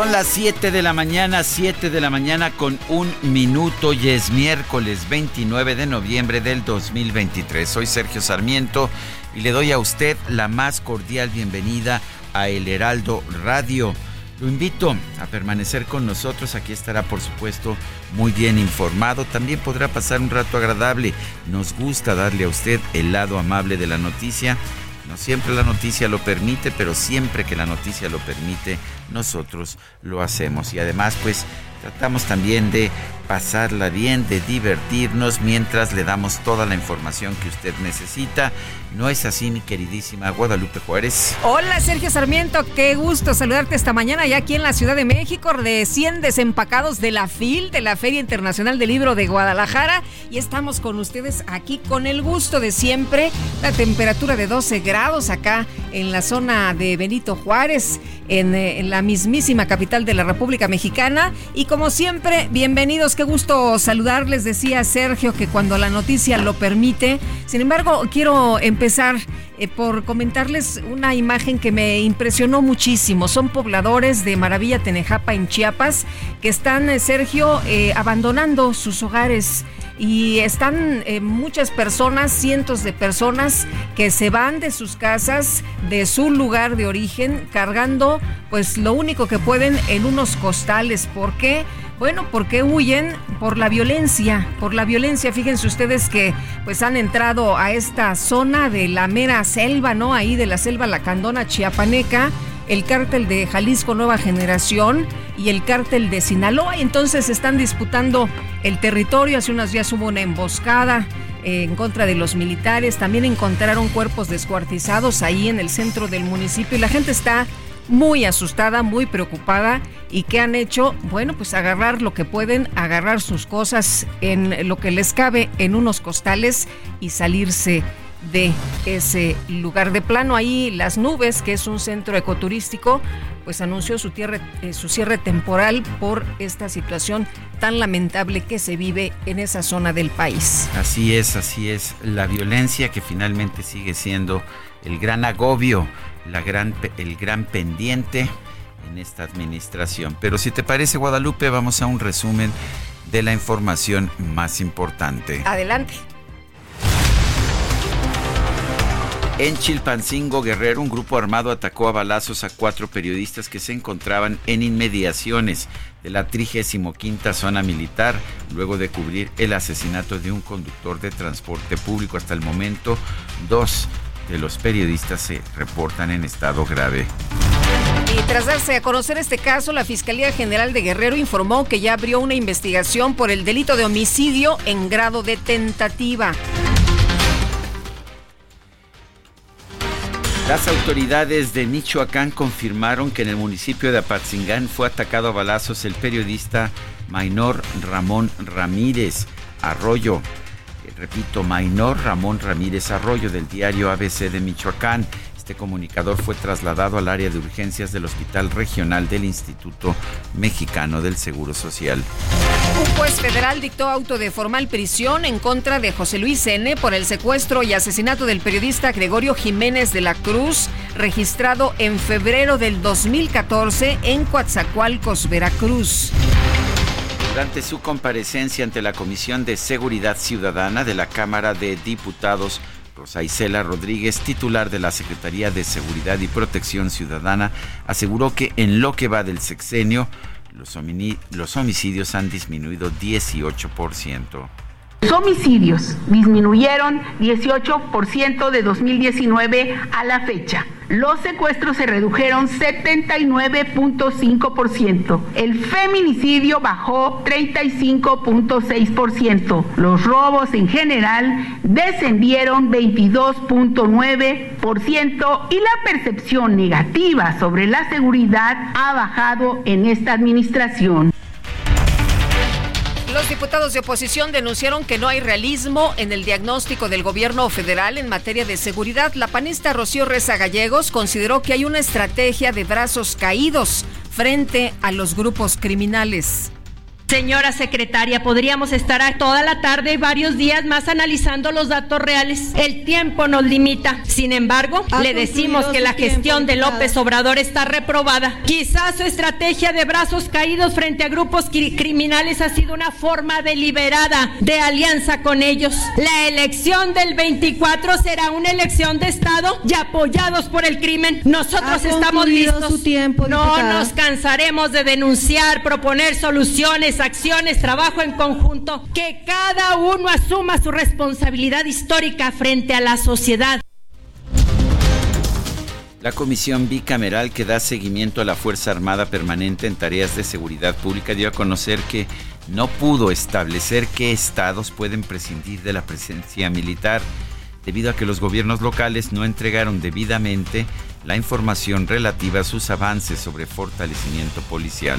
Son las 7 de la mañana, 7 de la mañana con un minuto y es miércoles 29 de noviembre del 2023. Soy Sergio Sarmiento y le doy a usted la más cordial bienvenida a El Heraldo Radio. Lo invito a permanecer con nosotros, aquí estará por supuesto muy bien informado, también podrá pasar un rato agradable. Nos gusta darle a usted el lado amable de la noticia no siempre la noticia lo permite, pero siempre que la noticia lo permite, nosotros lo hacemos. Y además, pues tratamos también de pasarla bien, de divertirnos mientras le damos toda la información que usted necesita. ¿No es así, mi queridísima Guadalupe Juárez? Hola, Sergio Sarmiento. Qué gusto saludarte esta mañana ya aquí en la Ciudad de México, recién desempacados de la FIL, de la Feria Internacional del Libro de Guadalajara. Y estamos con ustedes aquí con el gusto de siempre. La temperatura de 12 grados acá en la zona de Benito Juárez, en, eh, en la mismísima capital de la República Mexicana. Y como siempre, bienvenidos qué gusto saludarles. Decía Sergio que cuando la noticia lo permite. Sin embargo, quiero empezar eh, por comentarles una imagen que me impresionó muchísimo. Son pobladores de Maravilla Tenejapa en Chiapas que están, eh, Sergio, eh, abandonando sus hogares y están muchas personas, cientos de personas que se van de sus casas, de su lugar de origen, cargando pues lo único que pueden en unos costales. ¿Por qué? Bueno, porque huyen por la violencia, por la violencia. Fíjense ustedes que pues han entrado a esta zona de la mera selva, ¿no? Ahí de la selva Lacandona Chiapaneca, el cártel de Jalisco Nueva Generación y el cártel de Sinaloa. Entonces están disputando el territorio. Hace unos días hubo una emboscada eh, en contra de los militares. También encontraron cuerpos descuartizados ahí en el centro del municipio. Y la gente está muy asustada, muy preocupada y que han hecho, bueno, pues agarrar lo que pueden, agarrar sus cosas en lo que les cabe en unos costales y salirse de ese lugar de plano. Ahí Las Nubes, que es un centro ecoturístico, pues anunció su, eh, su cierre temporal por esta situación tan lamentable que se vive en esa zona del país. Así es, así es. La violencia que finalmente sigue siendo el gran agobio la gran, el gran pendiente en esta administración. Pero si te parece, Guadalupe, vamos a un resumen de la información más importante. Adelante. En Chilpancingo, Guerrero, un grupo armado atacó a balazos a cuatro periodistas que se encontraban en inmediaciones de la 35 zona militar, luego de cubrir el asesinato de un conductor de transporte público. Hasta el momento, dos de los periodistas se reportan en estado grave. Y tras darse a conocer este caso, la Fiscalía General de Guerrero informó que ya abrió una investigación por el delito de homicidio en grado de tentativa. Las autoridades de Michoacán confirmaron que en el municipio de Apatzingán fue atacado a balazos el periodista Mainor Ramón Ramírez Arroyo repito, Mainor Ramón Ramírez Arroyo del diario ABC de Michoacán. Este comunicador fue trasladado al área de urgencias del Hospital Regional del Instituto Mexicano del Seguro Social. Un juez federal dictó auto de formal prisión en contra de José Luis N. por el secuestro y asesinato del periodista Gregorio Jiménez de la Cruz, registrado en febrero del 2014 en Coatzacoalcos, Veracruz. Durante su comparecencia ante la Comisión de Seguridad Ciudadana de la Cámara de Diputados, Rosa Isela Rodríguez, titular de la Secretaría de Seguridad y Protección Ciudadana, aseguró que en lo que va del sexenio, los, homicidios han disminuido 18%. Los homicidios disminuyeron 18% de 2019 a la fecha. Los secuestros se redujeron 79.5%. El feminicidio bajó 35.6%. Los robos en general descendieron 22.9% y la percepción negativa sobre la seguridad ha bajado en esta administración. Los diputados de oposición denunciaron que no hay realismo en el diagnóstico del gobierno federal en materia de seguridad. La panista Rocío Reza Gallegos consideró que hay una estrategia de brazos caídos frente a los grupos criminales. Señora secretaria, podríamos estar toda la tarde y varios días más analizando los datos reales. El tiempo nos limita. Sin embargo, le decimos que la gestión de López Obrador está reprobada. Quizás su estrategia de brazos caídos frente a grupos criminales ha sido una forma deliberada de alianza con ellos. La elección del 24 será una elección de Estado y apoyados por el crimen. Nosotros estamos listos. Su tiempo, no nos cansaremos de denunciar, proponer soluciones acciones, trabajo en conjunto, que cada uno asuma su responsabilidad histórica frente a la sociedad. La comisión bicameral que da seguimiento a la Fuerza Armada Permanente en tareas de seguridad pública dio a conocer que no pudo establecer qué estados pueden prescindir de la presencia militar, debido a que los gobiernos locales no entregaron debidamente la información relativa a sus avances sobre fortalecimiento policial.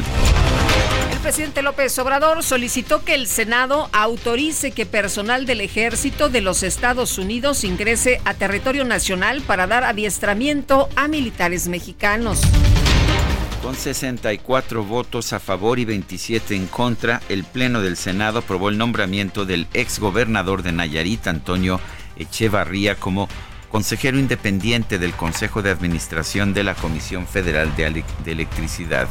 El presidente López Obrador solicitó que el Senado autorice que personal del ejército de los Estados Unidos ingrese a territorio nacional para dar adiestramiento a militares mexicanos. Con 64 votos a favor y 27 en contra, el Pleno del Senado aprobó el nombramiento del exgobernador de Nayarit, Antonio Echevarría, como consejero independiente del Consejo de Administración de la Comisión Federal de, Electricidad.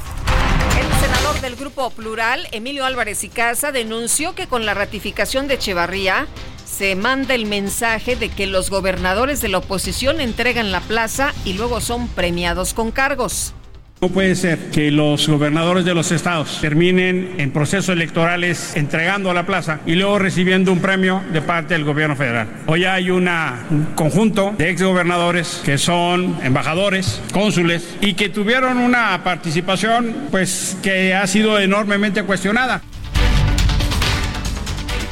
El senador del Grupo Plural, Emilio Álvarez y Casa, denunció que con la ratificación de Echevarría se manda el mensaje de que los gobernadores de la oposición entregan la plaza y luego son premiados con cargos. No puede ser que los gobernadores de los estados terminen en procesos electorales entregando a la plaza y luego recibiendo un premio de parte del gobierno federal. Hoy hay un conjunto de exgobernadores que son embajadores, cónsules y que tuvieron una participación pues que ha sido enormemente cuestionada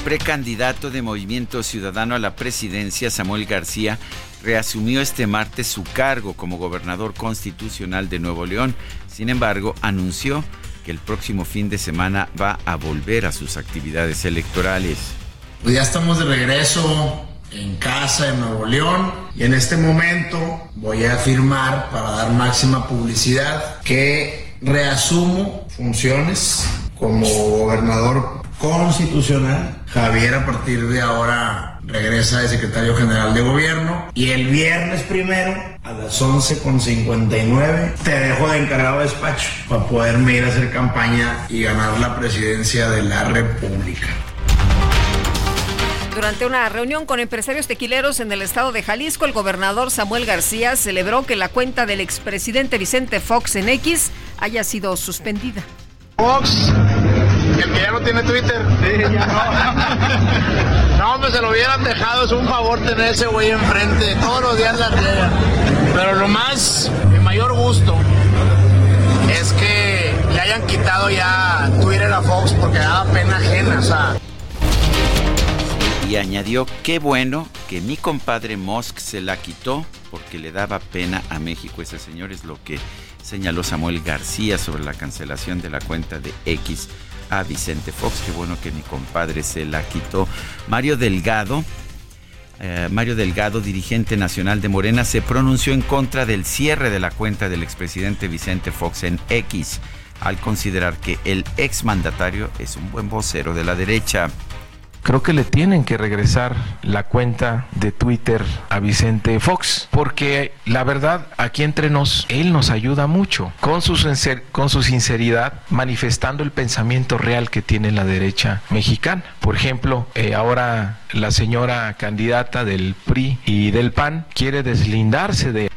precandidato de Movimiento Ciudadano a la presidencia, Samuel García, reasumió este martes su cargo como gobernador constitucional de Nuevo León. Sin embargo, anunció que el próximo fin de semana va a volver a sus actividades electorales. Pues ya estamos de regreso en casa en Nuevo León y en este momento voy a afirmar para dar máxima publicidad que reasumo funciones como gobernador constitucional. Javier a partir de ahora regresa de secretario general de gobierno y el viernes primero a las 11.59 te dejo de encargado de despacho para poderme ir a hacer campaña y ganar la presidencia de la República. Durante una reunión con empresarios tequileros en el estado de Jalisco, el gobernador Samuel García celebró que la cuenta del expresidente Vicente Fox en X haya sido suspendida. Fox, el que ya no tiene Twitter. Sí, ya no. no, hombre, se lo hubieran dejado, es un favor tener ese güey enfrente. Todos los días la riega. Pero lo más, mi mayor gusto, es que le hayan quitado ya Twitter a Fox porque daba pena ajena, o sea. Y añadió, qué bueno que mi compadre Musk se la quitó porque le daba pena a México. Ese señor es lo que señaló Samuel García sobre la cancelación de la cuenta de X a Vicente Fox. Qué bueno que mi compadre se la quitó. Mario Delgado eh, Mario Delgado, dirigente nacional de Morena, se pronunció en contra del cierre de la cuenta del expresidente Vicente Fox en X, al considerar que el exmandatario es un buen vocero de la derecha. Creo que le tienen que regresar la cuenta de Twitter a Vicente Fox, porque la verdad, aquí entre nos, él nos ayuda mucho con su, con su sinceridad, manifestando el pensamiento real que tiene la derecha mexicana. Por ejemplo, eh, ahora la señora candidata del PRI y del PAN quiere deslindarse de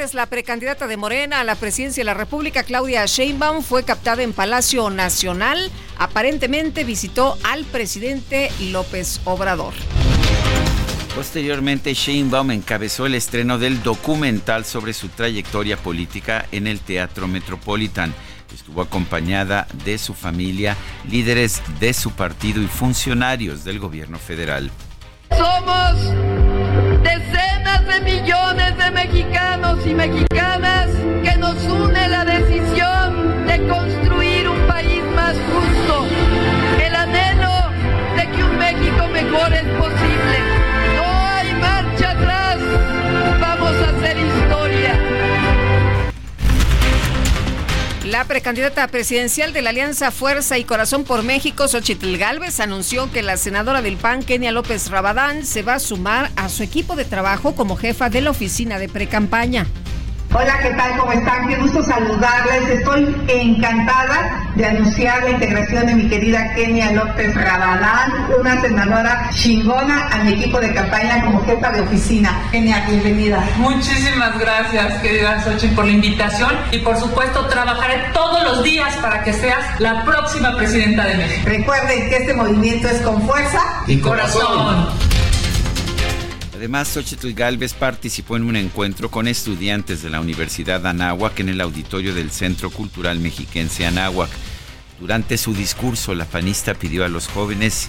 martes, la precandidata de Morena a la presidencia de la República, Claudia Sheinbaum, fue captada en Palacio Nacional. Aparentemente visitó al presidente López Obrador. Posteriormente, Sheinbaum encabezó el estreno del documental sobre su trayectoria política en el Teatro Metropolitan. Estuvo acompañada de su familia, líderes de su partido y funcionarios del gobierno federal. Somos de millones de mexicanos y mexicanas que nos une la decisión de construir un país más justo, el anhelo de que un México mejor es posible. La precandidata presidencial de la Alianza Fuerza y Corazón por México, Xochitl Gálvez, anunció que la senadora del PAN, Kenia López Rabadán, se va a sumar a su equipo de trabajo como jefa de la oficina de precampaña. Hola, ¿qué tal? ¿Cómo están? Qué gusto saludarles. Estoy encantada de anunciar la integración de mi querida Kenia López Rabadán, una senadora chingona a mi equipo de campaña como jefa de oficina. Kenia, bienvenida. Muchísimas gracias, querida Xochitl, por la invitación y por supuesto trabajaré todos los días para que seas la próxima presidenta de México. Recuerden que este movimiento es con fuerza y corazón. Además, Xochitl Galvez participó en un encuentro con estudiantes de la Universidad Anáhuac en el auditorio del Centro Cultural Mexiquense Anáhuac. Durante su discurso, la panista pidió a los jóvenes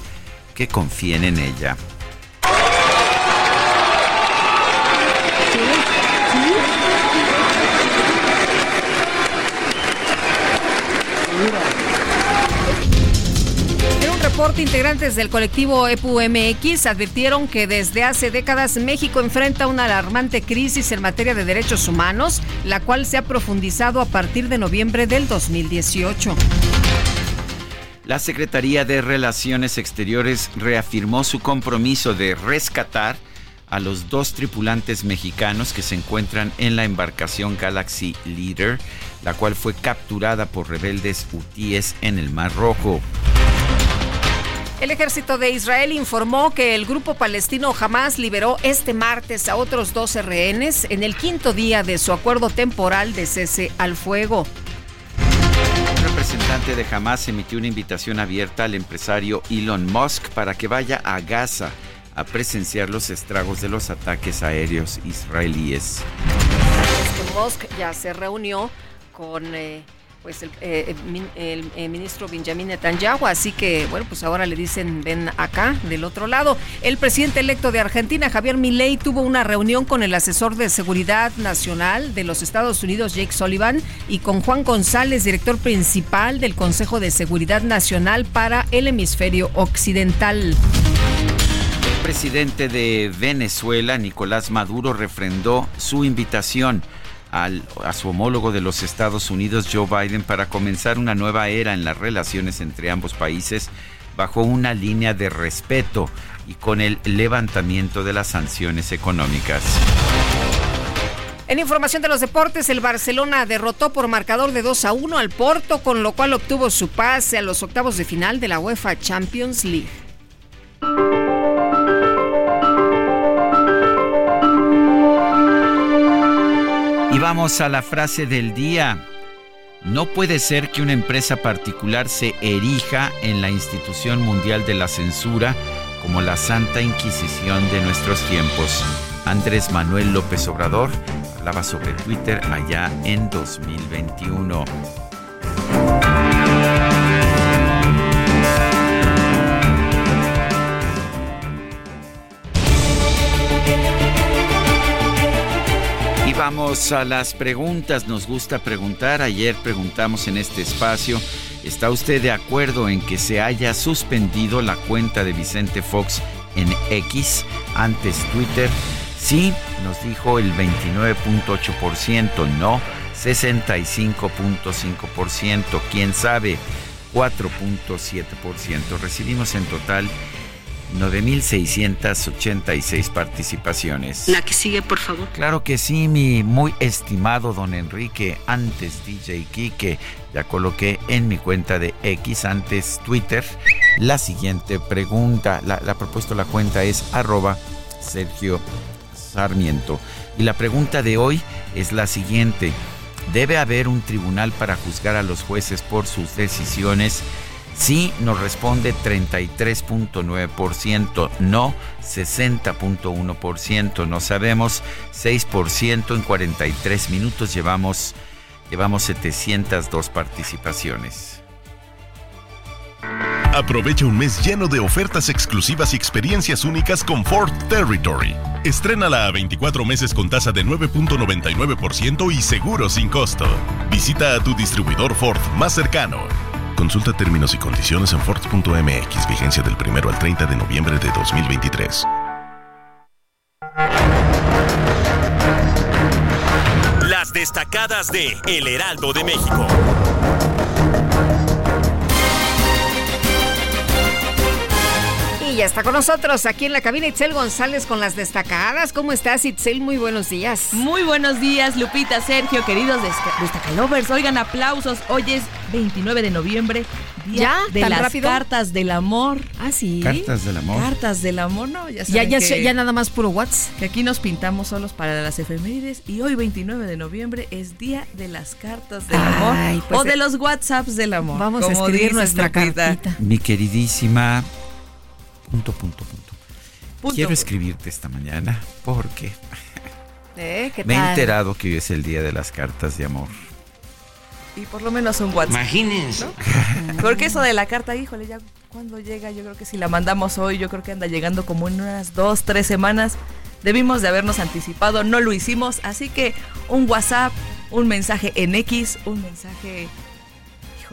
que confíen en ella. Integrantes del colectivo EPUMX advirtieron que desde hace décadas México enfrenta una alarmante crisis en materia de derechos humanos, la cual se ha profundizado a partir de noviembre del 2018. La Secretaría de Relaciones Exteriores reafirmó su compromiso de rescatar a los dos tripulantes mexicanos que se encuentran en la embarcación Galaxy Leader, la cual fue capturada por rebeldes hutíes en el Mar Rojo. El ejército de Israel informó que el grupo palestino Hamas liberó este martes a otros 12 rehenes en el quinto día de su acuerdo temporal de cese al fuego. Un representante de Hamas emitió una invitación abierta al empresario Elon Musk para que vaya a Gaza a presenciar los estragos de los ataques aéreos israelíes. Musk ya se reunió con... Eh, pues el, eh, eh, ministro Benjamin Netanyahu, así que bueno, pues ahora le dicen ven acá del otro lado. El presidente electo de Argentina, Javier Milei, tuvo una reunión con el asesor de seguridad nacional de los Estados Unidos, Jake Sullivan, y con Juan González, director principal del Consejo de Seguridad Nacional para el Hemisferio Occidental. El presidente de Venezuela, Nicolás Maduro, refrendó su invitación a su homólogo de los Estados Unidos, Joe Biden, para comenzar una nueva era en las relaciones entre ambos países bajo una línea de respeto y con el levantamiento de las sanciones económicas. En información de los deportes, el Barcelona derrotó por marcador de 2 a 1 al Porto, con lo cual obtuvo su pase a los octavos de final de la UEFA Champions League. Y vamos a la frase del día. No puede ser que una empresa particular se erija en la institución mundial de la censura como la Santa Inquisición de nuestros tiempos. Andrés Manuel López Obrador hablaba sobre Twitter allá en 2021. Vamos a las preguntas. Nos gusta preguntar. Ayer preguntamos en este espacio, ¿está usted de acuerdo en que se haya suspendido la cuenta de Vicente Fox en X, antes Twitter. Sí, nos dijo el 29.8%, no 65.5%, quién sabe 4.7%. Recibimos en total 9.686 participaciones. La que sigue, por favor. Claro que sí, mi muy estimado don Enrique, antes DJ Kike, ya coloqué en mi cuenta de X, antes Twitter, la siguiente pregunta. La, la propuesto la cuenta es arroba Sergio Sarmiento. Y la pregunta de hoy es la siguiente. ¿Debe haber un tribunal para juzgar a los jueces por sus decisiones? Sí, nos responde 33.9%, no 60.1%, no sabemos 6% en 43 minutos llevamos llevamos 702 participaciones. Aprovecha un mes lleno de ofertas exclusivas y experiencias únicas con Ford Territory. Estrénala a 24 meses con tasa de 9.99% y seguro sin costo. Visita a tu distribuidor Ford más cercano. Consulta términos y condiciones en Ford.mx, vigencia del 1 al 30 de noviembre de 2023. Las destacadas de El Heraldo de México. Y ya está con nosotros aquí en la cabina Itzel González con las destacadas. ¿Cómo estás, Itzel? Muy buenos días. Muy buenos días, Lupita, Sergio, queridos destacalovers. Oigan, aplausos. Hoy es 29 de noviembre, día ¿Ya? de ¿Tan las rápido? cartas del amor. Ah, sí. Cartas del amor. Cartas del amor, ¿no? Ya, Ya, saben ya, que, ya nada más puro WhatsApp. que aquí nos pintamos solos para las efemérides y hoy 29 de noviembre es día de las cartas del amor Ay, pues, o de eh, los WhatsApps del amor. Vamos a escribir dices, nuestra cartita. Mi queridísima punto punto punto. Punto. Quiero escribirte esta mañana porque ¿Eh? ¿Qué me he enterado que hoy es el día de las cartas de amor. Y por lo menos un WhatsApp. Imagínense. Porque eso de la carta, híjole, ya cuando llega, yo creo que si la mandamos hoy, yo creo que anda llegando como en unas dos, tres semanas. Debimos de habernos anticipado, no lo hicimos, así que un WhatsApp, un mensaje en X, un mensaje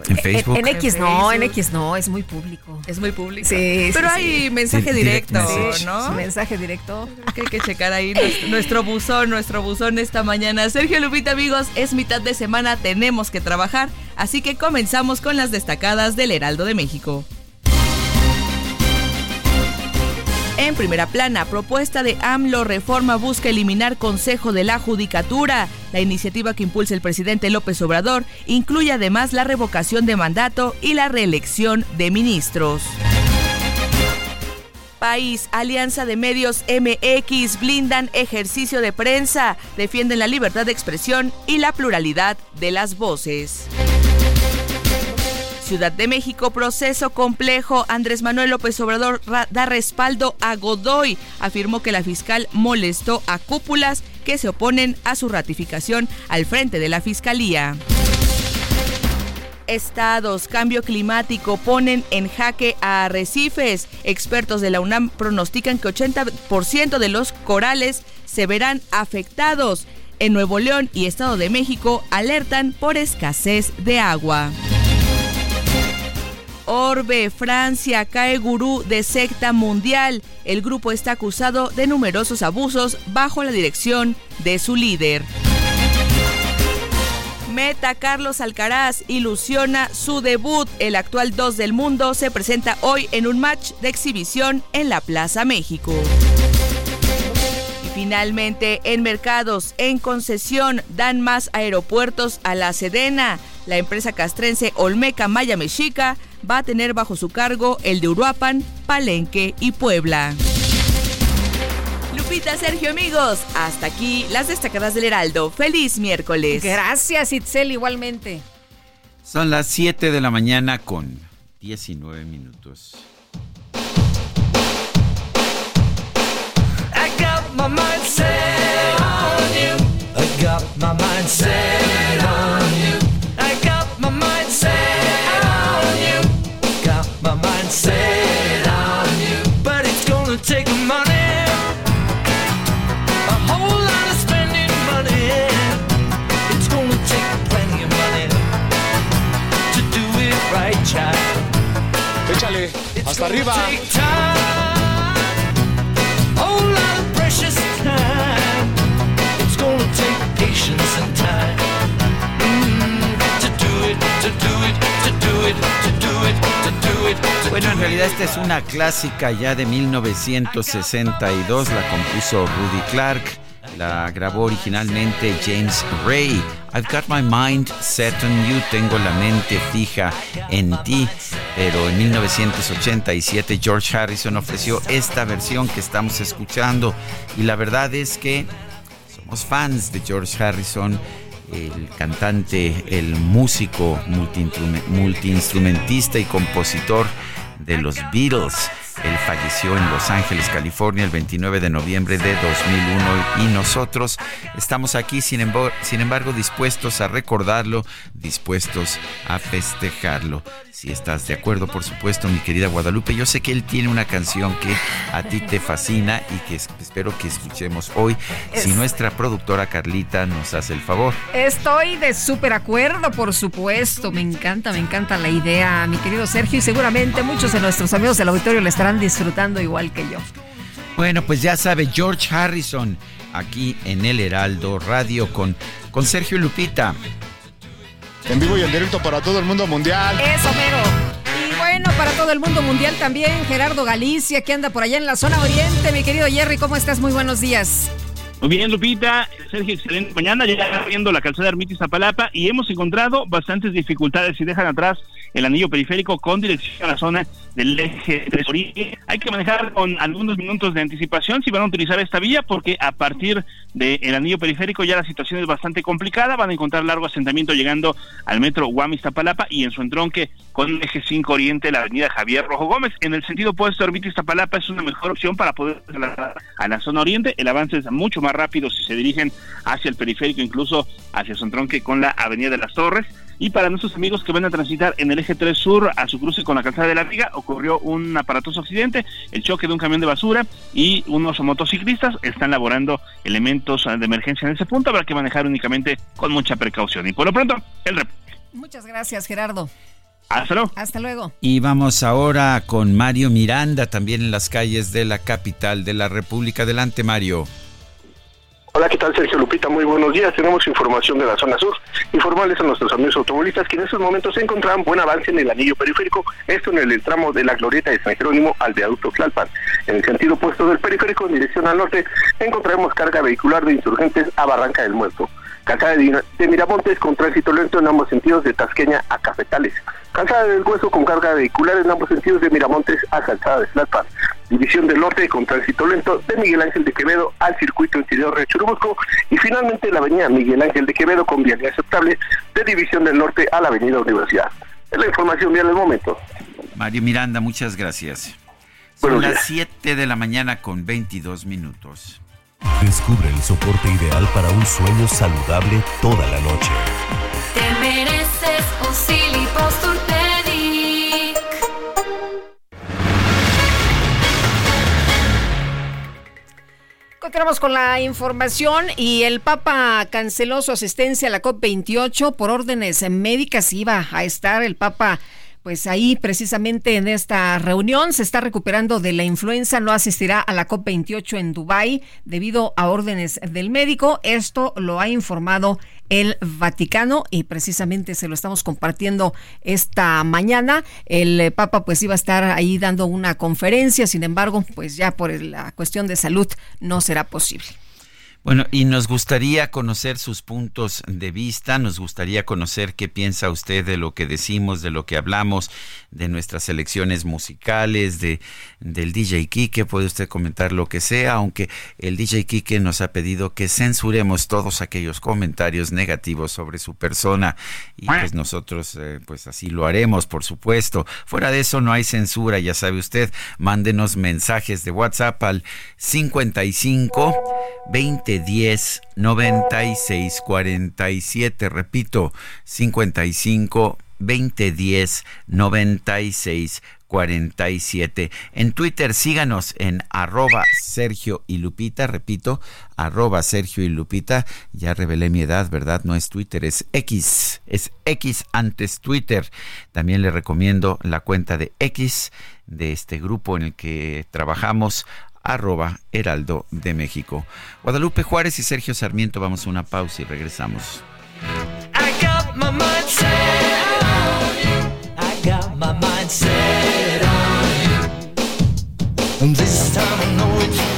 En Facebook. En, en X no, en. X no, es muy público. Es muy público. Sí, Pero sí, hay sí. mensaje direct directo, message. ¿no? Mensaje directo. Que hay que checar ahí nuestro, nuestro buzón, nuestro buzón esta mañana. Sergio Lupita, amigos, es mitad de semana, tenemos que trabajar, así que comenzamos con las destacadas del Heraldo de México. En primera plana, propuesta de AMLO Reforma busca eliminar Consejo de la Judicatura. La iniciativa que impulsa el presidente López Obrador incluye además la revocación de mandato y la reelección de ministros. País, Alianza de Medios MX blindan ejercicio de prensa, defienden la libertad de expresión y la pluralidad de las voces. Ciudad de México, proceso complejo. Andrés Manuel López Obrador ra- da respaldo a Godoy. Afirmó que la fiscal molestó a cúpulas que se oponen a su ratificación al frente de la fiscalía. Estados, cambio climático ponen en jaque a arrecifes. Expertos de la UNAM pronostican que 80% de los corales se verán afectados. En Nuevo León y Estado de México alertan por escasez de agua. Orbe, Francia, cae gurú de secta mundial. El grupo está acusado de numerosos abusos bajo la dirección de su líder. Meta Carlos Alcaraz ilusiona su debut. El actual 2 del mundo se presenta hoy en un match de exhibición en la Plaza México. Y finalmente, en mercados, en concesión, dan más aeropuertos a la Sedena. La empresa castrense Olmeca Maya Mexica va a tener bajo su cargo el de Uruapan, Palenque y Puebla. Lupita, Sergio, amigos, hasta aquí las destacadas del Heraldo. Feliz miércoles. Gracias, Itzel, igualmente. Son las 7 de la mañana con 19 minutos. I got my mind set on you. I got my mind set Bueno, en realidad esta es una clásica ya de 1962, la compuso Rudy Clark la grabó originalmente James Ray. I've got my mind set on you, tengo la mente fija en ti, pero en 1987 George Harrison ofreció esta versión que estamos escuchando y la verdad es que somos fans de George Harrison el cantante, el músico multiinstrumentista y compositor de los Beatles. Él falleció en Los Ángeles, California, el 29 de noviembre de 2001 y nosotros estamos aquí, sin embargo, sin embargo, dispuestos a recordarlo, dispuestos a festejarlo. Si estás de acuerdo, por supuesto, mi querida Guadalupe, yo sé que él tiene una canción que a ti te fascina y que espero que escuchemos hoy. Si nuestra productora Carlita nos hace el favor. Estoy de súper acuerdo, por supuesto. Me encanta, me encanta la idea, mi querido Sergio, y seguramente muchos de nuestros amigos del auditorio le estarán disfrutando igual que yo. Bueno, pues ya sabe, George Harrison, aquí en El Heraldo Radio con, con Sergio Lupita. En vivo y en directo para todo el mundo mundial. Eso, mero. Y bueno, para todo el mundo mundial también, Gerardo Galicia, que anda por allá en la zona oriente. Mi querido Jerry, ¿cómo estás? Muy buenos días. Muy bien, Lupita. Sergio, excelente mañana. Ya viendo la calzada Ermitis Zapalapa y hemos encontrado bastantes dificultades y dejan atrás el anillo periférico con dirección a la zona del eje 3 Oriente. Hay que manejar con algunos minutos de anticipación si van a utilizar esta vía porque a partir del anillo periférico ya la situación es bastante complicada. Van a encontrar largo asentamiento llegando al metro Guamis Tapalapa y en su entronque con el eje 5 Oriente la avenida Javier Rojo Gómez. En el sentido opuesto, Ermitis Tapalapa es una mejor opción para poder trasladar a la zona oriente. El avance es mucho más rápido si se dirigen hacia el periférico, incluso hacia su entronque con la avenida de las Torres. Y para nuestros amigos que van a transitar en el eje 3 sur a su cruce con la calzada de la Viga, ocurrió un aparatoso accidente, el choque de un camión de basura y unos motociclistas están laborando elementos de emergencia en ese punto. Habrá que manejar únicamente con mucha precaución. Y por lo pronto, el rep. Muchas gracias, Gerardo. Hasta luego. Hasta luego. Y vamos ahora con Mario Miranda, también en las calles de la capital de la República. Adelante, Mario. Hola, ¿qué tal Sergio Lupita? Muy buenos días. Tenemos información de la zona sur. Informarles a nuestros amigos automovilistas que en estos momentos se encontraban buen avance en el anillo periférico, esto en el tramo de la glorieta de San Jerónimo al viaducto Tlalpan. En el sentido opuesto del periférico en dirección al norte encontraremos carga vehicular de insurgentes a Barranca del Muerto. Calzada de, de Miramontes con tránsito lento en ambos sentidos de Tasqueña a Cafetales. Calzada del Hueso con carga vehicular en ambos sentidos de Miramontes a Calzada de Tlalpan. División del Norte con tránsito lento de Miguel Ángel de Quevedo al circuito interior de Churubusco y finalmente la avenida Miguel Ángel de Quevedo con vialidad aceptable de División del Norte a la avenida Universidad. Es la información vial del momento. Mario Miranda, muchas gracias. Son las 7 de la mañana con 22 minutos. Descubre el soporte ideal para un sueño saludable toda la noche. Te mereces Continuamos con la información y el Papa canceló su asistencia a la COP28 por órdenes médicas. Iba a estar el Papa pues ahí precisamente en esta reunión se está recuperando de la influenza, no asistirá a la COP28 en Dubái debido a órdenes del médico. Esto lo ha informado el Vaticano y precisamente se lo estamos compartiendo esta mañana. El eh, Papa pues iba a estar ahí dando una conferencia, sin embargo, pues ya por la cuestión de salud no será posible. Bueno, y nos gustaría conocer sus puntos de vista, nos gustaría conocer qué piensa usted de lo que decimos, de lo que hablamos, de nuestras selecciones musicales, de del DJ Kike, puede usted comentar lo que sea, aunque el DJ Kike nos ha pedido que censuremos todos aquellos comentarios negativos sobre su persona y pues nosotros eh, pues así lo haremos, por supuesto. Fuera de eso no hay censura, ya sabe usted, mándenos mensajes de WhatsApp al 55 20 10 96 47. Repito, 55 20 10 96 47. En Twitter síganos en arroba Sergio y Lupita, repito, arroba Sergio y Lupita. Ya revelé mi edad, ¿verdad? No es Twitter, es X, es X antes Twitter. También le recomiendo la cuenta de X de este grupo en el que trabajamos, arroba Heraldo de México. Guadalupe Juárez y Sergio Sarmiento, vamos a una pausa y regresamos. This time I know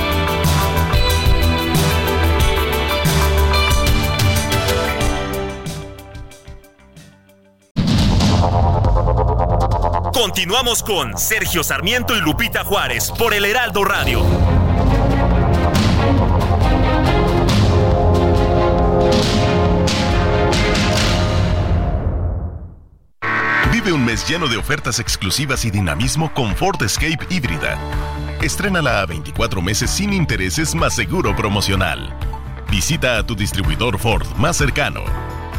Continuamos con Sergio Sarmiento y Lupita Juárez por el Heraldo Radio. Vive un mes lleno de ofertas exclusivas y dinamismo con Ford Escape híbrida. Estrénala a 24 meses sin intereses más seguro promocional. Visita a tu distribuidor Ford más cercano.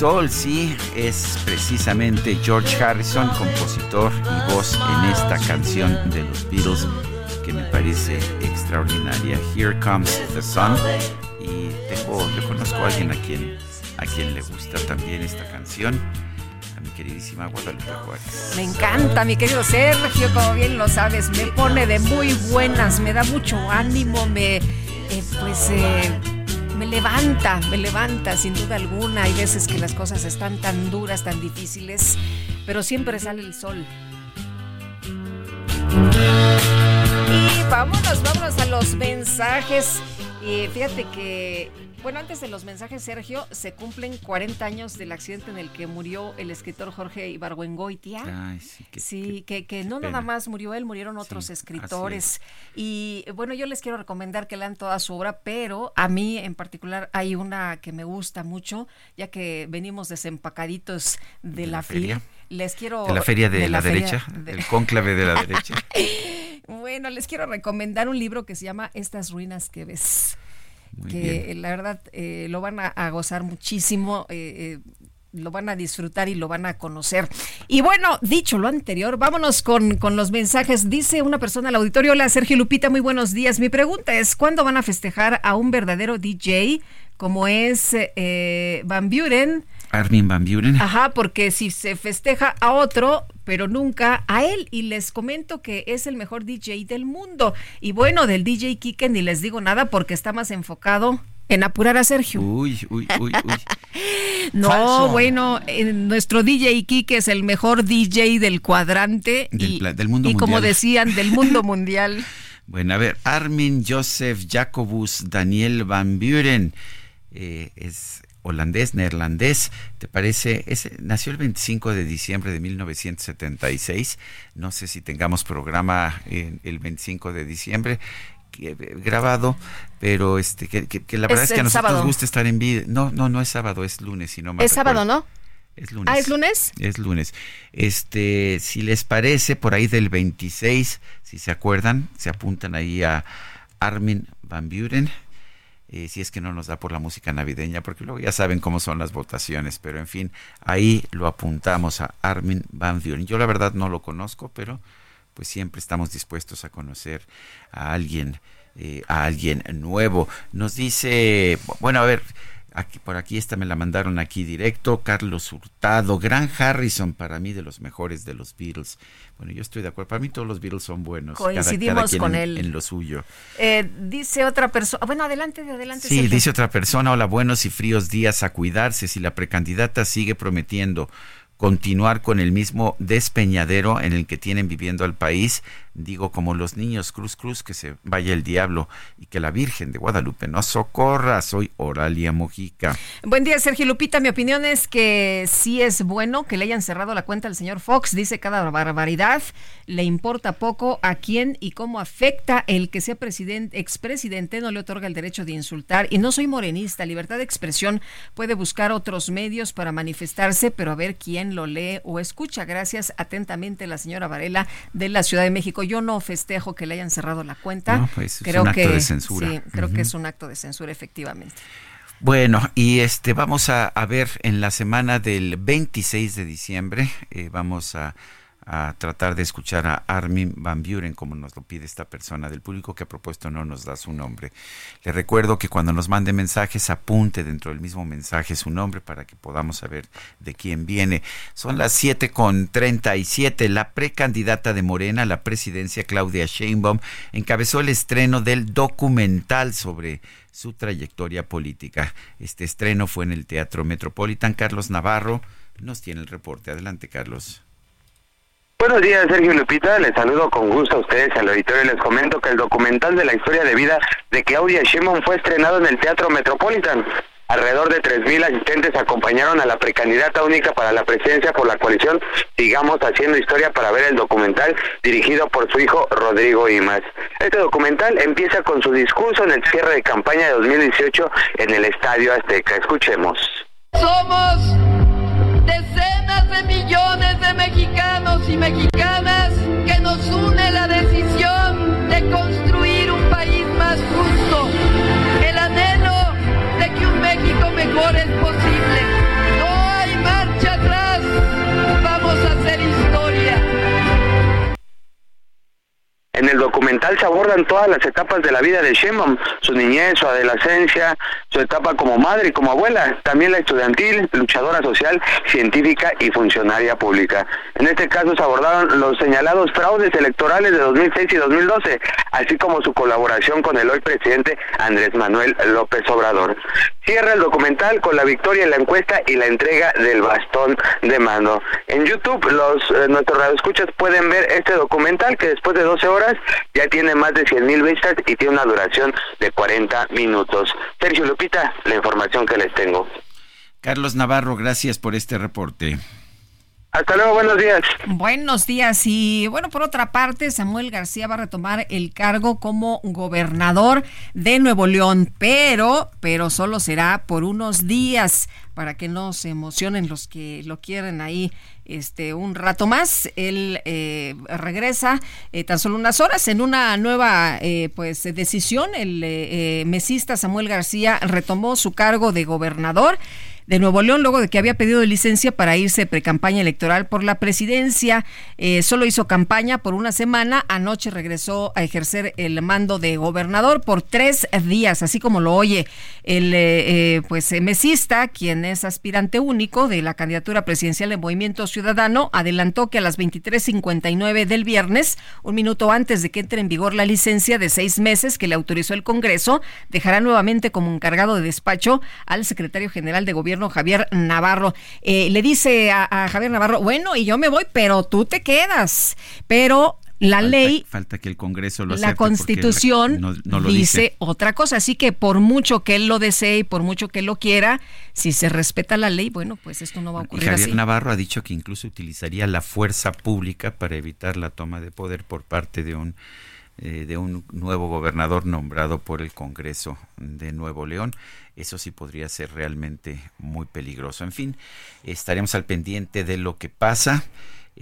Sol, sí, es precisamente George Harrison, compositor y voz en esta canción de los Beatles que me parece extraordinaria. Here Comes the Sun. Y tengo, yo conozco a alguien a quien, a quien le gusta también esta canción, a mi queridísima Guadalupe Juárez. Me encanta, mi querido Sergio, como bien lo sabes, me pone de muy buenas, me da mucho ánimo, me, eh, pues, eh, me levanta, me levanta, sin duda alguna. Hay veces que las cosas están tan duras, tan difíciles, pero siempre sale el sol. Y vámonos, vámonos a los mensajes. Y fíjate que, bueno, antes de los mensajes, Sergio, se cumplen 40 años del accidente en el que murió el escritor Jorge Ibargüengoitia. Ay, sí, que, Sí, que, que no pena. nada más murió él, murieron otros escritores. Y bueno, yo les quiero recomendar que lean toda su obra, pero a mí en particular hay una que me gusta mucho, ya que venimos desempacaditos de, la, feria. Les quiero... de la feria de, la, feria derecha, de- el cónclave de la derecha. Bueno, les quiero recomendar un libro que se llama Estas ruinas que ves. Muy que bien. eh, la verdad eh, lo van a, a gozar muchísimo. eh, eh, lo van a disfrutar y lo van a conocer. Y bueno, dicho lo anterior, vámonos con, con los mensajes. Dice una persona al auditorio, hola Sergio Lupita, muy buenos días. Mi pregunta es, ¿cuándo van a festejar a un verdadero DJ como es eh, Van Buren? Armin Van Buren. Ajá, porque si se festeja a otro, pero nunca a él. Y les comento que es el mejor DJ del mundo. Y bueno, del DJ Kike ni les digo nada porque está más enfocado en apurar a Sergio. Uy, uy, uy, uy. No, Falso. bueno, eh, nuestro DJ Kike es el mejor DJ del cuadrante Del y, del mundo y como decían, del mundo mundial. Bueno, a ver, Armin Joseph Jacobus Daniel Van Buren eh, es holandés, neerlandés, ¿te parece? Es- nació el 25 de diciembre de 1976. No sé si tengamos programa en el 25 de diciembre que- eh, grabado, pero este que, que- que la verdad Es es, que a nosotros nos gusta estar en vida. No, no, no es sábado, es lunes, si no mal Es sábado. ¿no? Es lunes. Ah, ¿es lunes? Es lunes. Este, si les parece, por ahí del 26, si se acuerdan, se apuntan ahí a Armin Van Buren. Eh, si es que no nos da por la música navideña, porque luego ya saben cómo son las votaciones, pero en fin, ahí lo apuntamos a Armin Van Buren. Yo la verdad no lo conozco, pero pues siempre estamos dispuestos a conocer a alguien, eh, a alguien nuevo. Nos dice, bueno, a ver, Aquí, por aquí esta me la mandaron aquí directo. Carlos Hurtado, Gran Harrison, para mí de los mejores de los Beatles. Bueno, yo estoy de acuerdo. Para mí todos los Beatles son buenos. Coincidimos con él. En lo suyo. Eh, dice otra persona. Bueno, adelante, adelante. Sí, dice otra persona. Hola, buenos y fríos días a cuidarse. Si la precandidata sigue prometiendo continuar con el mismo despeñadero en el que tienen viviendo al país, digo como los niños, cruz cruz, que se vaya el diablo y que la Virgen de Guadalupe nos socorra. Soy Oralia Mojica. Buen día, Sergio Lupita. Mi opinión es que sí es bueno que le hayan cerrado la cuenta al señor Fox. Dice cada barbaridad. Le importa poco a quién y cómo afecta el que sea presidente, expresidente, no le otorga el derecho de insultar. Y no soy morenista. Libertad de expresión puede buscar otros medios para manifestarse, pero a ver quién lo lee o escucha. Gracias atentamente la señora Varela de la Ciudad de México. Yo no festejo que le hayan cerrado la cuenta. No, pues, es creo un acto que, de censura. Sí, creo que es un acto de censura, efectivamente. Bueno, y este vamos a, a ver en la semana del 26 de diciembre, eh, vamos a, a tratar de escuchar a Armin Van Buren, como nos lo pide esta persona del público que a propósito no nos da su nombre. Le recuerdo que cuando nos mande mensajes, apunte dentro del mismo mensaje su nombre para que podamos saber de quién viene. Son las 7 con 37. La precandidata de Morena a la presidencia, Claudia Sheinbaum, encabezó el estreno del documental sobre su trayectoria política. Este estreno fue en el Teatro Metropolitan. Carlos Navarro nos tiene el reporte. Adelante, Carlos. Buenos días, Sergio Lupita. Les saludo con gusto a ustedes al auditorio y les comento que el documental de la historia de vida de Claudia Sheinbaum fue estrenado en el Teatro Metropolitan. Alrededor de 3.000 asistentes acompañaron a la precandidata única para la presidencia por la coalición Sigamos Haciendo Historia para ver el documental dirigido por su hijo Rodrigo Imas. Este documental empieza con su discurso en el cierre de campaña de 2018 en el Estadio Azteca. Escuchemos. Somos de millones de mexicanos y mexicanas que nos une la decisión de construir un país más justo, el anhelo de que un México mejor es posible. En el documental se abordan todas las etapas de la vida de Sheinbaum, su niñez, su adolescencia, su etapa como madre y como abuela, también la estudiantil, luchadora social, científica y funcionaria pública. En este caso se abordaron los señalados fraudes electorales de 2006 y 2012, así como su colaboración con el hoy presidente Andrés Manuel López Obrador. Cierra el documental con la victoria en la encuesta y la entrega del bastón de mando. En YouTube los eh, nuestros radioescuchas pueden ver este documental que después de 12 horas ya tiene más de 100 mil vistas y tiene una duración de 40 minutos. Sergio Lupita, la información que les tengo. Carlos Navarro, gracias por este reporte. Hasta luego, buenos días. Buenos días. Y bueno, por otra parte, Samuel García va a retomar el cargo como gobernador de Nuevo León, pero, pero solo será por unos días para que no se emocionen los que lo quieren ahí este un rato más. Él eh, regresa eh, tan solo unas horas en una nueva eh, pues decisión. El eh, eh, mesista Samuel García retomó su cargo de gobernador de Nuevo León luego de que había pedido licencia para irse pre-campaña electoral por la presidencia. Eh, solo hizo campaña por una semana. Anoche regresó a ejercer el mando de gobernador por tres días, así como lo oye el eh, eh, pues mesista, quien es aspirante único de la candidatura presidencial de Movimiento Ciudadano, adelantó que a las 23:59 del viernes, un minuto antes de que entre en vigor la licencia de seis meses que le autorizó el Congreso, dejará nuevamente como encargado de despacho al secretario general de Gobierno Javier Navarro. Eh, le dice a, a Javier Navarro, bueno, y yo me voy, pero tú te quedas. Pero la ley Falta que el Congreso lo la constitución no, no lo dice, dice. otra cosa. Así que por mucho que él lo desee y por mucho que él lo quiera, si se respeta la ley, bueno, pues esto no va a Y ocurrir Javier así. Navarro ha dicho que incluso utilizaría la fuerza pública para evitar la toma de poder por parte de un eh, de un nuevo gobernador nombrado por el Congreso de Nuevo León. Eso sí podría ser realmente muy peligroso. En fin, estaremos al pendiente de lo que pasa.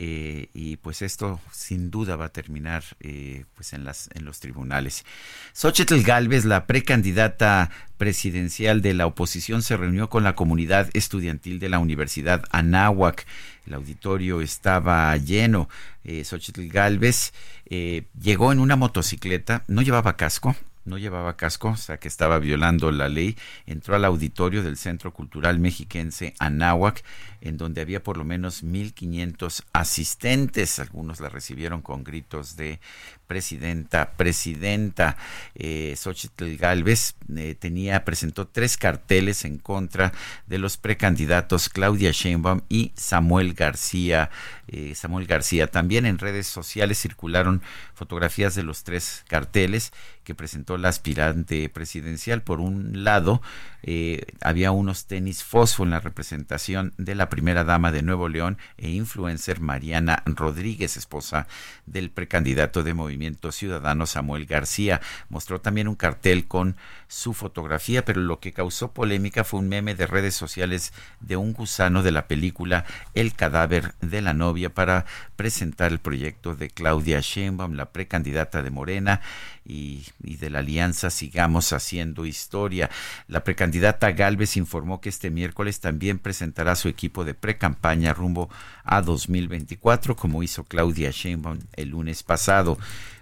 Eh, y pues esto sin duda va a terminar eh, pues en las en los tribunales. Xochitl Galvez, la precandidata presidencial de la oposición, se reunió con la comunidad estudiantil de la Universidad Anáhuac. El auditorio estaba lleno. Eh, Xochitl Galvez eh, llegó en una motocicleta, no llevaba casco, no llevaba casco, o sea que estaba violando la ley, entró al auditorio del Centro Cultural Mexiquense Anáhuac, en donde había por lo menos 1.500 asistentes. Algunos la recibieron con gritos de presidenta, presidenta. Eh, Xochitl Galvez eh, tenía, presentó tres carteles en contra de los precandidatos Claudia Sheinbaum y Samuel García. Eh, Samuel García. También en redes sociales circularon fotografías de los tres carteles que presentó la aspirante presidencial. Por un lado, eh, había unos tenis fosfo en la representación de la primera dama de Nuevo León e influencer Mariana Rodríguez, esposa del precandidato de Movimiento Ciudadano Samuel García. Mostró también un cartel con su fotografía, pero lo que causó polémica fue un meme de redes sociales de un gusano de la película El cadáver de la novia para presentar el proyecto de Claudia Sheinbaum, la precandidata de Morena y, de la alianza Sigamos Haciendo Historia. La precandidata Galvez informó que este miércoles también presentará su equipo de precampaña rumbo a 2024, como hizo Claudia Sheinbaum el lunes pasado.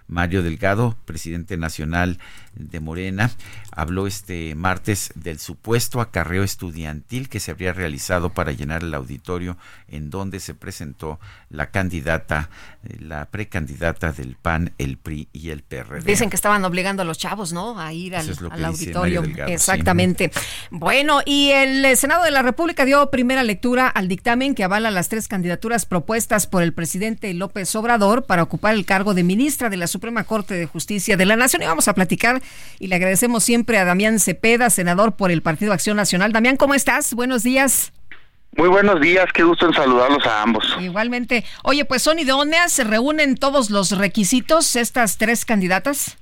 Mario Delgado, presidente nacional de Morena, habló este martes del supuesto acarreo estudiantil que se habría realizado para llenar el auditorio en donde se presentó la candidata, la precandidata del PAN, el PRI y el PRD. Dicen que estaban obligando a los chavos, ¿no? A ir al, auditorio. Exactamente. Bueno, y el Senado de la República dio primera lectura al dictamen que avala las tres candidaturas propuestas por el presidente López Obrador para ocupar el cargo de ministra de la Suprema Corte de Justicia de la Nación. Y vamos a platicar y le agradecemos siempre a Damián Cepeda, senador por el Partido Acción Nacional. Damián, ¿cómo estás? Buenos días. Muy buenos días, qué gusto en saludarlos a ambos. Igualmente. Oye, pues son idóneas, se reúnen todos los requisitos estas tres candidatas.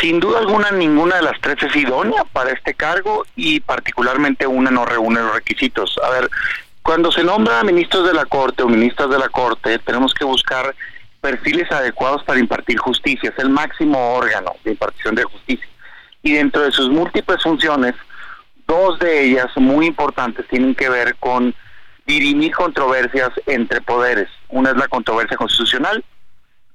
Sin duda alguna, ninguna de las tres es idónea para este cargo y particularmente una no reúne los requisitos. A ver, cuando se nombra a ministros de la Corte o ministras de la Corte, tenemos que buscar perfiles adecuados para impartir justicia, es el máximo órgano de impartición de justicia. Y dentro de sus múltiples funciones, dos de ellas muy importantes tienen que ver con dirimir controversias entre poderes. Una es la controversia constitucional.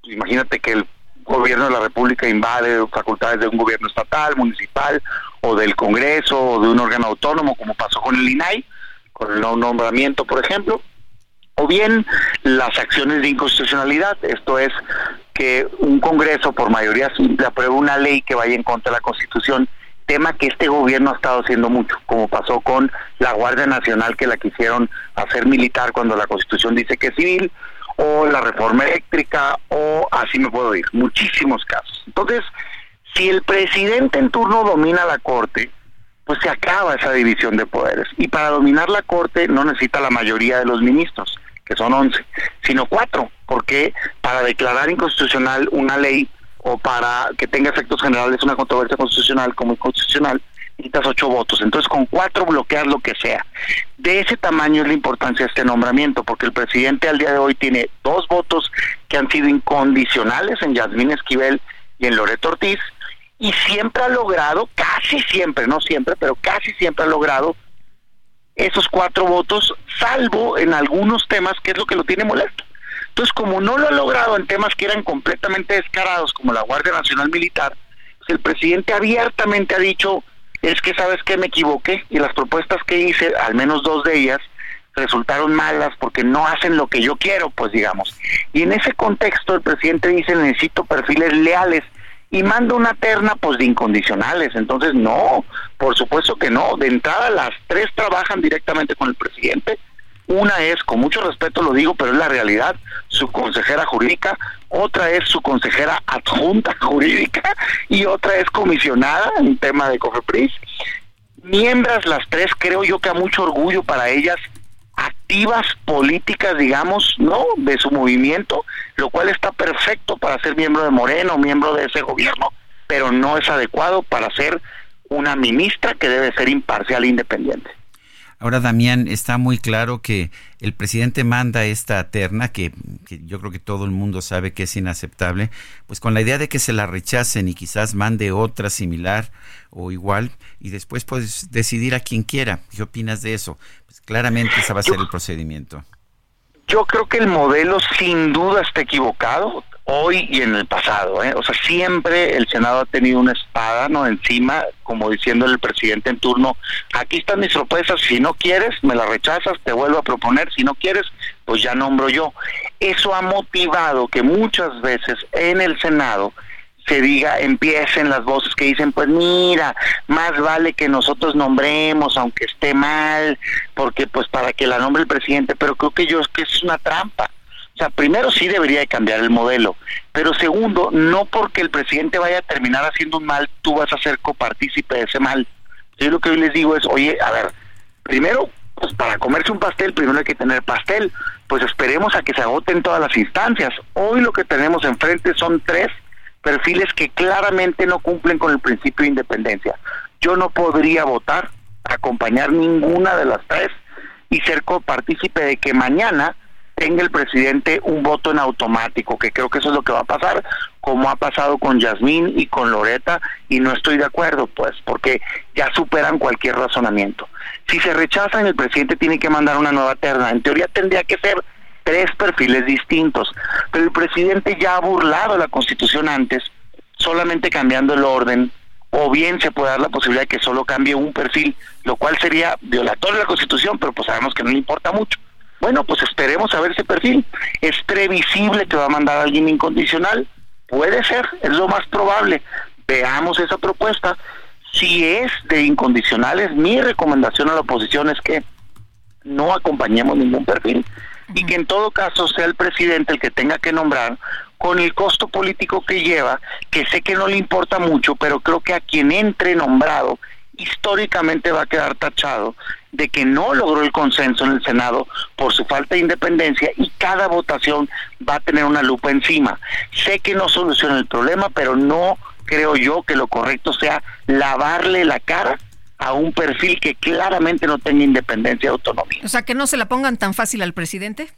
Imagínate que el gobierno de la República invade facultades de un gobierno estatal, municipal o del Congreso o de un órgano autónomo, como pasó con el INAI, con el nombramiento, por ejemplo o bien las acciones de inconstitucionalidad, esto es que un Congreso por mayoría simple apruebe una ley que vaya en contra de la Constitución, tema que este gobierno ha estado haciendo mucho, como pasó con la Guardia Nacional que la quisieron hacer militar cuando la Constitución dice que es civil, o la reforma eléctrica, o así me puedo ir, muchísimos casos. Entonces, si el presidente en turno domina la Corte, pues se acaba esa división de poderes. Y para dominar la Corte no necesita la mayoría de los ministros que son 11, sino cuatro, porque para declarar inconstitucional una ley o para que tenga efectos generales una controversia constitucional como inconstitucional, necesitas ocho votos. Entonces, con cuatro bloqueas lo que sea. De ese tamaño es la importancia de este nombramiento, porque el presidente al día de hoy tiene dos votos que han sido incondicionales en Yasmín Esquivel y en Loreto Ortiz, y siempre ha logrado, casi siempre, no siempre, pero casi siempre ha logrado esos cuatro votos, salvo en algunos temas que es lo que lo tiene molesto. Entonces, como no lo ha logrado en temas que eran completamente descarados, como la Guardia Nacional Militar, pues el presidente abiertamente ha dicho, es que sabes que me equivoqué y las propuestas que hice, al menos dos de ellas, resultaron malas porque no hacen lo que yo quiero, pues digamos. Y en ese contexto el presidente dice, necesito perfiles leales y manda una terna pues de incondicionales. Entonces, no, por supuesto que no. De entrada, las tres trabajan directamente con el presidente. Una es, con mucho respeto lo digo, pero es la realidad, su consejera jurídica, otra es su consejera adjunta jurídica y otra es comisionada en tema de COFEPRIS. Miembros las tres, creo yo que a mucho orgullo para ellas, activas políticas, digamos, ¿no? De su movimiento, lo cual está perfecto para ser miembro de Moreno, miembro de ese gobierno, pero no es adecuado para ser una ministra que debe ser imparcial e independiente. Ahora, Damián, está muy claro que el presidente manda esta terna, que, yo creo que todo el mundo sabe que es inaceptable, pues con la idea de que se la rechacen y quizás mande otra similar o igual, y después puedes decidir a quien quiera. ¿Qué opinas de eso? Pues claramente ese va a ser el procedimiento. Yo creo que el modelo sin duda está equivocado hoy y en el pasado. ¿eh? O sea, siempre el Senado ha tenido una espada no encima, como diciendo el presidente en turno, aquí están mis propuestas, si no quieres, me las rechazas, te vuelvo a proponer, si no quieres, pues ya nombro yo. Eso ha motivado que muchas veces en el Senado se diga, empiecen las voces que dicen, pues mira, más vale que nosotros nombremos, aunque esté mal, porque pues para que la nombre el presidente, pero creo que yo es que es una trampa sea, primero sí debería de cambiar el modelo, pero segundo, no porque el presidente vaya a terminar haciendo un mal, tú vas a ser copartícipe de ese mal. Yo lo que hoy les digo es, oye, a ver, primero, pues para comerse un pastel, primero hay que tener pastel, pues esperemos a que se agoten todas las instancias. Hoy lo que tenemos enfrente son tres perfiles que claramente no cumplen con el principio de independencia. Yo no podría votar, acompañar ninguna de las tres y ser copartícipe de que mañana tenga el presidente un voto en automático, que creo que eso es lo que va a pasar, como ha pasado con Yasmín y con Loreta, y no estoy de acuerdo, pues, porque ya superan cualquier razonamiento. Si se rechazan, el presidente tiene que mandar una nueva terna. En teoría tendría que ser tres perfiles distintos, pero el presidente ya ha burlado la constitución antes, solamente cambiando el orden, o bien se puede dar la posibilidad de que solo cambie un perfil, lo cual sería violatorio de la constitución, pero pues sabemos que no le importa mucho. Bueno, pues esperemos a ver ese perfil. ¿Es previsible que va a mandar a alguien incondicional? Puede ser, es lo más probable. Veamos esa propuesta. Si es de incondicionales, mi recomendación a la oposición es que no acompañemos ningún perfil y que en todo caso sea el presidente el que tenga que nombrar con el costo político que lleva, que sé que no le importa mucho, pero creo que a quien entre nombrado históricamente va a quedar tachado de que no logró el consenso en el Senado por su falta de independencia y cada votación va a tener una lupa encima. Sé que no soluciona el problema, pero no creo yo que lo correcto sea lavarle la cara a un perfil que claramente no tenga independencia y autonomía. O sea, que no se la pongan tan fácil al presidente.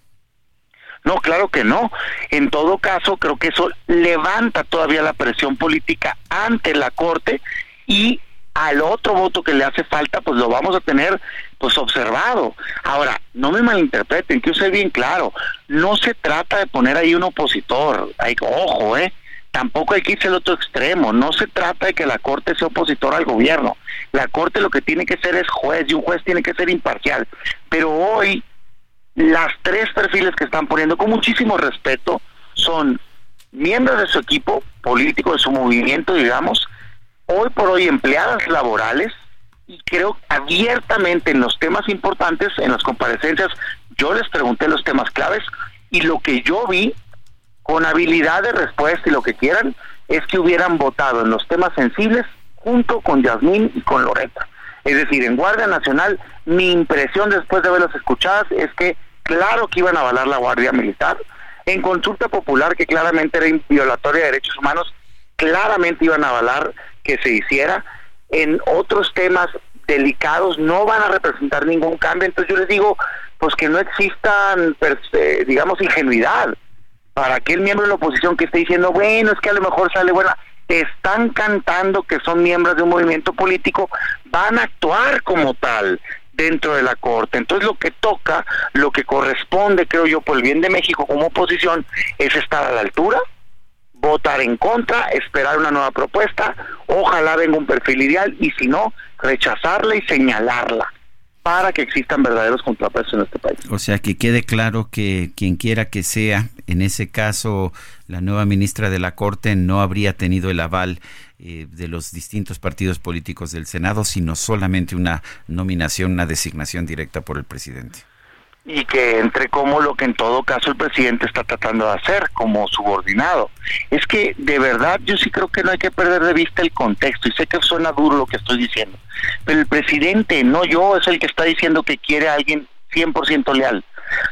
No, claro que no. En todo caso, creo que eso levanta todavía la presión política ante la Corte y al otro voto que le hace falta, pues lo vamos a tener pues observado. Ahora, no me malinterpreten, que ser bien claro, no se trata de poner ahí un opositor, hay, ojo, eh, tampoco hay que irse al otro extremo, no se trata de que la Corte sea opositor al gobierno, la Corte lo que tiene que ser es juez y un juez tiene que ser imparcial, pero hoy las tres perfiles que están poniendo con muchísimo respeto son miembros de su equipo político, de su movimiento, digamos, hoy por hoy empleadas laborales y creo abiertamente en los temas importantes, en las comparecencias, yo les pregunté los temas claves y lo que yo vi con habilidad de respuesta y lo que quieran es que hubieran votado en los temas sensibles junto con Yasmín y con Loreta. Es decir, en Guardia Nacional, mi impresión después de haberlos escuchadas es que claro que iban a avalar la Guardia Militar. En consulta popular, que claramente era violatoria de derechos humanos, claramente iban a avalar que se hiciera. En otros temas delicados no van a representar ningún cambio. Entonces yo les digo, pues que no existan, eh, digamos, ingenuidad para aquel miembro de la oposición que esté diciendo, bueno, es que a lo mejor sale buena. Están cantando que son miembros de un movimiento político, van a actuar como tal dentro de la Corte. Entonces lo que toca, lo que corresponde, creo yo, por el bien de México como oposición, es estar a la altura, votar en contra, esperar una nueva propuesta, ojalá venga un perfil ideal y si no, rechazarla y señalarla para que existan verdaderos contrapesos en este país. O sea, que quede claro que quien quiera que sea, en ese caso, la nueva ministra de la Corte no habría tenido el aval eh, de los distintos partidos políticos del Senado, sino solamente una nominación, una designación directa por el presidente y que entre como lo que en todo caso el presidente está tratando de hacer como subordinado. Es que de verdad yo sí creo que no hay que perder de vista el contexto y sé que suena duro lo que estoy diciendo, pero el presidente, no yo, es el que está diciendo que quiere a alguien 100% leal.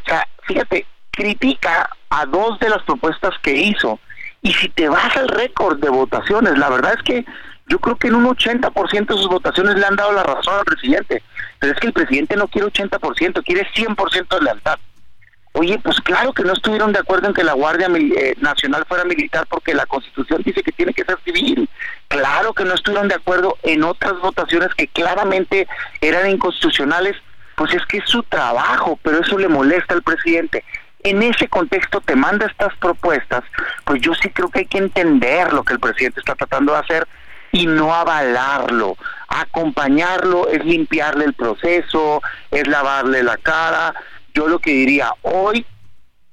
O sea, fíjate, critica a dos de las propuestas que hizo y si te vas al récord de votaciones, la verdad es que yo creo que en un 80% de sus votaciones le han dado la razón al presidente. Pero es que el presidente no quiere 80%, quiere 100% de lealtad. Oye, pues claro que no estuvieron de acuerdo en que la Guardia eh, Nacional fuera militar porque la Constitución dice que tiene que ser civil. Claro que no estuvieron de acuerdo en otras votaciones que claramente eran inconstitucionales. Pues es que es su trabajo, pero eso le molesta al presidente. en ese contexto te manda estas propuestas, pues yo sí creo que hay que entender lo que el presidente está tratando de hacer y no avalarlo. Acompañarlo es limpiarle el proceso, es lavarle la cara. Yo lo que diría, hoy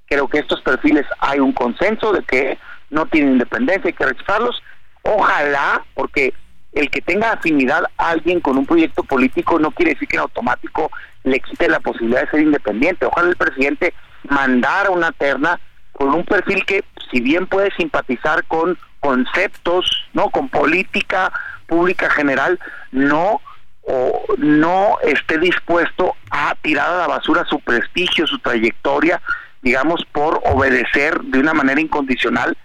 creo que estos perfiles hay un consenso de que no tienen independencia, hay que rechazarlos. Ojalá, porque el que tenga afinidad a alguien con un proyecto político no quiere decir que en automático le quite la posibilidad de ser independiente. Ojalá el presidente mandara una terna con un perfil que, si bien puede simpatizar con conceptos, no, con política pública general, no o no esté dispuesto a tirar a la basura su prestigio, su trayectoria, digamos, por obedecer de una manera incondicional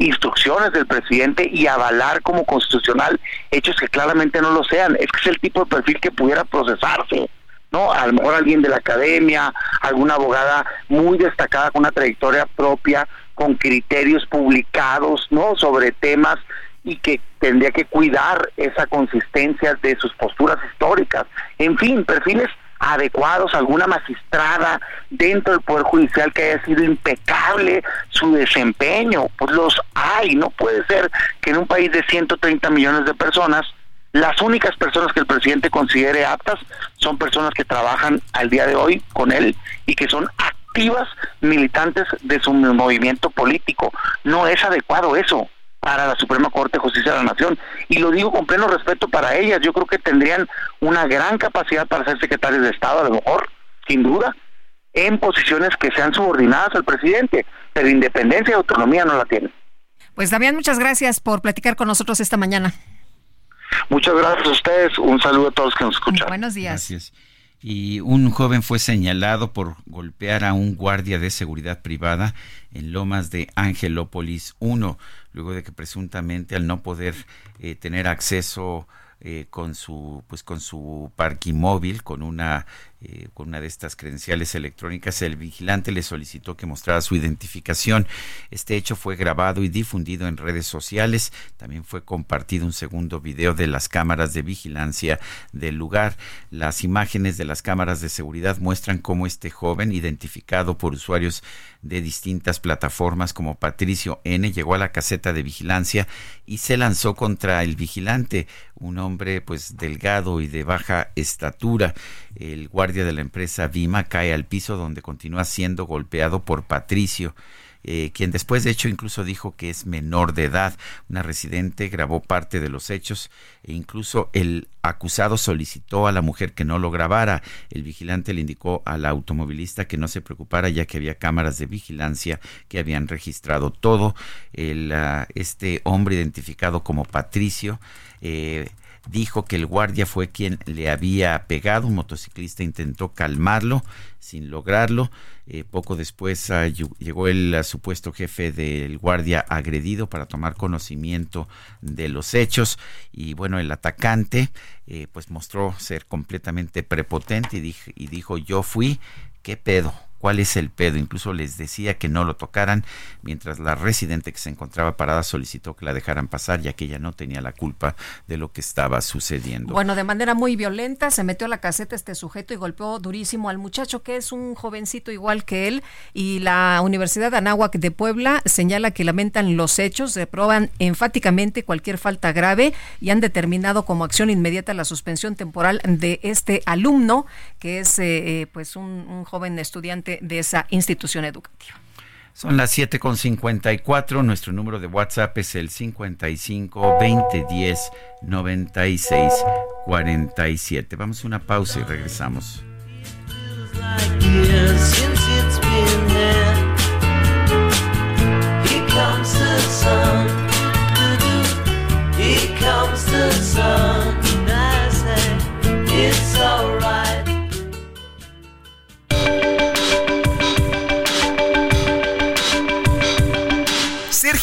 instrucciones del presidente y avalar como constitucional hechos que claramente no lo sean. Es que es el tipo de perfil que pudiera procesarse. ¿no? A lo mejor alguien de la academia, alguna abogada muy destacada con una trayectoria propia, con criterios publicados, ¿no? Sobre temas y que tendría que cuidar esa consistencia de sus posturas históricas. En fin, perfiles adecuados, alguna magistrada dentro del Poder Judicial que haya sido impecable su desempeño, pues los hay, no puede ser que en un país de 130 millones de personas las únicas personas que el presidente considere aptas son personas que trabajan al día de hoy con él y que son activas militantes de su movimiento político. No es adecuado eso para la Suprema Corte de Justicia de la Nación. Y lo digo con pleno respeto para ellas. Yo creo que tendrían una gran capacidad para ser secretarios de Estado, a lo mejor, sin duda, en posiciones que sean subordinadas al presidente, pero independencia y autonomía no la tienen. Pues Damián, muchas gracias por platicar con nosotros esta mañana. Muchas gracias a ustedes. Un saludo a todos que nos escuchan. Buenos días. Gracias. Y un joven fue señalado por golpear a un guardia de seguridad privada en Lomas de Angelópolis 1, luego de que presuntamente al no poder eh, tener acceso eh, con su pues con su parquimóvil con una eh, con una de estas credenciales electrónicas el vigilante le solicitó que mostrara su identificación. Este hecho fue grabado y difundido en redes sociales. También fue compartido un segundo video de las cámaras de vigilancia del lugar. Las imágenes de las cámaras de seguridad muestran cómo este joven identificado por usuarios de distintas plataformas como Patricio N llegó a la caseta de vigilancia y se lanzó contra el vigilante, un hombre pues delgado y de baja estatura. El guardia de la empresa Vima cae al piso donde continúa siendo golpeado por Patricio. Eh, quien después de hecho incluso dijo que es menor de edad. Una residente grabó parte de los hechos e incluso el acusado solicitó a la mujer que no lo grabara. El vigilante le indicó al automovilista que no se preocupara ya que había cámaras de vigilancia que habían registrado todo. El, ah, este hombre identificado como Patricio eh, dijo que el guardia fue quien le había pegado, un motociclista intentó calmarlo sin lograrlo. Eh, poco después ah, llegó el ah, supuesto jefe del guardia agredido para tomar conocimiento de los hechos y bueno, el atacante eh, pues mostró ser completamente prepotente y, y dijo yo fui, ¿qué pedo? Cuál es el pedo. Incluso les decía que no lo tocaran, mientras la residente que se encontraba parada solicitó que la dejaran pasar, ya que ella no tenía la culpa de lo que estaba sucediendo. Bueno, de manera muy violenta se metió a la caseta este sujeto y golpeó durísimo al muchacho, que es un jovencito igual que él, y la Universidad de Anáhuac de Puebla señala que lamentan los hechos, reproban enfáticamente cualquier falta grave y han determinado como acción inmediata la suspensión temporal de este alumno, que es eh, eh, pues un joven estudiante de esa institución educativa. Son las 7.54. Nuestro número de WhatsApp es el 55 20 10 96 47. Vamos a una pausa y regresamos. It's alright.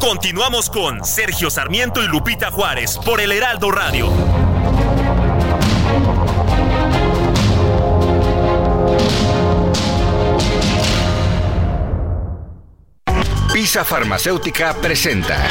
Continuamos con Sergio Sarmiento y Lupita Juárez por el Heraldo Radio. Pisa Farmacéutica presenta.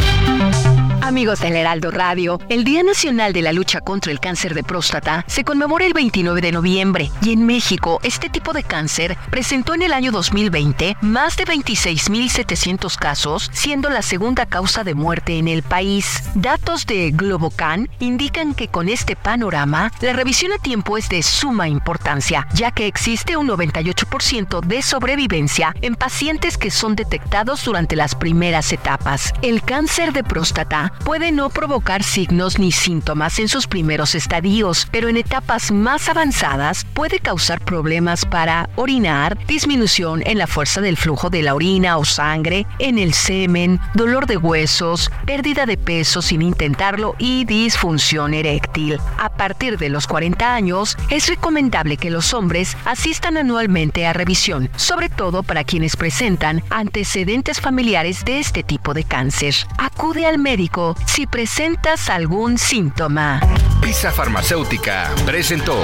Amigos del Heraldo Radio, el Día Nacional de la Lucha contra el Cáncer de Próstata se conmemora el 29 de noviembre y en México este tipo de cáncer presentó en el año 2020 más de 26.700 casos, siendo la segunda causa de muerte en el país. Datos de Globocan indican que con este panorama, la revisión a tiempo es de suma importancia, ya que existe un 98% de sobrevivencia en pacientes que son detectados durante las primeras etapas. El cáncer de próstata puede no provocar signos ni síntomas en sus primeros estadios, pero en etapas más avanzadas puede causar problemas para orinar, disminución en la fuerza del flujo de la orina o sangre, en el semen, dolor de huesos, pérdida de peso sin intentarlo y disfunción eréctil. A partir de los 40 años, es recomendable que los hombres asistan anualmente a revisión, sobre todo para quienes presentan antecedentes familiares de este tipo de cáncer. Acude al médico si presentas algún síntoma. Pisa Farmacéutica presentó.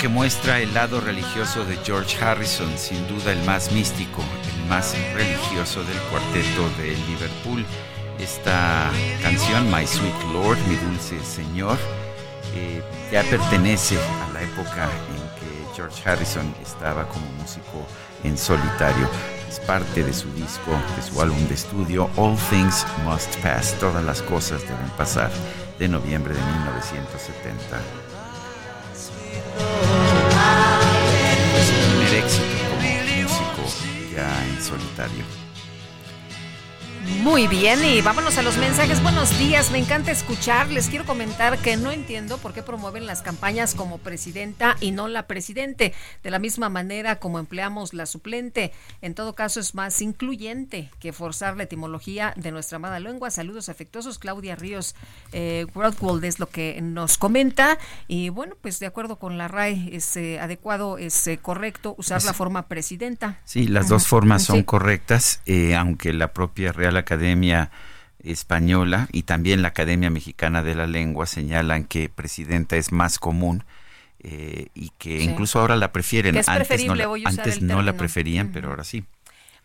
Que muestra el lado religioso de George Harrison, sin duda el más místico, el más religioso del cuarteto de Liverpool. Esta canción, My Sweet Lord, mi dulce Señor, eh, ya pertenece a la época en que George Harrison estaba como músico en solitario. Es parte de su disco, de su álbum de estudio, All Things Must Pass, todas las cosas deben pasar, de noviembre de 1970. Solitario. Muy bien, y vámonos a los mensajes. Buenos días, me encanta escuchar. Les quiero comentar que no entiendo por qué promueven las campañas como presidenta y no la presidente, de la misma manera como empleamos la suplente. En todo caso, es más incluyente que forzar la etimología de nuestra amada lengua. Saludos afectuosos, Claudia Ríos eh, es lo que nos comenta. Y bueno, pues de acuerdo con la RAE, es eh, adecuado, es eh, correcto usar la forma presidenta. Sí, las dos formas son Sí. correctas, eh, aunque la propia Real Academia Española y también la Academia Mexicana de la Lengua señalan que presidenta es más común eh, y que Sí. incluso ahora la prefieren. Es antes no la, antes no preferían, pero ahora sí.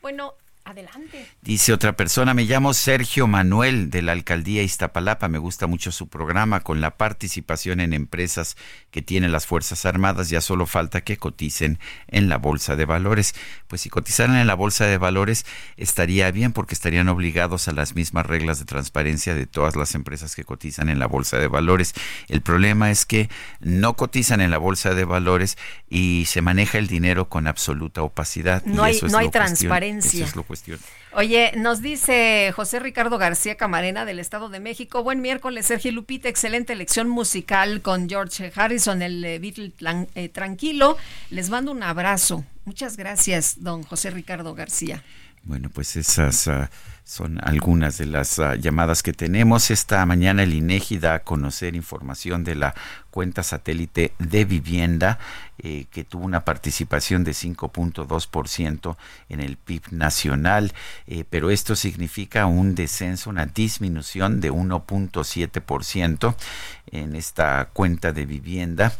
Bueno, adelante. Dice otra persona, me llamo Sergio Manuel de la alcaldía Iztapalapa, me gusta mucho su programa con la participación en empresas que tienen las Fuerzas Armadas, ya solo falta que coticen en la Bolsa de Valores. Pues si cotizaran en la Bolsa de Valores estaría bien porque estarían obligados a las mismas reglas de transparencia de todas las empresas que cotizan en la Bolsa de Valores. El problema es que no cotizan en la Bolsa de Valores y se maneja el dinero con absoluta opacidad. No y hay- eso es no hay cuestión- transparencia. Eso es lo cuestión. Oye, nos dice José Ricardo García Camarena del Estado de México. Buen miércoles, Sergio Lupita. Excelente elección musical con George Harrison, el Beatle tlan- eh, tranquilo. Les mando un abrazo. Muchas gracias, don José Ricardo García. Bueno, pues esas ah, son algunas de las ah, llamadas que tenemos. Esta mañana el INEGI da a conocer información de la cuenta satélite de vivienda eh, que tuvo una participación de 5.2% en el PIB nacional, eh, pero esto significa un descenso, una disminución de 1.7% en esta cuenta de vivienda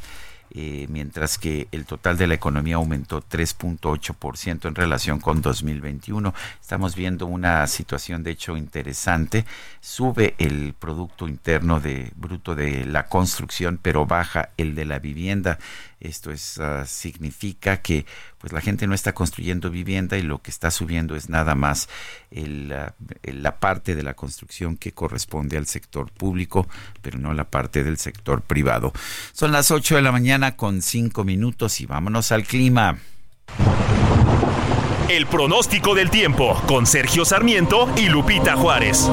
eh, mientras que el total de la economía aumentó 3.8% en relación con 2021. Estamos viendo una situación de hecho interesante. Sube el Producto Interno de Bruto de la construcción, pero baja el de la vivienda. Esto es, ah, significa que pues la gente no está construyendo vivienda y lo que está subiendo es nada más ah, la parte de la construcción que corresponde al sector público, pero no la parte del sector privado. Son las 8 de la mañana con 5 minutos y vámonos al clima. El pronóstico del tiempo con Sergio Sarmiento y Lupita Juárez.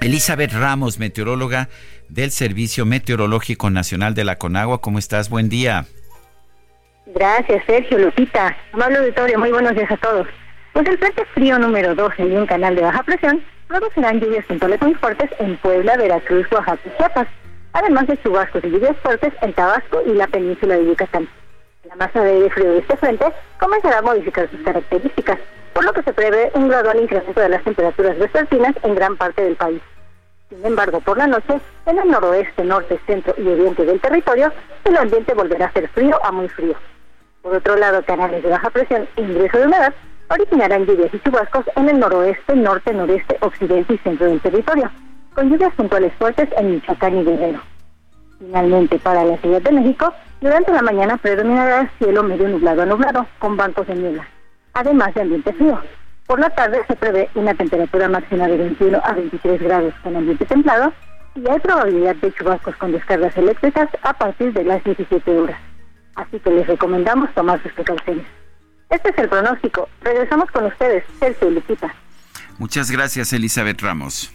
Elizabeth Ramos, meteoróloga del Servicio Meteorológico Nacional de la Conagua. ¿Cómo estás? Buen día. Gracias, Sergio, Lupita. Amable auditorio, muy buenos días a todos. Pues el frente frío número 12 y un canal de baja presión producirán lluvias puntuales muy fuertes en Puebla, Veracruz, Oaxaca y Chiapas además de chubascos y lluvias fuertes en Tabasco y la península de Yucatán. La masa de aire frío de este frente comenzará a modificar sus características, por lo que se prevé un gradual incremento de las temperaturas vespertinas en gran parte del país. Sin embargo, por la noche, en el noroeste, norte, centro y oriente del territorio, el ambiente volverá a ser frío a muy frío. Por otro lado, canales de baja presión e ingreso de humedad originarán lluvias y chubascos en el noroeste, norte, noreste, occidente y centro del territorio con lluvias puntuales fuertes en Michoacán y Guerrero. Finalmente, para la Ciudad de México, durante la mañana predominará cielo medio nublado a nublado, con bancos de niebla, además de ambiente frío. Por la tarde se prevé una temperatura máxima de 21 a 23 grados con ambiente templado y hay probabilidad de chubascos con descargas eléctricas a partir de las 17 horas. Así que les recomendamos tomar sus precauciones. Este es el pronóstico. Regresamos con ustedes, Sergio y Lupita. Muchas gracias, Elizabeth Ramos.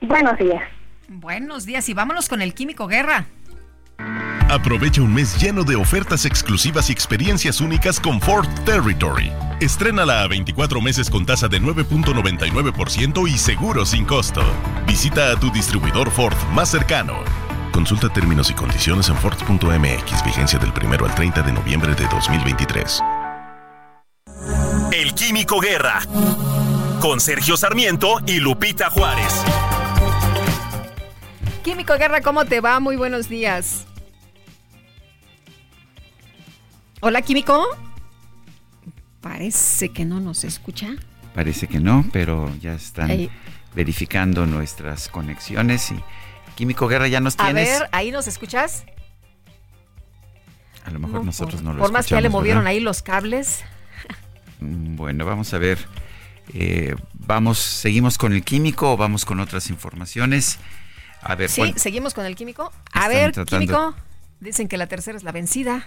Buenos días. Buenos días y vámonos con el Químico Guerra. Aprovecha un mes lleno de ofertas exclusivas y experiencias únicas con Ford Territory. Estrénala a 24 meses con tasa de 9.99% y seguro sin costo. Visita a tu distribuidor Ford más cercano. Consulta términos y condiciones en Ford.mx, vigencia del 1 al 30 de noviembre de 2023. El Químico Guerra. Con Sergio Sarmiento y Lupita Juárez. Químico Guerra, ¿cómo te va? Muy buenos días. Hola, Químico. Parece que no nos escucha. Parece que no, pero ya están verificando nuestras conexiones y Químico Guerra ya nos tienes. A ver, ahí nos escuchas. A lo mejor nosotros no lo Por más que ya le movieron ahí los cables. Mm, bueno, vamos a ver. Eh, vamos, seguimos con el químico o vamos con otras informaciones. A ver, sí, seguimos con el químico. A ver, químico, dicen que la tercera es la vencida.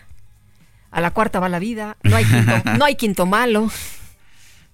A la cuarta va la vida. No hay quinto, no hay quinto malo.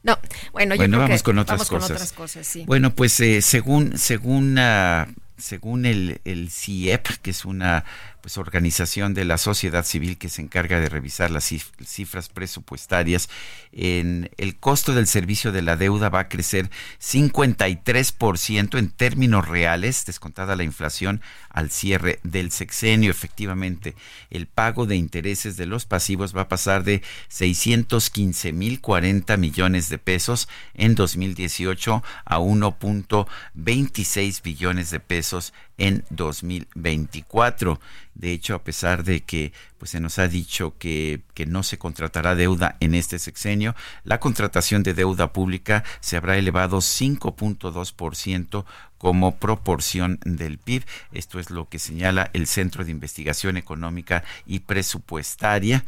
No, bueno, yo creo vamos que con otras vamos cosas. Con otras cosas sí. Bueno, pues eh, según según uh, según el, el CIEP, que es una pues, organización de la sociedad civil que se encarga de revisar las cifras presupuestarias, en el costo del servicio de la deuda va a crecer 53% en términos reales, descontada la inflación al cierre del sexenio. Efectivamente, el pago de intereses de los pasivos va a pasar de 615 mil 40 millones de pesos en 2018 a 1.26 billones de pesos en 2024. De hecho, a pesar de que pues, se nos ha dicho que, que, no se contratará deuda en este sexenio, la contratación de deuda pública se habrá elevado 5.2% como proporción del PIB. Esto es lo que señala el Centro de Investigación Económica y Presupuestaria,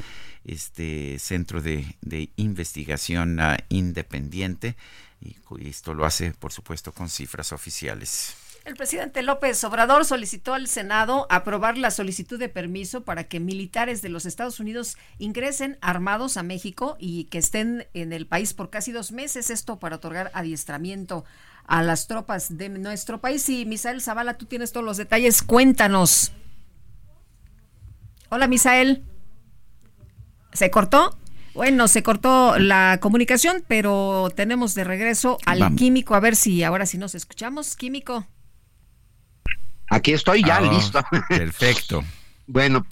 este centro de, investigación uh, independiente. Y esto lo hace, por supuesto, con cifras oficiales. El presidente López Obrador solicitó al Senado aprobar la solicitud de permiso para que militares de los Estados Unidos ingresen armados a México y que estén en el país por casi dos meses. Esto para otorgar adiestramiento a las tropas de nuestro país. Y Misael Zavala, tú tienes todos los detalles. Cuéntanos. Hola, Misael. ¿Se cortó? Bueno, se cortó la comunicación, pero tenemos de regreso al Vamos. químico. A ver si ahora sí nos escuchamos. Químico. Aquí estoy ya Ah, listo. Perfecto. bueno,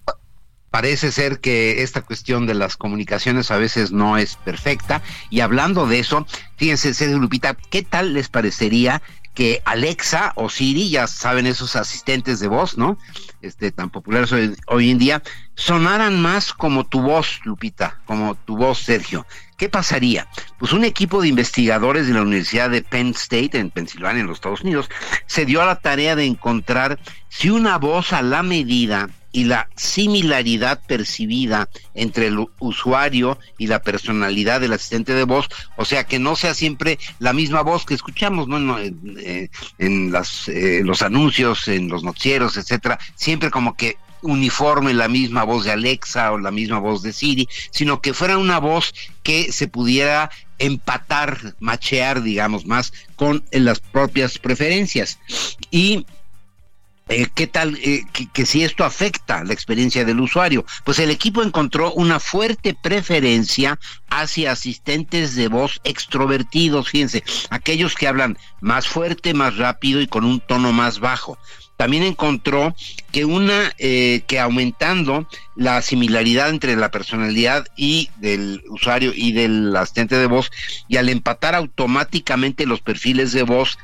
parece ser que esta cuestión de las comunicaciones a veces no es perfecta. Y hablando de eso, fíjense, Sergio Lupita, ¿qué tal les parecería que Alexa o Siri, ya saben esos asistentes de voz, ¿no? Este tan populares hoy, hoy en día, sonaran más como tu voz, Lupita, como tu voz, Sergio. ¿Qué pasaría? Pues un equipo de investigadores de la Universidad de Penn State en Pensilvania, en los Estados Unidos, se dio a la tarea de encontrar si una voz a la medida y la similaridad percibida entre el usuario y la personalidad del asistente de voz, o sea, que no sea siempre la misma voz que escuchamos, ¿no? en, eh, eh, los anuncios, en los noticieros, etcétera, siempre como que uniforme la misma voz de Alexa o la misma voz de Siri, sino que fuera una voz que se pudiera empatar, machear, digamos, más con las propias preferencias. Y eh, ¿Qué tal eh, que, si esto afecta la experiencia del usuario? Pues el equipo encontró una fuerte preferencia hacia asistentes de voz extrovertidos, fíjense, aquellos que hablan más fuerte, más rápido y con un tono más bajo también encontró que una eh, que aumentando la similaridad entre la personalidad y del usuario y del asistente de voz y al empatar automáticamente los perfiles de voz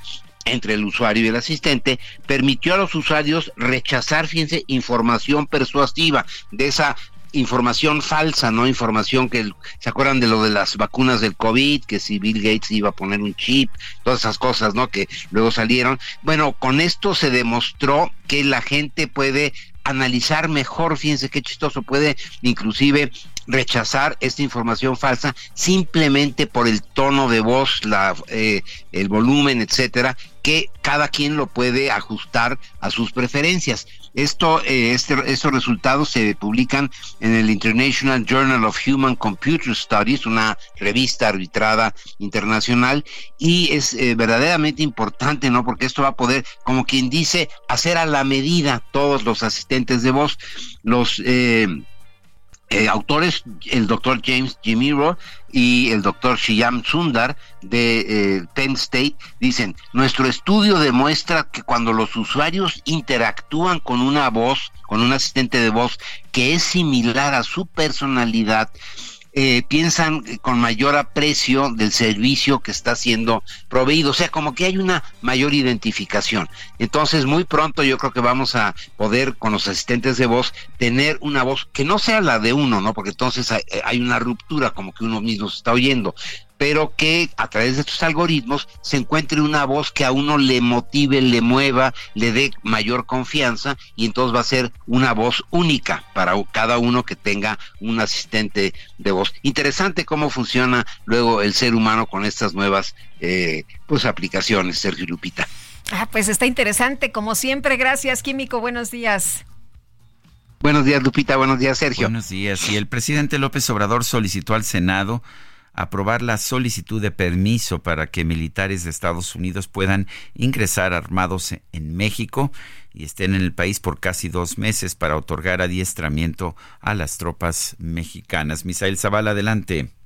entre el usuario y el asistente, permitió a los usuarios rechazar, fíjense, información persuasiva de esa información falsa, ¿no? Información que, ¿se acuerdan de lo de las vacunas del COVID? Que si Bill Gates iba a poner un chip, todas esas cosas, ¿no? Que luego salieron. Bueno, con esto se demostró que la gente puede analizar mejor, fíjense qué chistoso, puede inclusive rechazar esta información falsa simplemente por el tono de voz, la, eh, el volumen, etcétera, que cada quien lo puede ajustar a sus preferencias. Esto, eh, este, estos resultados se publican en el International Journal of Human Computer Studies, una revista arbitrada internacional, y es eh, verdaderamente importante, ¿no? Porque esto va a poder, como quien dice, hacer a la medida todos los asistentes de voz, los eh, eh, autores, el doctor James Jimiro y el doctor Shyam Sundar de eh, Penn State, dicen, nuestro estudio demuestra que cuando los usuarios interactúan con una voz, con un asistente de voz que es similar a su personalidad, eh, piensan con mayor aprecio del servicio que está siendo proveído, o sea, como que hay una mayor identificación. Entonces, muy pronto yo creo que vamos a poder con los asistentes de voz tener una voz que no sea la de uno, ¿no? Porque entonces hay, hay una ruptura, como que uno mismo se está oyendo, pero que a través de estos algoritmos se encuentre una voz que a uno le motive, le mueva, le dé mayor confianza y entonces va a ser una voz única para cada uno que tenga un asistente de voz. Interesante cómo funciona luego el ser humano con estas nuevas eh, pues aplicaciones, Sergio Lupita. Ah, pues está interesante, como siempre. Gracias, Químico. Buenos días. Buenos días, Lupita. Buenos días, Sergio. Buenos días. Y el presidente López Obrador solicitó al Senado aprobar la solicitud de permiso para que militares de Estados Unidos puedan ingresar armados en México y estén en el país por casi dos meses para otorgar adiestramiento a las tropas mexicanas. Misael Zavala, adelante.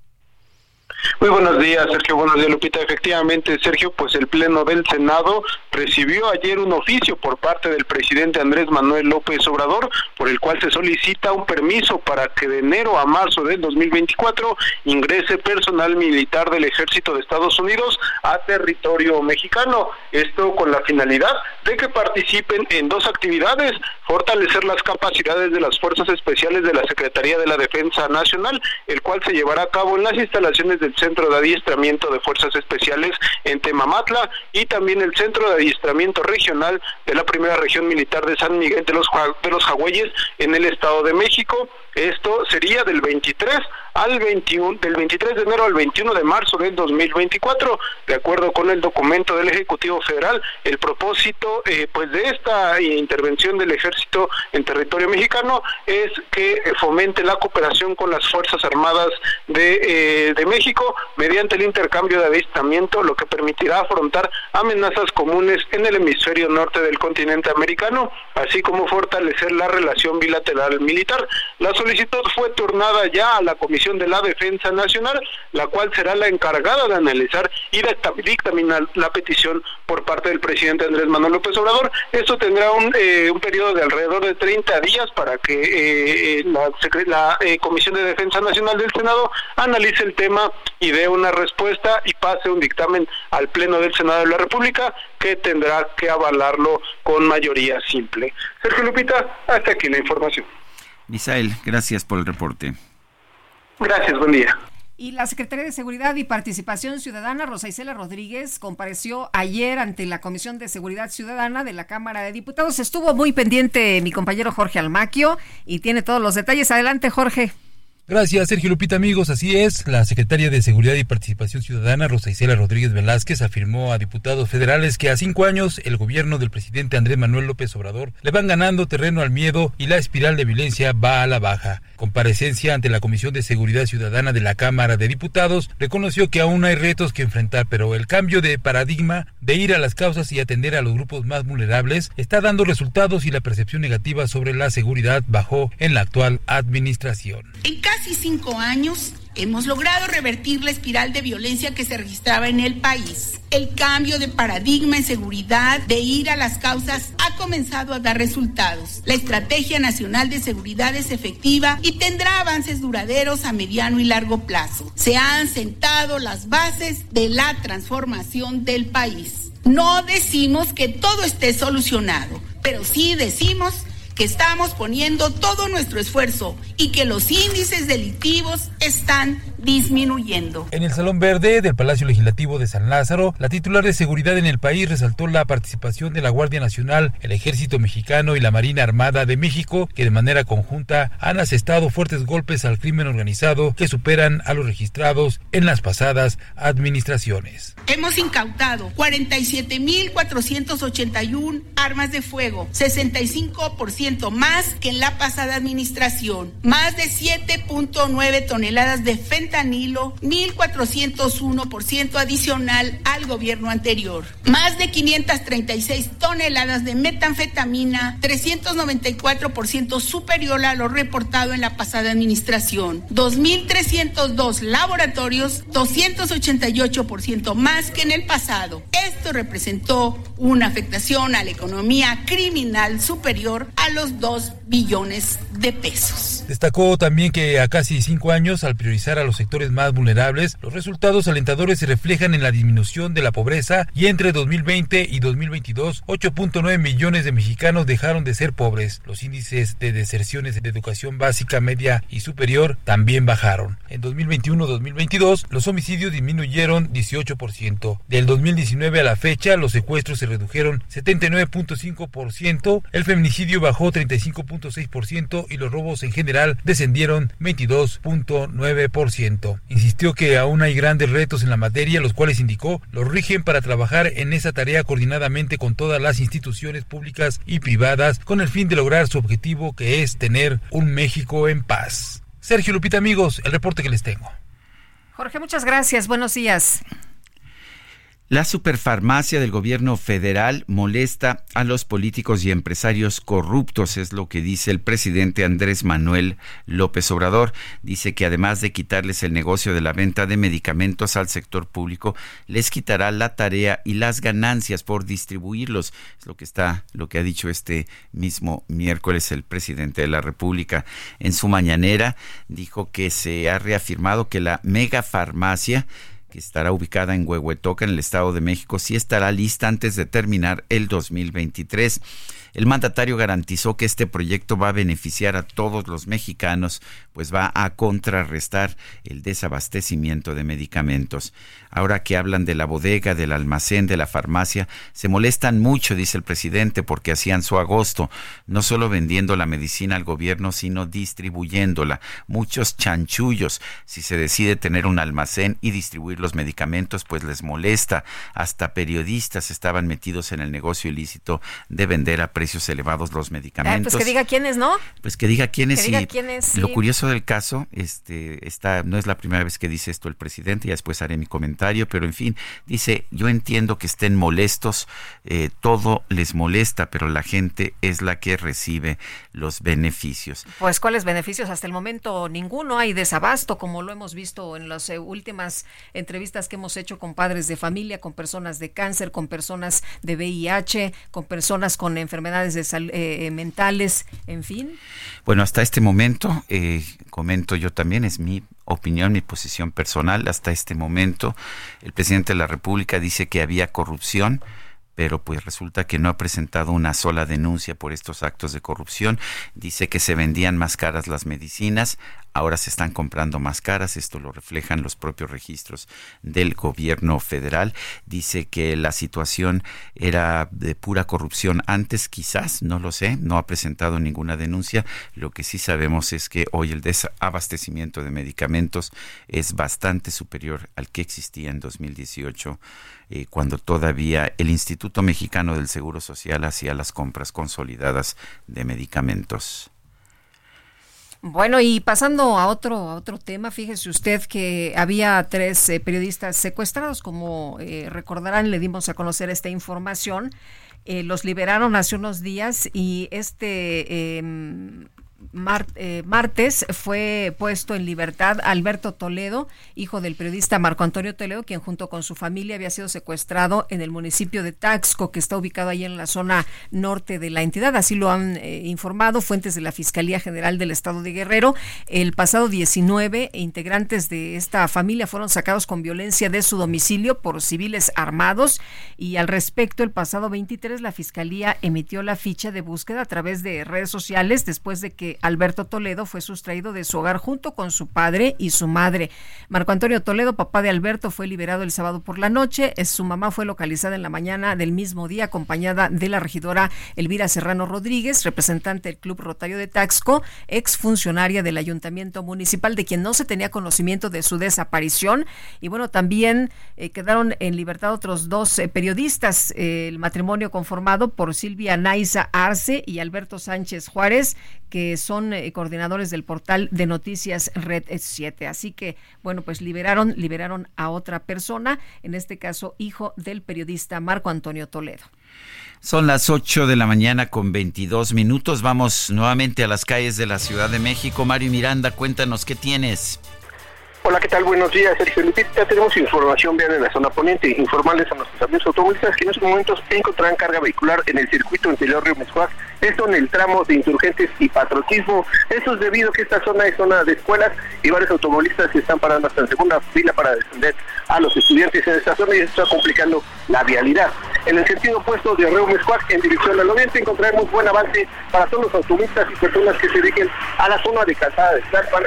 Muy buenos días, Sergio. Buenos días, Lupita. Efectivamente, Sergio, pues el Pleno del Senado recibió ayer un oficio por parte del presidente Andrés Manuel López Obrador, por el cual se solicita un permiso para que de enero a marzo del 2024 ingrese personal militar del Ejército de Estados Unidos a territorio mexicano. Esto con la finalidad de que participen en dos actividades, fortalecer las capacidades de las Fuerzas Especiales de la Secretaría de la Defensa Nacional, el cual se llevará a cabo en las instalaciones del Centro de Adiestramiento de Fuerzas Especiales en Temamatla y también el Centro de Adiestramiento Regional de la Primera Región Militar de San Miguel de los, de los en el Estado de México. Esto sería del 23 al 21, del 23 de enero al 21 de marzo del 2024. De acuerdo con el documento del Ejecutivo Federal, el propósito eh, pues de esta intervención del Ejército en territorio mexicano es que fomente la cooperación con las Fuerzas Armadas de, eh, de México mediante el intercambio de adiestramiento, lo que permitirá afrontar amenazas comunes en el hemisferio norte del continente americano, así como fortalecer la relación bilateral militar. La solicitud fue turnada ya a la Comisión De la Defensa Nacional, la cual será la encargada de analizar y dictaminar la petición por parte del presidente Andrés Manuel López Obrador. Esto tendrá un, eh, un periodo de alrededor de 30 días para que eh, la, la Comisión de Defensa Nacional del Senado analice el tema y dé una respuesta y pase un dictamen al Pleno del Senado de la República que tendrá que avalarlo con mayoría simple. Sergio Lupita, hasta aquí la información. Misael, gracias por el reporte. Gracias, buen día. Y la Secretaría de Seguridad y Participación Ciudadana, Rosa Isela Rodríguez, compareció ayer ante la Comisión de Seguridad Ciudadana de la Cámara de Diputados. Estuvo muy pendiente mi compañero Jorge Almaquio y tiene todos los detalles. Adelante, Jorge. Gracias, Sergio Lupita, amigos. Así es, la secretaria de Seguridad y Participación Ciudadana, Rosa Isela Rodríguez Velázquez, afirmó a diputados federales que a cinco años el gobierno del presidente Andrés Manuel López Obrador le van ganando terreno al miedo y la espiral de violencia va a la baja. Comparecencia ante la Comisión de Seguridad Ciudadana de la Cámara de Diputados, reconoció que aún hay retos que enfrentar, pero el cambio de paradigma de ir a las causas y atender a los grupos más vulnerables está dando resultados y la percepción negativa sobre la seguridad bajó en la actual administración casi cinco años hemos logrado revertir la espiral de violencia que se registraba en el país. El cambio de paradigma en seguridad, de ir a las causas, ha comenzado a dar resultados. La Estrategia Nacional de Seguridad es efectiva y tendrá avances duraderos a mediano y largo plazo. Se han sentado las bases de la transformación del país. No decimos que todo esté solucionado, pero sí decimos que estamos poniendo todo nuestro esfuerzo y que los índices delictivos están disminuyendo. En el Salón Verde del Palacio Legislativo de San Lázaro, la titular de seguridad en el país resaltó la participación de la Guardia Nacional, el Ejército Mexicano y la Marina Armada de México, que de manera conjunta han asestado fuertes golpes al crimen organizado que superan a los registrados en las pasadas administraciones. Hemos incautado 47.481 armas de fuego, 65% más que en la pasada administración, más de 7.9 toneladas de fentanilo, 1.401% adicional al gobierno anterior, más de 536 toneladas de metanfetamina, 394% superior a lo reportado en la pasada administración, 2.302 laboratorios, 288% más que en el pasado. Esto representó una afectación a la economía criminal superior a los 2 billones de pesos. Destacó también que a casi cinco años, al priorizar a los sectores más vulnerables, los resultados alentadores se reflejan en la disminución de la pobreza y entre 2020 y 2022, 8.9 millones de mexicanos dejaron de ser pobres. Los índices de deserciones de educación básica, media y superior también bajaron. En 2021-2022, los homicidios disminuyeron 18%. Del 2019 a la fecha, los secuestros se redujeron 79.5%, el feminicidio bajó 35.6% y los robos en general descendieron 22.9%. Insistió que aún hay grandes retos en la materia, los cuales indicó los rigen para trabajar en esa tarea coordinadamente con todas las instituciones públicas y privadas con el fin de lograr su objetivo que es tener un México en paz. Sergio Lupita amigos, el reporte que les tengo. Jorge, muchas gracias. Buenos días. La superfarmacia del gobierno federal molesta a los políticos y empresarios corruptos, es lo que dice el presidente Andrés Manuel López Obrador. Dice que además de quitarles el negocio de la venta de medicamentos al sector público, les quitará la tarea y las ganancias por distribuirlos. Es lo que está, lo que ha dicho este mismo miércoles el presidente de la República. En su mañanera dijo que se ha reafirmado que la megafarmacia estará ubicada en Huehuetoca, en el Estado de México, sí estará lista antes de terminar el 2023. El mandatario garantizó que este proyecto va a beneficiar a todos los mexicanos, pues va a contrarrestar el desabastecimiento de medicamentos. Ahora que hablan de la bodega, del almacén, de la farmacia, se molestan mucho, dice el presidente, porque hacían su agosto, no solo vendiendo la medicina al gobierno, sino distribuyéndola. Muchos chanchullos si se decide tener un almacén y distribuirlo los medicamentos pues les molesta. Hasta periodistas estaban metidos en el negocio ilícito de vender a precios elevados los medicamentos. pues que diga quiénes, ¿no? Pues que diga quiénes. Que diga y quiénes, Lo sí. Curioso del caso, este, está, no es la primera vez que dice esto el presidente, ya después haré mi comentario, pero en fin, dice, yo entiendo que estén molestos, eh, todo les molesta, pero la gente es la que recibe los beneficios. Pues cuáles beneficios hasta el momento ninguno hay desabasto como lo hemos visto en las eh, últimas entrevistas que hemos hecho con padres de familia, con personas de cáncer, con personas de VIH, con personas con enfermedades de sal- eh, eh, mentales, en fin. Bueno, hasta este momento, eh, comento yo también, es mi opinión, mi posición personal, hasta este momento el presidente de la República dice que había corrupción, pero pues resulta que no ha presentado una sola denuncia por estos actos de corrupción. Dice que se vendían más caras las medicinas, ahora se están comprando más caras, esto lo reflejan los propios registros del gobierno federal. Dice que la situación era de pura corrupción antes, quizás, no lo sé, no ha presentado ninguna denuncia. Lo que sí sabemos es que hoy el desabastecimiento de medicamentos es bastante superior al que existía en 2018 eh, cuando todavía el Instituto Mexicano del Seguro Social hacía las compras consolidadas de medicamentos. Bueno, y pasando a otro, a otro tema, fíjese usted que había tres eh, periodistas secuestrados, como eh, recordarán, le dimos a conocer esta información. Eh, los liberaron hace unos días y este eh, martes fue puesto en libertad Alberto Toledo, hijo del periodista Marco Antonio Toledo, quien junto con su familia había sido secuestrado en el municipio de Taxco, que está ubicado ahí en la zona norte de la entidad. Así lo han eh, informado fuentes de la Fiscalía General del Estado de Guerrero. El pasado 19, integrantes de esta familia fueron sacados con violencia de su domicilio por civiles armados y al respecto, el pasado 23, la Fiscalía emitió la ficha de búsqueda a través de redes sociales después de que Alberto Toledo fue sustraído de su hogar junto con su padre y su madre. Marco Antonio Toledo, papá de Alberto, fue liberado el sábado por la noche. Su mamá fue localizada en la mañana del mismo día acompañada de la regidora Elvira Serrano Rodríguez, representante del Club Rotario de Taxco, exfuncionaria del Ayuntamiento Municipal, de quien no se tenía conocimiento de su desaparición. Y bueno, también eh, quedaron en libertad otros dos eh, periodistas, eh, el matrimonio conformado por Silvia Naiza Arce y Alberto Sánchez Juárez, que son eh, coordinadores del portal de noticias Red 7. Así que, bueno, pues liberaron, liberaron a otra persona, en este caso hijo del periodista Marco Antonio Toledo. Son las 8 de la mañana con 22 minutos. Vamos nuevamente a las calles de la Ciudad de México. Mario Miranda, cuéntanos qué tienes. Hola, ¿qué tal? Buenos días, Sergio Lupita. Tenemos información vial en la zona poniente. Informarles a nuestros amigos automovilistas que en estos momentos encontrarán carga vehicular en el circuito interior Río Mezcuac, esto en el tramo de insurgentes y patriotismo. Eso es debido a que esta zona es zona de escuelas y varios automovilistas se están parando hasta en segunda fila para defender a los estudiantes en esta zona y eso está complicando la vialidad. En el sentido opuesto de Río Mezcuac, en dirección al oriente, encontraremos buen avance para todos los automovilistas y personas que se dirigen a la zona de calzada de Tlalpan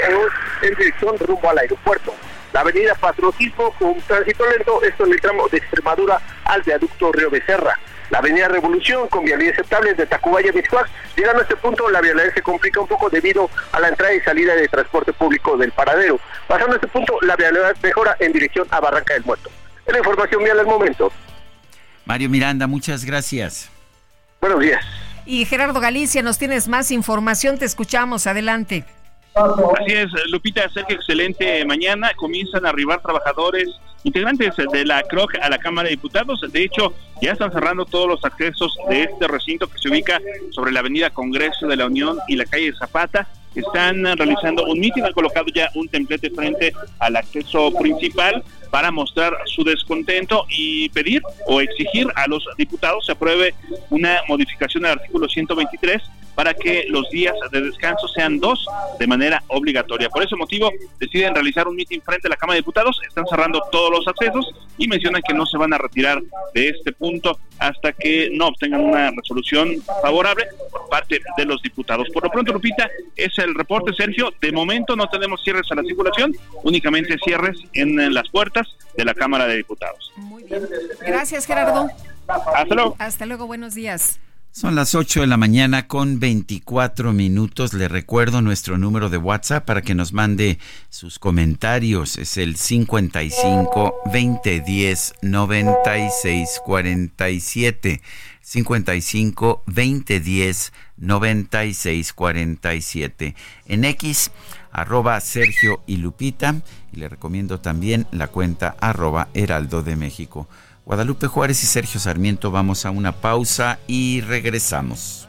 en dirección rumbo al aeropuerto. La avenida Patriotismo con tránsito lento, esto en el tramo de Extremadura al viaducto Río Becerra. La avenida Revolución con vialidad aceptable de Tacubaya a Mixcoac. Llegando a este punto, la vialidad se complica un poco debido a la entrada y salida de transporte público del paradero. Pasando a este punto, la vialidad mejora en dirección a Barranca del Muerto. Es la información vial al momento. Mario Miranda, muchas gracias. Buenos días. Y Gerardo Galicia, nos tienes más información, te escuchamos, adelante. Así es, Lupita, Sergio, excelente mañana. Comienzan a arribar trabajadores integrantes de la CROC a la Cámara de Diputados. De hecho, ya están cerrando todos los accesos de este recinto que se ubica sobre la Avenida Congreso de la Unión y la calle Zapata. Están realizando un mitin, han colocado ya un templete frente al acceso principal para mostrar su descontento y pedir o exigir a los diputados se apruebe una modificación al artículo 123 para que los días de descanso sean dos de manera obligatoria. Por ese motivo deciden realizar un mitin frente a la Cámara de Diputados, están cerrando todos los accesos y mencionan que no se van a retirar de este punto hasta que no obtengan una resolución favorable por parte de los diputados. Por lo pronto, Lupita, es el reporte, Sergio. De momento no tenemos cierres a la circulación, únicamente cierres en las puertas de la Cámara de Diputados. Gracias, Gerardo. Hasta luego. Hasta luego, buenos días. Son las 8 de la mañana con 24 minutos. Le recuerdo nuestro número de WhatsApp para que nos mande sus comentarios. Es el 55 2010 96 47. 55 2010 96 47. En X, arroba Sergio y Lupita. Y le recomiendo también la cuenta arroba Heraldo de México. Guadalupe Juárez y Sergio Sarmiento vamos a una pausa y regresamos.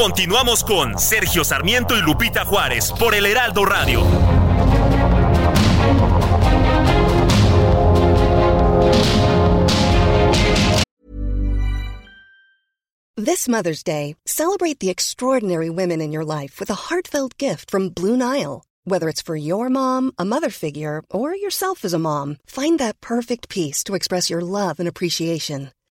Continuamos con Sergio Sarmiento y Lupita Juárez por el Heraldo Radio. This Mother's Day, celebrate the extraordinary women in your life with a heartfelt gift from Blue Nile. Whether it's for your mom, a mother figure, or yourself as a mom, find that perfect piece to express your love and appreciation.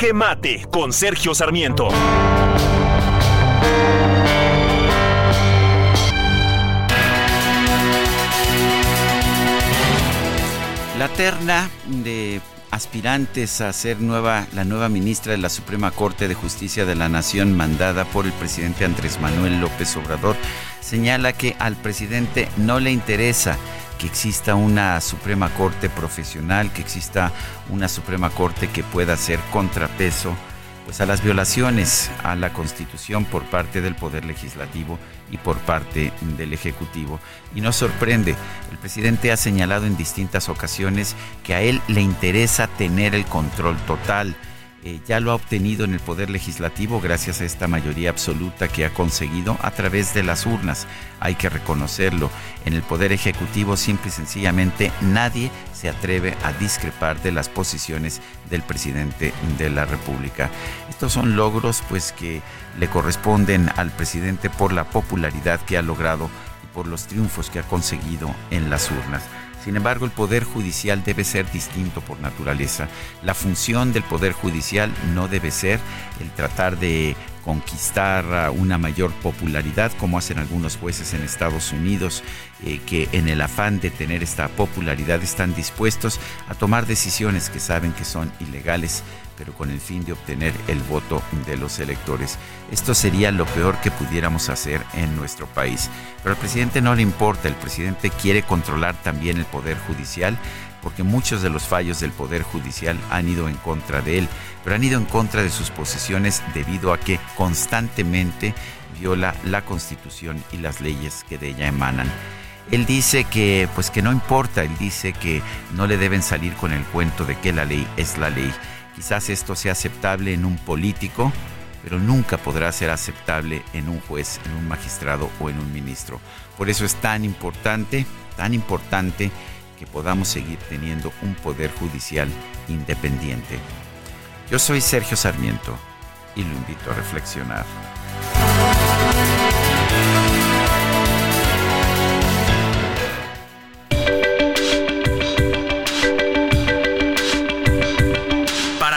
Jaque Mate con Sergio Sarmiento. La terna de aspirantes a ser nueva, la nueva ministra de la Suprema Corte de Justicia de la Nación mandada por el presidente Andrés Manuel López Obrador señala que al presidente no le interesa que exista una Suprema Corte profesional, que exista una Suprema Corte que pueda ser contrapeso pues a las violaciones a la Constitución por parte del Poder Legislativo y por parte del Ejecutivo. Y no sorprende, el presidente ha señalado en distintas ocasiones que a él le interesa tener el control total. Eh, ya lo ha obtenido en el Poder Legislativo gracias a esta mayoría absoluta que ha conseguido a través de las urnas. Hay que reconocerlo. En el Poder Ejecutivo simple y sencillamente nadie se atreve a discrepar de las posiciones del presidente de la República. Estos son logros pues que le corresponden al presidente por la popularidad que ha logrado y por los triunfos que ha conseguido en las urnas. Sin embargo, el Poder Judicial debe ser distinto por naturaleza. La función del Poder Judicial no debe ser el tratar de conquistar una mayor popularidad como hacen algunos jueces en Estados Unidos, eh, que en el afán de tener esta popularidad están dispuestos a tomar decisiones que saben que son ilegales, pero con el fin de obtener el voto de los electores. Esto sería lo peor que pudiéramos hacer en nuestro país. Pero al presidente no le importa, el presidente quiere controlar también el Poder Judicial porque muchos de los fallos del Poder Judicial han ido en contra de él, pero han ido en contra de sus posiciones debido a que constantemente viola la Constitución y las leyes que de ella emanan. Él dice que pues que no importa, él dice que no le deben salir con el cuento de que la ley es la ley. Quizás esto sea aceptable en un político, pero nunca podrá ser aceptable en un juez, en un magistrado o en un ministro. Por eso es tan importante, tan importante que podamos seguir teniendo un poder judicial independiente. Yo soy Sergio Sarmiento y lo invito a reflexionar.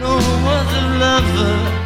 No other lover.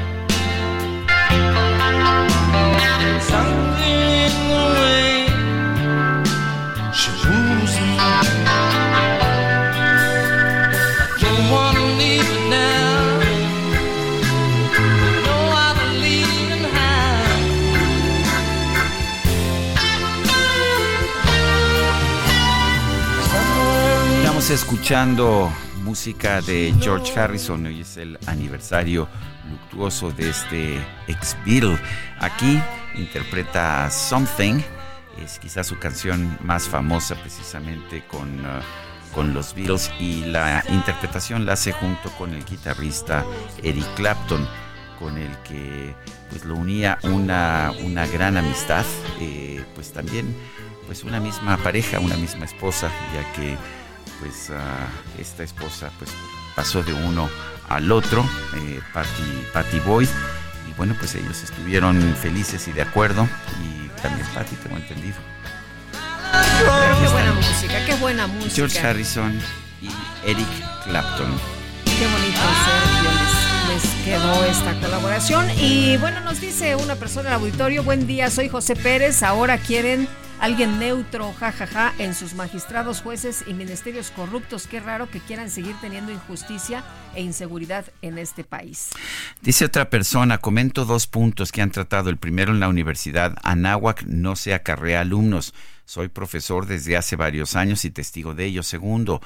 Estamos escuchando música de George Harrison. Hoy es el aniversario luctuoso de este ex Beatle. Aquí interpreta Something. Es quizás su canción más famosa precisamente con, uh, con los Beatles y la interpretación la hace junto con el guitarrista Eric Clapton con el que pues lo unía una, una gran amistad, eh, pues también pues una misma pareja, una misma esposa, ya que pues uh, esta esposa pues pasó de uno al otro, eh, Patty, Patty Boyd, y bueno pues ellos estuvieron felices y de acuerdo, y también Patty tengo entendido. Pero qué buena música, qué buena música. George Harrison y Eric Clapton. Qué bonito, Sergio, les, les quedó esta colaboración. Y bueno, nos dice una persona en el auditorio, buen día, soy José Pérez, ahora quieren alguien neutro, jajaja, en sus magistrados, jueces y ministerios corruptos. Qué raro que quieran seguir teniendo injusticia e inseguridad en este país. Dice otra persona, comento dos puntos que han tratado. El primero, en la universidad Anáhuac no se acarrea alumnos. Soy profesor desde hace varios años y testigo de ello. Segundo,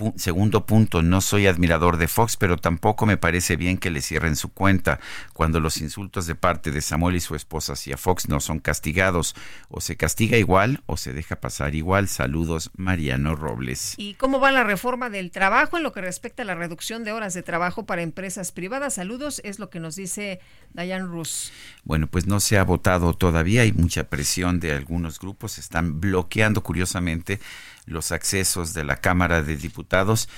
pu- segundo punto, no soy admirador de Fox, pero tampoco me parece bien que le cierren su cuenta cuando los insultos de parte de Samuel y su esposa hacia Fox no son castigados. O se castiga igual o se deja pasar igual. Saludos, Mariano Robles. ¿Y cómo va la reforma del trabajo en lo que respecta a la reducción de horas de trabajo para empresas privadas? Saludos, es lo que nos dice Diane Rus. Bueno, pues no se ha votado todavía, hay mucha presión de algunos grupos, están bloqueando curiosamente los accesos de la Cámara de Diputados,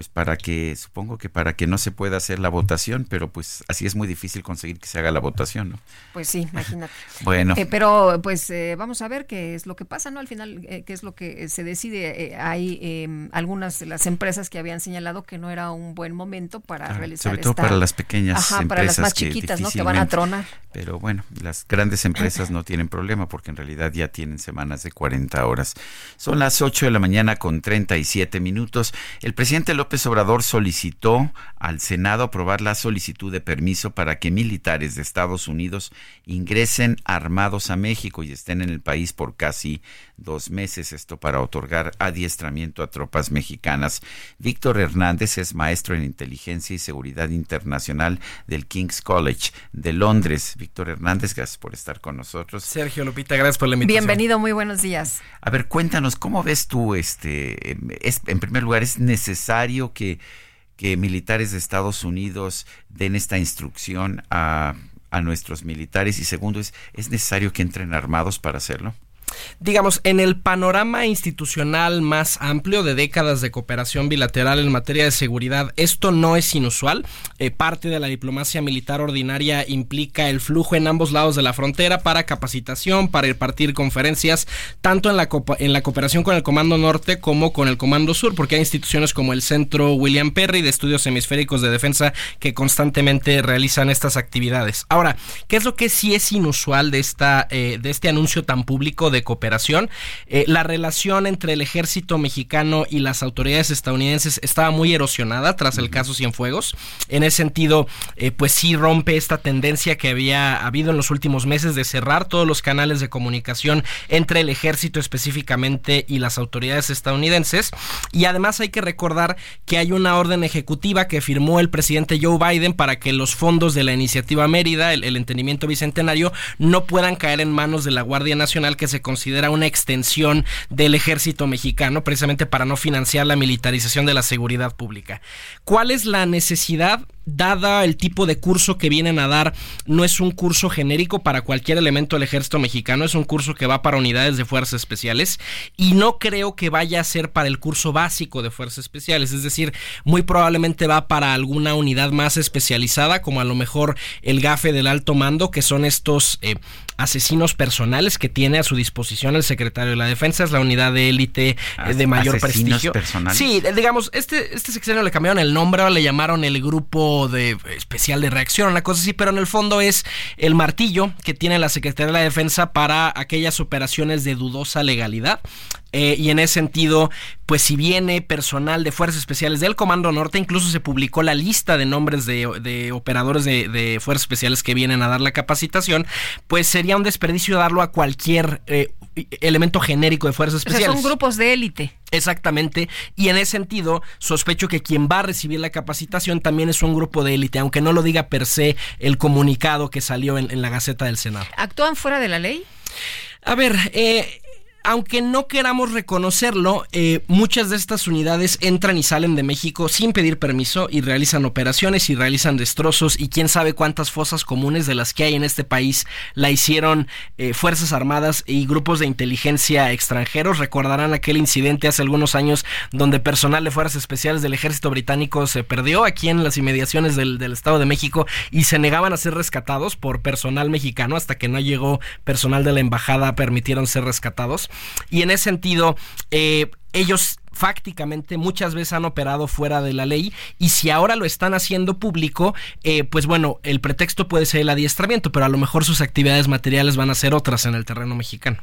pues para que, supongo que para que no se pueda hacer la votación, pero pues así es muy difícil conseguir que se haga la votación, ¿no? Pues sí, imagínate. Bueno. Eh, pero pues eh, vamos a ver qué es lo que pasa, ¿no? Al final, eh, qué es lo que se decide. Eh, hay eh, algunas de las empresas que habían señalado que no era un buen momento para Claro, realizar sobre todo esta- para las pequeñas Ajá, empresas para las más que chiquitas, ¿no? Que van a tronar. Pero bueno, las grandes empresas no tienen problema porque en realidad ya tienen semanas de 40 horas. Son las 8 de la mañana con 37 minutos. El presidente López Obrador solicitó al Senado aprobar la solicitud de permiso para que militares de Estados Unidos ingresen armados a México y estén en el país por casi dos meses. Esto para otorgar adiestramiento a tropas mexicanas. Víctor Hernández es maestro en inteligencia y seguridad internacional del King's College de Londres. Víctor Hernández, gracias por estar con nosotros. Sergio Lupita, gracias por la invitación. Bienvenido, muy buenos días. A ver, cuéntanos, ¿cómo ves tú este? Es, en primer lugar, ¿es necesario que, que militares de Estados Unidos den esta instrucción a, a nuestros militares? Y segundo, ¿es, ¿es necesario que entren armados para hacerlo? Digamos, en el panorama institucional más amplio de décadas de cooperación bilateral en materia de seguridad, esto no es inusual. Eh, parte de la diplomacia militar ordinaria implica el flujo en ambos lados de la frontera para capacitación, para impartir conferencias, tanto en la, en la cooperación con el Comando Norte como con el Comando Sur, porque hay instituciones como el Centro William Perry de Estudios Hemisféricos de Defensa que constantemente realizan estas actividades. Ahora, ¿qué es lo que sí es inusual de, esta, eh, de este anuncio tan público de cooperación. Eh, la relación entre el ejército mexicano y las autoridades estadounidenses estaba muy erosionada tras el caso Cienfuegos. En ese sentido, eh, pues sí rompe esta tendencia que había habido en los últimos meses de cerrar todos los canales de comunicación entre el ejército específicamente y las autoridades estadounidenses. Y además hay que recordar que hay una orden ejecutiva que firmó el presidente Joe Biden para que los fondos de la iniciativa Mérida, el, el entendimiento bicentenario, no puedan caer en manos de la Guardia Nacional, que se considera una extensión del ejército mexicano, precisamente para no financiar la militarización de la seguridad pública. ¿Cuál es la necesidad? Dada el tipo de curso que vienen a dar, no es un curso genérico para cualquier elemento del ejército mexicano, es un curso que va para unidades de fuerzas especiales y no creo que vaya a ser para el curso básico de fuerzas especiales, es decir, muy probablemente va para alguna unidad más especializada, como a lo mejor el GAFE del alto mando, que son estos eh, asesinos personales que tiene a su disposición el secretario de la defensa, es la unidad de élite eh, de mayor prestigio. personales. Sí, eh, digamos, este, este sexenio le cambiaron el nombre, ahora le llamaron el grupo de especial de reacción, una cosa así, pero en el fondo es el martillo que tiene la Secretaría de la Defensa para aquellas operaciones de dudosa legalidad. Eh, y en ese sentido, pues si viene personal de Fuerzas Especiales del Comando Norte, incluso se publicó la lista de nombres de, operadores de, Fuerzas Especiales que vienen a dar la capacitación, pues sería un desperdicio darlo a cualquier eh, elemento genérico de Fuerzas Especiales. O sea, son grupos de élite. Exactamente, y en ese sentido, sospecho que quien va a recibir la capacitación también es un grupo de élite, aunque no lo diga per se el comunicado que salió en, en la Gaceta del Senado. ¿Actúan fuera de la ley? A ver, eh, aunque no queramos reconocerlo, eh, muchas de estas unidades entran y salen de México sin pedir permiso y realizan operaciones y realizan destrozos y quién sabe cuántas fosas comunes de las que hay en este país la hicieron eh, Fuerzas Armadas y grupos de inteligencia extranjeros. Recordarán aquel incidente hace algunos años donde personal de Fuerzas Especiales del Ejército Británico se perdió aquí en las inmediaciones del, del Estado de México y se negaban a ser rescatados por personal mexicano hasta que no llegó personal de la embajada permitieron ser rescatados. Y en ese sentido, eh, ellos fácticamente muchas veces han operado fuera de la ley y si ahora lo están haciendo público, eh, pues bueno, el pretexto puede ser el adiestramiento, pero a lo mejor sus actividades materiales van a ser otras en el terreno mexicano.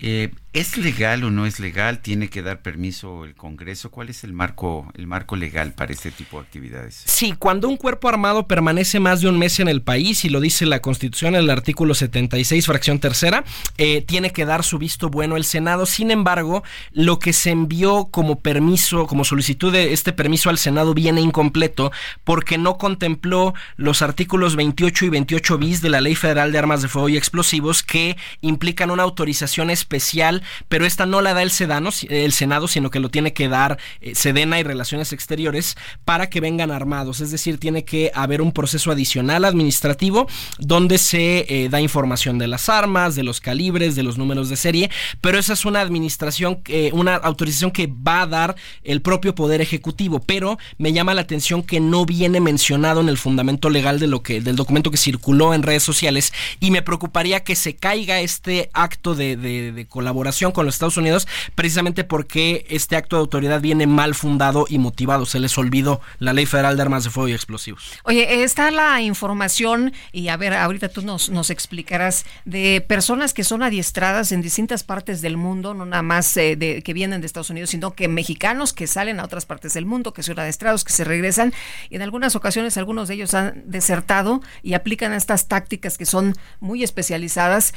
Eh, ¿Es legal o no es legal? ¿Tiene que dar permiso el Congreso? ¿Cuál es el marco, el marco legal para este tipo de actividades? Sí, cuando un cuerpo armado permanece más de un mes en el país, y lo dice la Constitución, el artículo 76, fracción tercera, eh, tiene que dar su visto bueno el Senado. Sin embargo, lo que se envió como permiso, como solicitud de este permiso al Senado viene incompleto porque no contempló los artículos 28 y 28 bis de la Ley Federal de Armas de Fuego y Explosivos que implican una autorización especial pero esta no la da el, Sedano, el Senado, sino que lo tiene que dar eh, Sedena y Relaciones Exteriores para que vengan armados. Es decir, tiene que haber un proceso adicional administrativo donde se eh, da información de las armas, de los calibres, de los números de serie, pero esa es una administración, eh, una autorización que va a dar el propio Poder Ejecutivo, pero me llama la atención que no viene mencionado en el fundamento legal de lo que, del documento que circuló en redes sociales y me preocuparía que se caiga este acto de colaboración con los Estados Unidos precisamente porque este acto de autoridad viene mal fundado y motivado. Se les olvidó la Ley Federal de Armas de Fuego y Explosivos. Oye, está la información, y a ver, ahorita tú nos, nos explicarás, de personas que son adiestradas en distintas partes del mundo, no nada más eh, de, que vienen de Estados Unidos, sino que mexicanos que salen a otras partes del mundo, que son adiestrados, que se regresan, y en algunas ocasiones algunos de ellos han desertado y aplican estas tácticas que son muy especializadas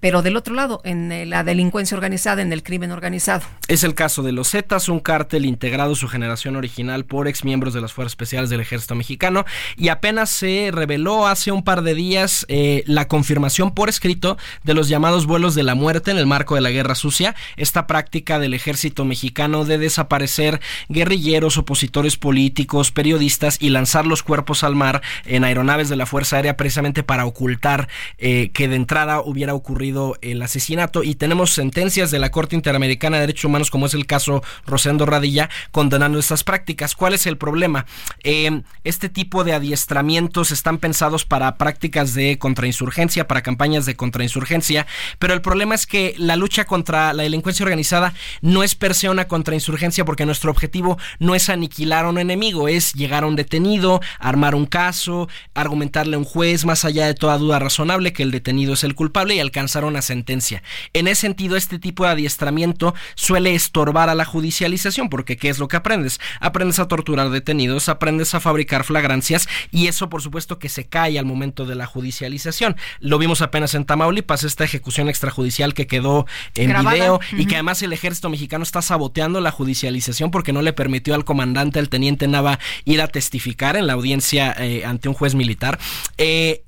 pero del otro lado, en eh, la delincuencia organizada, en el crimen organizado. Es el caso de los Zetas, un cártel integrado su generación original por exmiembros de las Fuerzas Especiales del Ejército Mexicano y apenas se reveló hace un par de días eh, la confirmación por escrito de los llamados vuelos de la muerte en el marco de la Guerra Sucia, esta práctica del Ejército Mexicano de desaparecer guerrilleros, opositores políticos, periodistas y lanzar los cuerpos al mar en aeronaves de la Fuerza Aérea precisamente para ocultar eh, que de entrada hubiera ocurrido el asesinato y tenemos sentencias de la Corte Interamericana de Derechos Humanos como es el caso Rosendo Radilla condenando estas prácticas. ¿Cuál es el problema? Eh, este tipo de adiestramientos están pensados para prácticas de contrainsurgencia, para campañas de contrainsurgencia, pero el problema es que la lucha contra la delincuencia organizada no es per se una contrainsurgencia porque nuestro objetivo no es aniquilar a un enemigo, es llegar a un detenido, armar un caso, argumentarle a un juez más allá de toda duda razonable que el detenido es el culpable y alcanzar alcanzar una sentencia. En ese sentido, este tipo de adiestramiento suele estorbar a la judicialización, porque ¿qué es lo que aprendes? Aprendes a torturar detenidos, aprendes a fabricar flagrancias y eso por supuesto que se cae al momento de la judicialización. Lo vimos apenas en Tamaulipas, esta ejecución extrajudicial que quedó en Grabada. video y que además el ejército mexicano está saboteando la judicialización porque no le permitió al comandante, al teniente Nava, ir a testificar en la audiencia eh, ante un juez militar. Eh,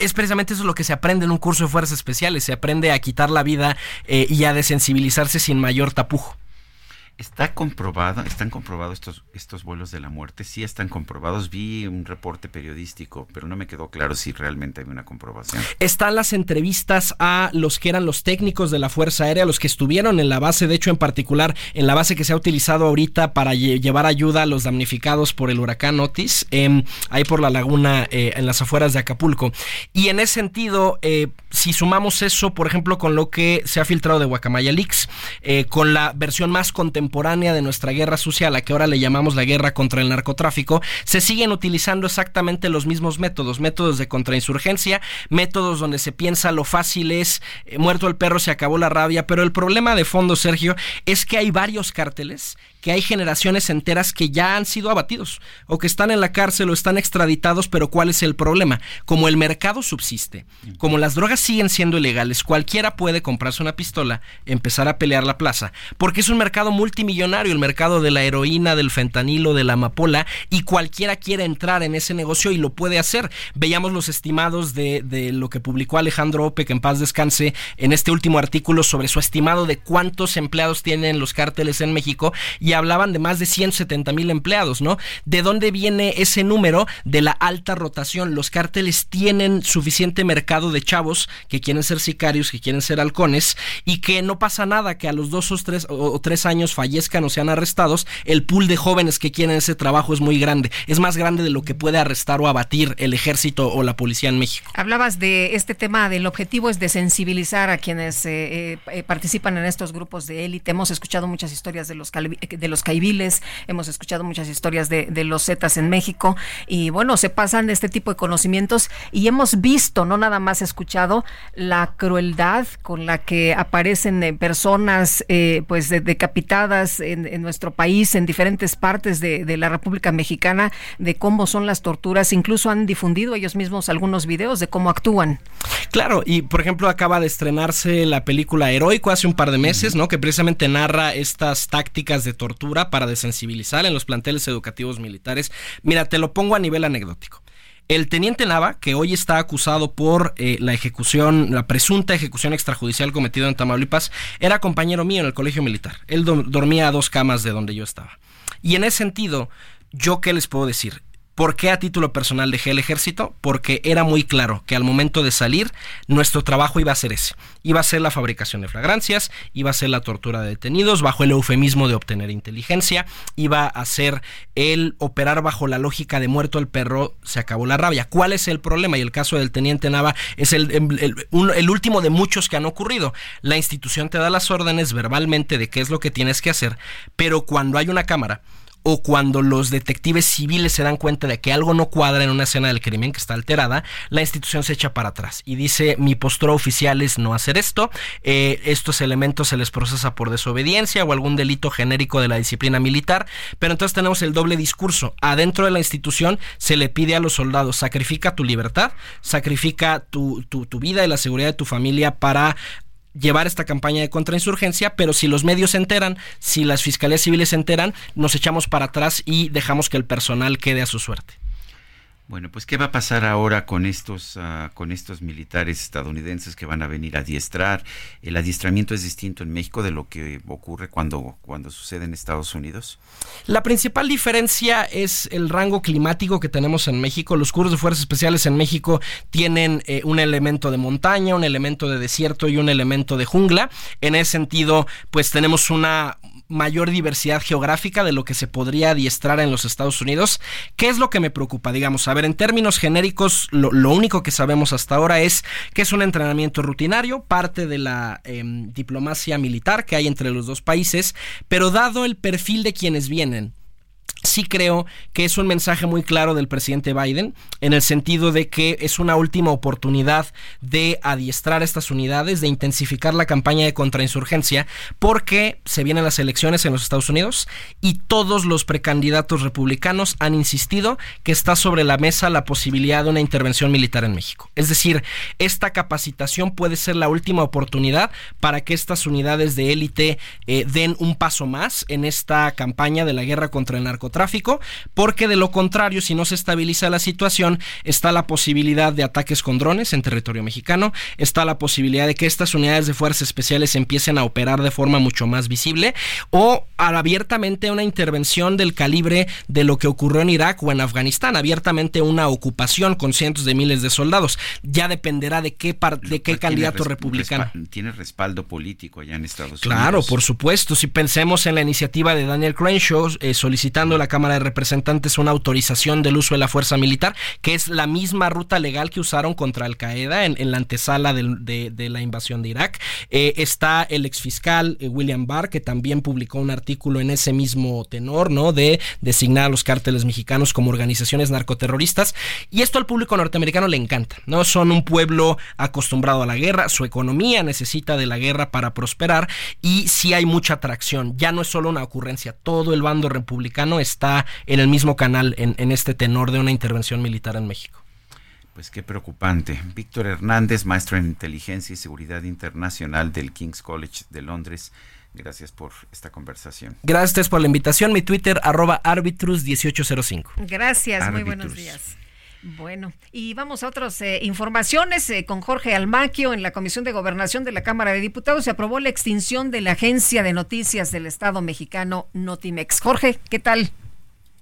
es precisamente eso lo que se aprende en un curso de fuerzas especiales, se aprende a quitar la vida eh, y a desensibilizarse sin mayor tapujo. ¿Está comprobado, están comprobados estos, estos vuelos de la muerte? Sí están comprobados. Vi un reporte periodístico, pero no me quedó claro si realmente hay una comprobación. Están las entrevistas a los que eran los técnicos de la Fuerza Aérea, los que estuvieron en la base, de hecho en particular en la base que se ha utilizado ahorita para lle- llevar ayuda a los damnificados por el huracán Otis, em, ahí por la laguna eh, en las afueras de Acapulco. Y en ese sentido, eh, si sumamos eso, por ejemplo, con lo que se ha filtrado de Guacamaya Leaks, eh, con la versión más contemporánea de nuestra guerra sucia, a la que ahora le llamamos la guerra contra el narcotráfico, se siguen utilizando exactamente los mismos métodos, métodos de contrainsurgencia, métodos donde se piensa lo fácil es eh, muerto el perro, se acabó la rabia, pero el problema de fondo, Sergio, es que hay varios cárteles que hay generaciones enteras que ya han sido abatidos o que están en la cárcel o están extraditados, pero ¿cuál es el problema? Como el mercado subsiste, como las drogas siguen siendo ilegales, cualquiera puede comprarse una pistola, empezar a pelear la plaza, porque es un mercado multimillonario, el mercado de la heroína, del fentanilo, de la amapola, y cualquiera quiere entrar en ese negocio y lo puede hacer. Veíamos los estimados de, de lo que publicó Alejandro Ope, que en paz descanse, en este último artículo sobre su estimado de cuántos empleados tienen los cárteles en México y hablaban de más de 170 mil empleados, ¿no? ¿De dónde viene ese número? De la alta rotación. Los cárteles tienen suficiente mercado de chavos que quieren ser sicarios, que quieren ser halcones y que no pasa nada que a los dos o tres, o, tres años fallezcan o sean arrestados. El pool de jóvenes que quieren ese trabajo es muy grande. Es más grande de lo que puede arrestar o abatir el ejército o la policía en México. Hablabas de este tema del objetivo es de sensibilizar a quienes eh, eh, participan en estos grupos de élite. Hemos escuchado muchas historias de los de los caiviles, hemos escuchado muchas historias de, de los zetas en México y bueno, se pasan este tipo de conocimientos y hemos visto, no nada más escuchado, la crueldad con la que aparecen eh, personas eh, pues de- decapitadas en, en nuestro país, en diferentes partes de, de la República Mexicana, de cómo son las torturas. Incluso han difundido ellos mismos algunos videos de cómo actúan. Claro, y por ejemplo acaba de estrenarse la película Heroico hace un par de meses, ¿no? Que precisamente narra estas tácticas de tortura para desensibilizar en los planteles educativos militares. Mira, te lo pongo a nivel anecdótico. El teniente Nava, que hoy está acusado por eh, la ejecución, la presunta ejecución extrajudicial cometida en Tamaulipas, era compañero mío en el colegio militar. Él do- dormía a dos camas de donde yo estaba. Y en ese sentido, ¿yo qué les puedo decir? ¿Por qué a título personal dejé el ejército? Porque era muy claro que al momento de salir, nuestro trabajo iba a ser ese. Iba a ser la fabricación de flagrancias, iba a ser la tortura de detenidos bajo el eufemismo de obtener inteligencia, iba a ser el operar bajo la lógica de muerto el perro, se acabó la rabia. ¿Cuál es el problema? Y el caso del teniente Nava es el, un- el último de muchos que han ocurrido. La institución te da las órdenes verbalmente de qué es lo que tienes que hacer, pero cuando hay una cámara, o cuando los detectives civiles se dan cuenta de que algo no cuadra en una escena del crimen que está alterada, la institución se echa para atrás y dice mi postura oficial es no hacer esto, eh, estos elementos se les procesa por desobediencia o algún delito genérico de la disciplina militar, pero entonces tenemos el doble discurso. Adentro de la institución se le pide a los soldados sacrifica tu libertad, sacrifica tu, tu, tu vida y la seguridad de tu familia para llevar esta campaña de contrainsurgencia, pero si los medios se enteran, si las fiscalías civiles se enteran, nos echamos para atrás y dejamos que el personal quede a su suerte. Bueno, pues ¿qué va a pasar ahora con estos, ah, con estos militares estadounidenses que van a venir a adiestrar? ¿El adiestramiento es distinto en México de lo que ocurre cuando, cuando sucede en Estados Unidos? La principal diferencia es el rango climático que tenemos en México. Los cursos de fuerzas especiales en México tienen eh, un elemento de montaña, un elemento de desierto y un elemento de jungla. En ese sentido, pues tenemos una mayor diversidad geográfica de lo que se podría adiestrar en los Estados Unidos. ¿Qué es lo que me preocupa? Digamos, a ver, en términos genéricos, lo, único que sabemos hasta ahora es que es un entrenamiento rutinario, parte de la em, diplomacia militar que hay entre los dos países, pero dado el perfil de quienes vienen, sí creo que es un mensaje muy claro del presidente Biden en el sentido de que es una última oportunidad de adiestrar estas unidades, de intensificar la campaña de contrainsurgencia, porque se vienen las elecciones en los Estados Unidos y todos los precandidatos republicanos han insistido que está sobre la mesa la posibilidad de una intervención militar en México. Es decir, esta capacitación puede ser la última oportunidad para que estas unidades de élite eh, den un paso más en esta campaña de la guerra contra el narcotráfico tráfico, porque de lo contrario, si no se estabiliza la situación, está la posibilidad de ataques con drones en territorio mexicano, está la posibilidad de que estas unidades de fuerzas especiales empiecen a operar de forma mucho más visible o abiertamente una intervención del calibre de lo que ocurrió en Irak o en Afganistán, abiertamente una ocupación con cientos de miles de soldados. Ya dependerá de qué, de qué candidato republicano. tiene respaldo político allá en Estados Unidos. Claro, por supuesto. Si pensemos en la iniciativa de Daniel Crenshaw eh, solicitando la Cámara de Representantes una autorización del uso de la fuerza militar, que es la misma ruta legal que usaron contra Al Qaeda en, la antesala de, la invasión de Irak. Eh, está el exfiscal eh, William Barr, que también publicó un artículo en ese mismo tenor, ¿no? De designar a los cárteles mexicanos como organizaciones narcoterroristas. Y esto al público norteamericano le encanta, ¿no? Son un pueblo acostumbrado a la guerra, su economía necesita de la guerra para prosperar y sí hay mucha atracción. Ya no es solo una ocurrencia, todo el bando republicano es está en el mismo canal en, este tenor de una intervención militar en México. Pues qué preocupante. Víctor Hernández, maestro en Inteligencia y Seguridad Internacional del King's College de Londres. Gracias por esta conversación. Gracias por la invitación. Mi Twitter, arroba arbitrus1805. Gracias, muy buenos días. Bueno, y vamos a otras eh, informaciones. Eh, con Jorge Almaquio en la Comisión de Gobernación de la Cámara de Diputados se aprobó la extinción de la Agencia de Noticias del Estado mexicano Notimex. Jorge, ¿qué tal?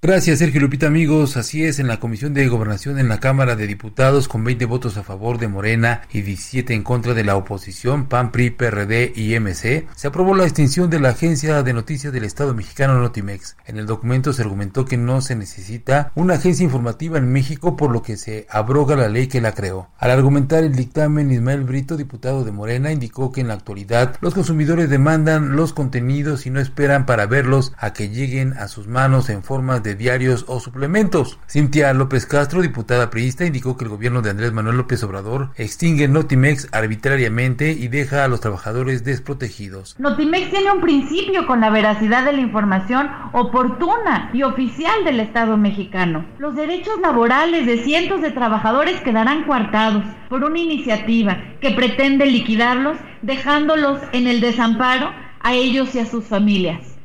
Gracias, Sergio Lupita, amigos. Así es, en la Comisión de Gobernación en la Cámara de Diputados, con 20 votos a favor de Morena y 17 en contra de la oposición, PAN, PRI, PRD y MC, se aprobó la extinción de la Agencia de Noticias del Estado mexicano Notimex. En el documento se argumentó que no se necesita una agencia informativa en México, por lo que se abroga la ley que la creó. Al argumentar el dictamen, Ismael Brito, diputado de Morena, indicó que en la actualidad los consumidores demandan los contenidos y no esperan para verlos a que lleguen a sus manos en forma de diarios o suplementos. Cintia López Castro, diputada priista, indicó que el gobierno de Andrés Manuel López Obrador extingue Notimex arbitrariamente y deja a los trabajadores desprotegidos. Notimex tiene un principio con la veracidad de la información oportuna y oficial del Estado mexicano. Los derechos laborales de cientos de trabajadores quedarán coartados por una iniciativa que pretende liquidarlos dejándolos en el desamparo a ellos y a sus familias.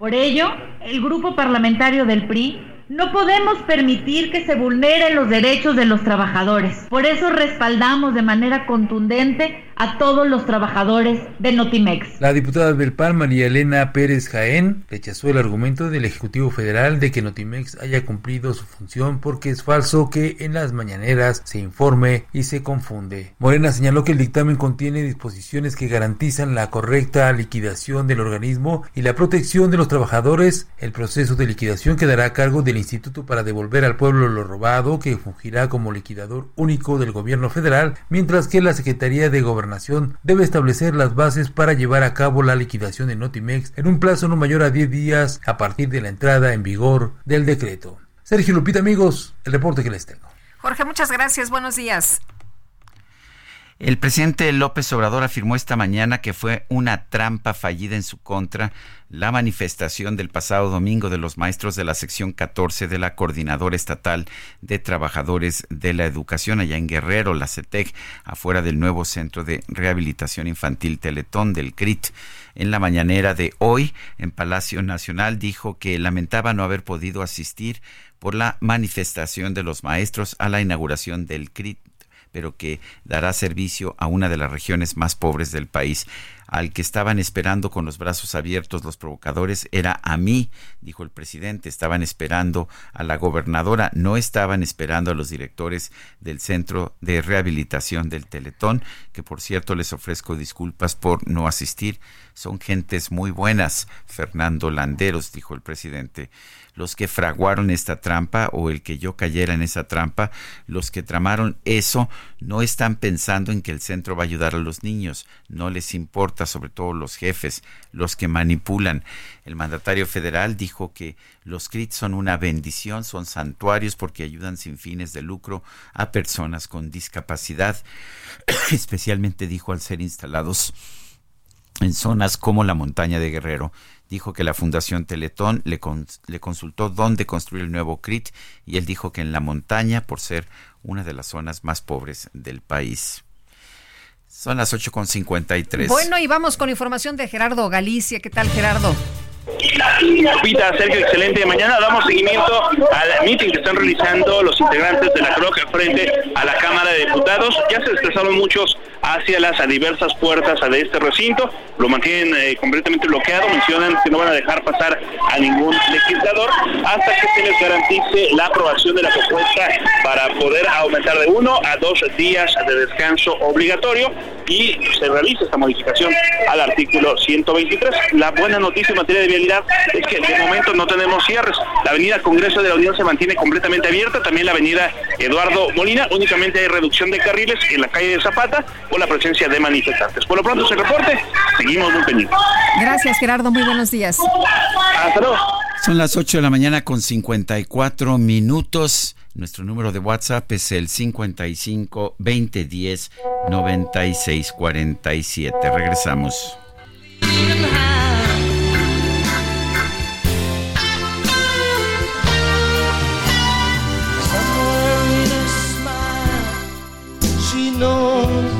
Por ello, el grupo parlamentario del PRI no podemos permitir que se vulneren los derechos de los trabajadores. Por eso respaldamos de manera contundente a todos los trabajadores de Notimex. La diputada del PAN, María Elena Pérez Jaén, rechazó el argumento del Ejecutivo Federal de que Notimex haya cumplido su función porque es falso que en las mañaneras se informe y se confunde. Morena señaló que el dictamen contiene disposiciones que garantizan la correcta liquidación del organismo y la protección de los trabajadores. El proceso de liquidación quedará a cargo del Instituto para devolver al pueblo lo robado, que fungirá como liquidador único del gobierno federal, mientras que la Secretaría de Gobernación debe establecer las bases para llevar a cabo la liquidación de Notimex en un plazo no mayor a 10 días a partir de la entrada en vigor del decreto. Sergio Lupita, amigos, el reporte que les tengo. Jorge, muchas gracias. Buenos días. El presidente López Obrador afirmó esta mañana que fue una trampa fallida en su contra la manifestación del pasado domingo de los maestros de la sección 14 de la Coordinadora Estatal de Trabajadores de la Educación allá en Guerrero, la CETEC, afuera del nuevo Centro de Rehabilitación Infantil Teletón del CRIT. En la mañanera de hoy, en Palacio Nacional, dijo que lamentaba no haber podido asistir por la manifestación de los maestros a la inauguración del CRIT pero que dará servicio a una de las regiones más pobres del país. Al que estaban esperando con los brazos abiertos los provocadores era a mí, dijo el presidente. Estaban esperando a la gobernadora, no estaban esperando a los directores del Centro de Rehabilitación del Teletón, que por cierto les ofrezco disculpas por no asistir. Son gentes muy buenas, Fernando Landeros, dijo el presidente los que fraguaron esta trampa o el que yo cayera en esa trampa, los que tramaron eso, no están pensando en que el centro va a ayudar a los niños, no les importa sobre todo los jefes, los que manipulan. El mandatario federal dijo que los CRIT son una bendición, son santuarios porque ayudan sin fines de lucro a personas con discapacidad, especialmente dijo al ser instalados en zonas como la montaña de Guerrero. Dijo que la Fundación Teletón le, consultó dónde construir el nuevo CRIT y él dijo que en la montaña por ser una de las zonas más pobres del país. Son las 8.53. Bueno, y vamos con información de Gerardo Galicia. ¿Qué tal, Gerardo? Pita, Sergio, excelente. Mañana damos seguimiento al meeting que están realizando los integrantes de la CROC frente a la Cámara de Diputados. Ya se desplazaron muchos hacia las diversas puertas de este recinto. Lo mantienen eh, completamente bloqueado. Mencionan que no van a dejar pasar a ningún legislador hasta que se les garantice la aprobación de la propuesta para poder aumentar de uno a dos días de descanso obligatorio y se realiza esta modificación al artículo 123. La buena noticia en materia de vialidad es que de momento no tenemos cierres. La avenida Congreso de la Unión se mantiene completamente abierta, también la avenida Eduardo Molina, únicamente hay reducción de carriles en la calle de Zapata por la presencia de manifestantes. Por lo pronto se reporte, seguimos muy pendientes. Gracias Gerardo, muy buenos días. Hasta luego. Son las 8 de la mañana con 54 minutos. Nuestro número de WhatsApp es el 55 2010 96 47. Regresamos. Knows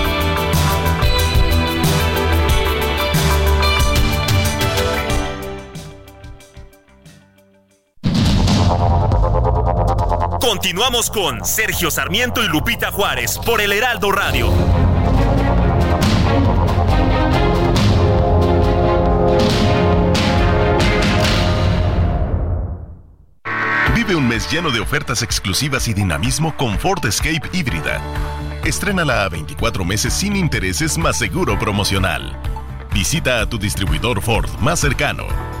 Continuamos con Sergio Sarmiento y Lupita Juárez por el Heraldo Radio. Vive un mes lleno de ofertas exclusivas y dinamismo con Ford Escape híbrida. Estrénala a 24 meses sin intereses más seguro promocional. Visita a tu distribuidor Ford más cercano.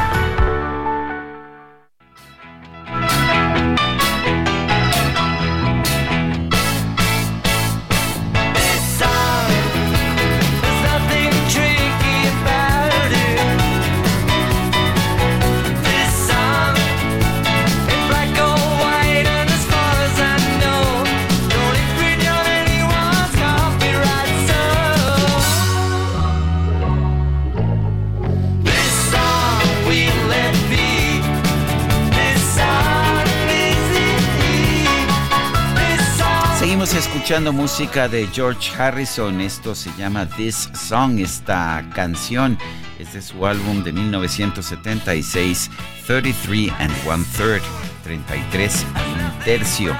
Escuchando música de George Harrison. Esto se llama This Song, esta canción. Es de su álbum de 1976, 33 and One Third, 33 y un tercio.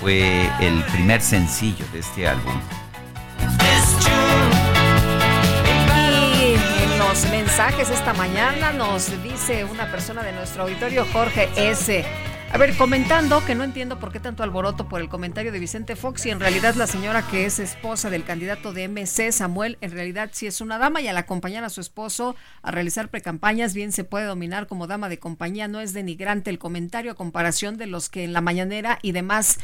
Fue el primer sencillo de este álbum. Y los mensajes esta mañana nos dice una persona de nuestro auditorio, Jorge S. A ver, comentando que no entiendo por qué tanto alboroto por el comentario de Vicente Fox y en realidad la señora que es esposa del candidato de MC, Samuel, en realidad sí es una dama y al acompañar a su esposo a realizar precampañas bien se puede dominar como dama de compañía. No es denigrante el comentario a comparación de los que en la mañanera y demás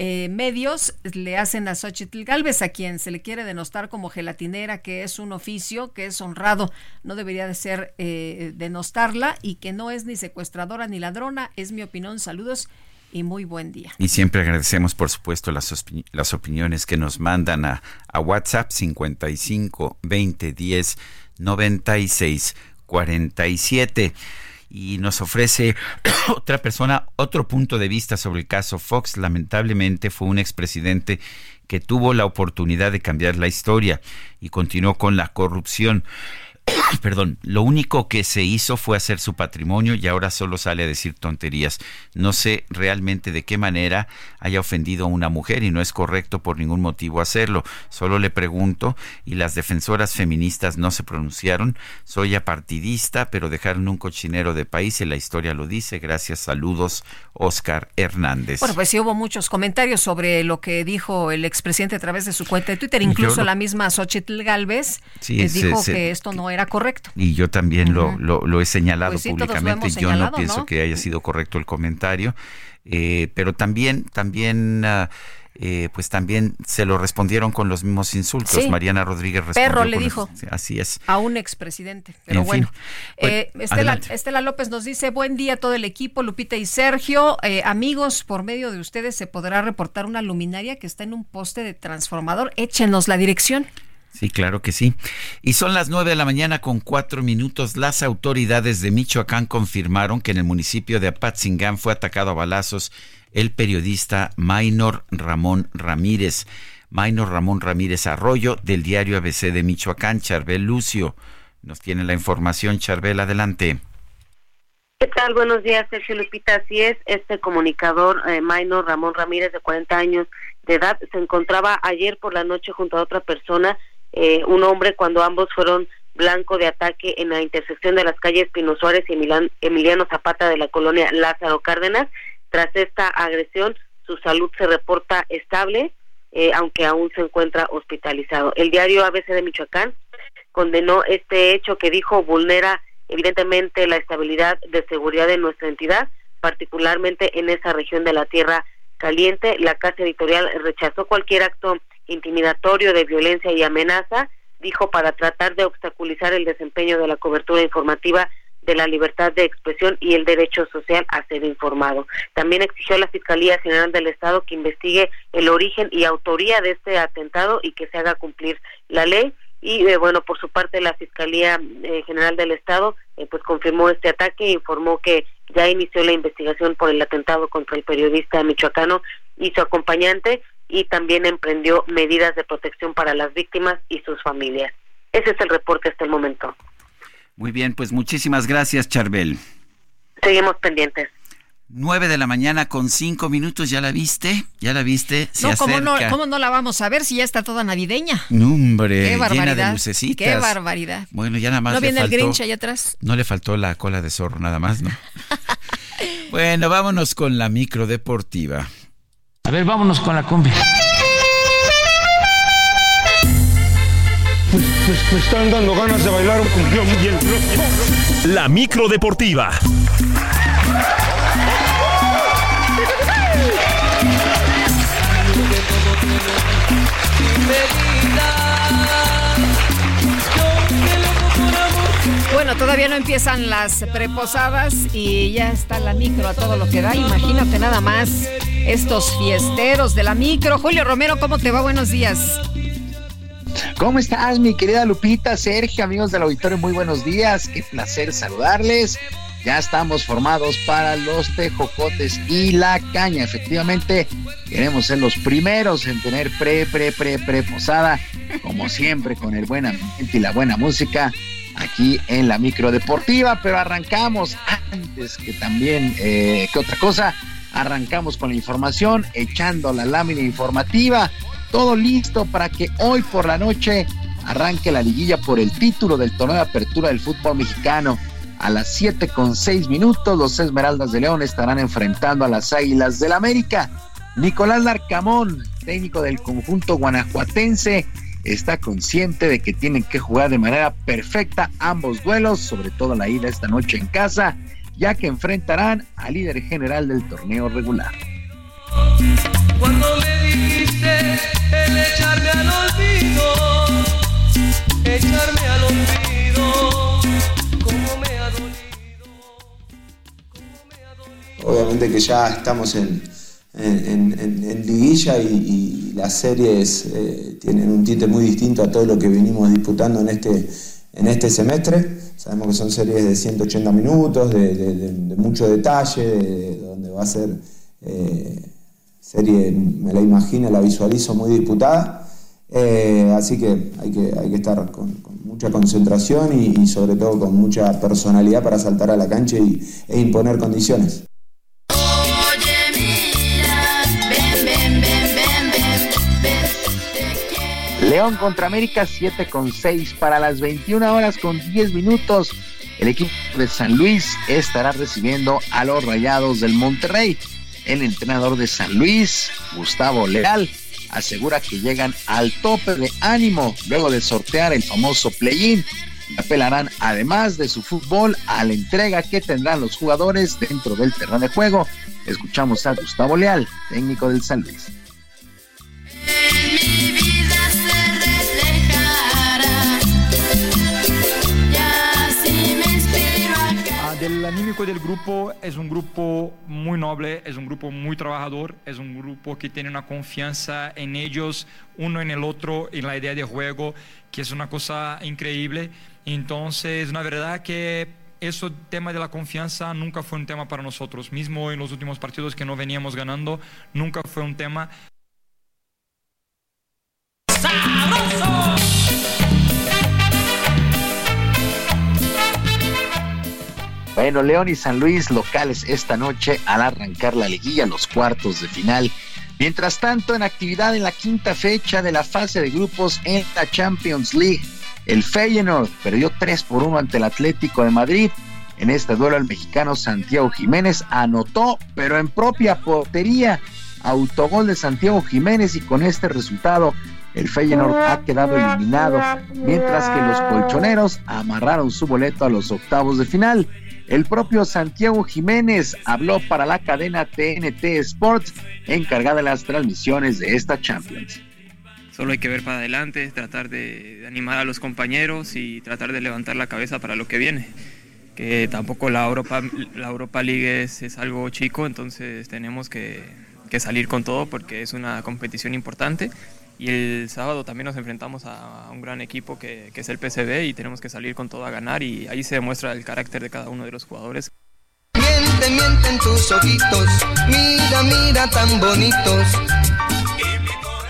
eh, medios le hacen a Xochitl Galvez, a quien se le quiere denostar como gelatinera, que es un oficio, que es honrado, no debería de ser eh, denostarla y que no es ni secuestradora ni ladrona, es mi opinión. Saludos y muy buen día. Y siempre agradecemos, por supuesto, las, las opiniones que nos mandan a, a WhatsApp 55 20 10 96 47. Y nos ofrece otra persona otro punto de vista sobre el caso Fox. Lamentablemente fue un expresidente que tuvo la oportunidad de cambiar la historia y continuó con la corrupción. Perdón, lo único que se hizo fue hacer su patrimonio y ahora solo sale a decir tonterías. No sé realmente de qué manera haya ofendido a una mujer y no es correcto por ningún motivo hacerlo. Solo le pregunto y las defensoras feministas no se pronunciaron. Soy apartidista, pero dejaron un cochinero de país y la historia lo dice. Gracias, saludos, Oscar Hernández. Bueno, pues sí hubo muchos comentarios sobre lo que dijo el expresidente a través de su cuenta de Twitter, incluso la misma Xochitl Galvez Sí, eh, dijo se- que esto no era correcto. Y yo también lo, lo, lo he señalado Pues sí, públicamente. Yo no pienso ¿no? que haya sido correcto el comentario. Eh, pero también, también, ah, eh, pues también se lo respondieron con los mismos insultos. Sí. Mariana Rodríguez respondió. Perro le los- dijo. sí, así es. a un expresidente. Pero En fin. bueno, Pues, Eh. Estela López nos dice, buen día a todo el equipo, Lupita y Sergio. Eh, amigos, por medio de ustedes se podrá reportar una luminaria que está en un poste de transformador. Échenos la dirección. Sí, claro que sí. Y son las nueve de la mañana con cuatro minutos. Las autoridades de Michoacán confirmaron que en el municipio de Apatzingán fue atacado a balazos el periodista Maynor Ramón Ramírez. Maynor Ramón Ramírez Arroyo del diario ABC de Michoacán. Charbel Lucio nos tiene la información. Charbel, adelante. ¿Qué tal? Buenos días, Sergio Lupita. Así es, este comunicador, eh, Maynor Ramón Ramírez, de 40 años de edad, se encontraba ayer por la noche junto a otra persona, eh, un hombre, cuando ambos fueron blanco de ataque en la intersección de las calles Pino Suárez y Emilian- Emiliano Zapata de la colonia Lázaro Cárdenas. Tras esta agresión, su salud se reporta estable, eh, aunque aún se encuentra hospitalizado. El diario ABC de Michoacán condenó este hecho que dijo vulnera evidentemente la estabilidad de seguridad de nuestra entidad, particularmente en esa región de la Tierra Caliente. La Casa Editorial rechazó cualquier acto intimidatorio de violencia y amenaza, dijo, para tratar de obstaculizar el desempeño de la cobertura informativa de la libertad de expresión y el derecho social a ser informado. También exigió a la Fiscalía General del Estado que investigue el origen y autoría de este atentado y que se haga cumplir la ley. Y eh, bueno, por su parte la Fiscalía eh, General del Estado eh, pues confirmó este ataque e informó que ya inició la investigación por el atentado contra el periodista michoacano y su acompañante y también emprendió medidas de protección para las víctimas y sus familias. Ese es el reporte hasta el momento. Muy bien, pues muchísimas gracias, Charbel. Seguimos pendientes. Nueve de la mañana con cinco minutos. ¿Ya la viste? ¿Ya la viste? Se no, ¿cómo no. ¿cómo no la vamos a ver si ya está toda navideña? No, hombre, Qué llena de barbaridad. lucecitas. Qué barbaridad. Bueno, ya nada más ¿No le viene el Grinch allá atrás? No le faltó la cola de zorro, nada más, ¿no? bueno, vámonos con la micro deportiva. A ver, vámonos con la combi. Pues, me están dando ganas de bailar un cumbión bien La micro deportiva. Todavía no empiezan las preposadas y ya está la micro a todo lo que da. Imagínate nada más estos fiesteros de la micro. Julio Romero, ¿cómo te va? Buenos días. ¿Cómo estás, mi querida Lupita, Sergio, amigos del auditorio? Muy buenos días, qué placer saludarles. Ya estamos formados para los tejocotes y la caña. Efectivamente, queremos ser los primeros en tener pre, pre, pre, pre posada, como siempre, con el buen ambiente y la buena música aquí en la micro deportiva. Pero arrancamos antes que también, eh, que otra cosa, arrancamos con la información, echando la lámina informativa. Todo listo para que hoy por la noche arranque la liguilla por el título del torneo de apertura del fútbol mexicano. A las 7 con 6 minutos, los Esmeraldas de León estarán enfrentando a las Águilas del América. Nicolás Larcamón, técnico del conjunto guanajuatense, está consciente de que tienen que jugar de manera perfecta ambos duelos, sobre todo la ida esta noche en casa, ya que enfrentarán al líder general del torneo regular. Cuando me dijiste el echarme al olvido, echarme al olvido, cómo me ha dolido. Obviamente que ya estamos en, en, en- liguilla y, y las series eh, tienen un tinte muy distinto a todo lo que venimos disputando en este, en este semestre. Sabemos que son series de 180 minutos, de, mucho detalle, donde va a ser eh, serie, me la imagino, la visualizo muy disputada. Eh, así que hay, que hay que estar con, mucha concentración y, sobre todo con mucha personalidad para saltar a la cancha e imponer condiciones. León contra América 7 con 6 para las 21 horas con 10 minutos. El equipo de San Luis estará recibiendo a los Rayados del Monterrey. El entrenador de San Luis, Gustavo Leal, asegura que llegan al tope de ánimo luego de sortear el famoso play-in. Apelarán además de su fútbol a la entrega que tendrán los jugadores dentro del terreno de juego. Escuchamos a Gustavo Leal, técnico del San Luis. El anímico del grupo es un grupo muy noble, es un grupo muy trabajador, es un grupo que tiene una confianza en ellos, uno en el otro, en la idea de juego, que es una cosa increíble. Entonces, la verdad que eso tema de la confianza nunca fue un tema para nosotros. Mismo en los últimos partidos que no veníamos ganando, nunca fue un tema. Bueno, León y San Luis locales esta noche al arrancar la liguilla, los cuartos de final. Mientras tanto, en actividad en la quinta fecha de la fase de grupos en la Champions League, el Feyenoord perdió 3 por 1 ante el Atlético de Madrid. En este duelo el mexicano Santiago Jiménez anotó, pero en propia portería, autogol de Santiago Jiménez y con este resultado el Feyenoord ha quedado eliminado, mientras que los colchoneros amarraron su boleto a los octavos de final. El propio Santiago Jiménez habló para la cadena TNT Sports, encargada de las transmisiones de esta Champions. Solo hay que ver para adelante, tratar de, animar a los compañeros y tratar de levantar la cabeza para lo que viene. Que tampoco la Europa, la Europa League es, algo chico, entonces tenemos que, que salir con todo porque es una competición importante y el sábado también nos enfrentamos a un gran equipo que, es el PCB y tenemos que salir con todo a ganar y ahí se demuestra el carácter de cada uno de los jugadores. Miente, mienten tus ojitos, mira, mira tan bonitos.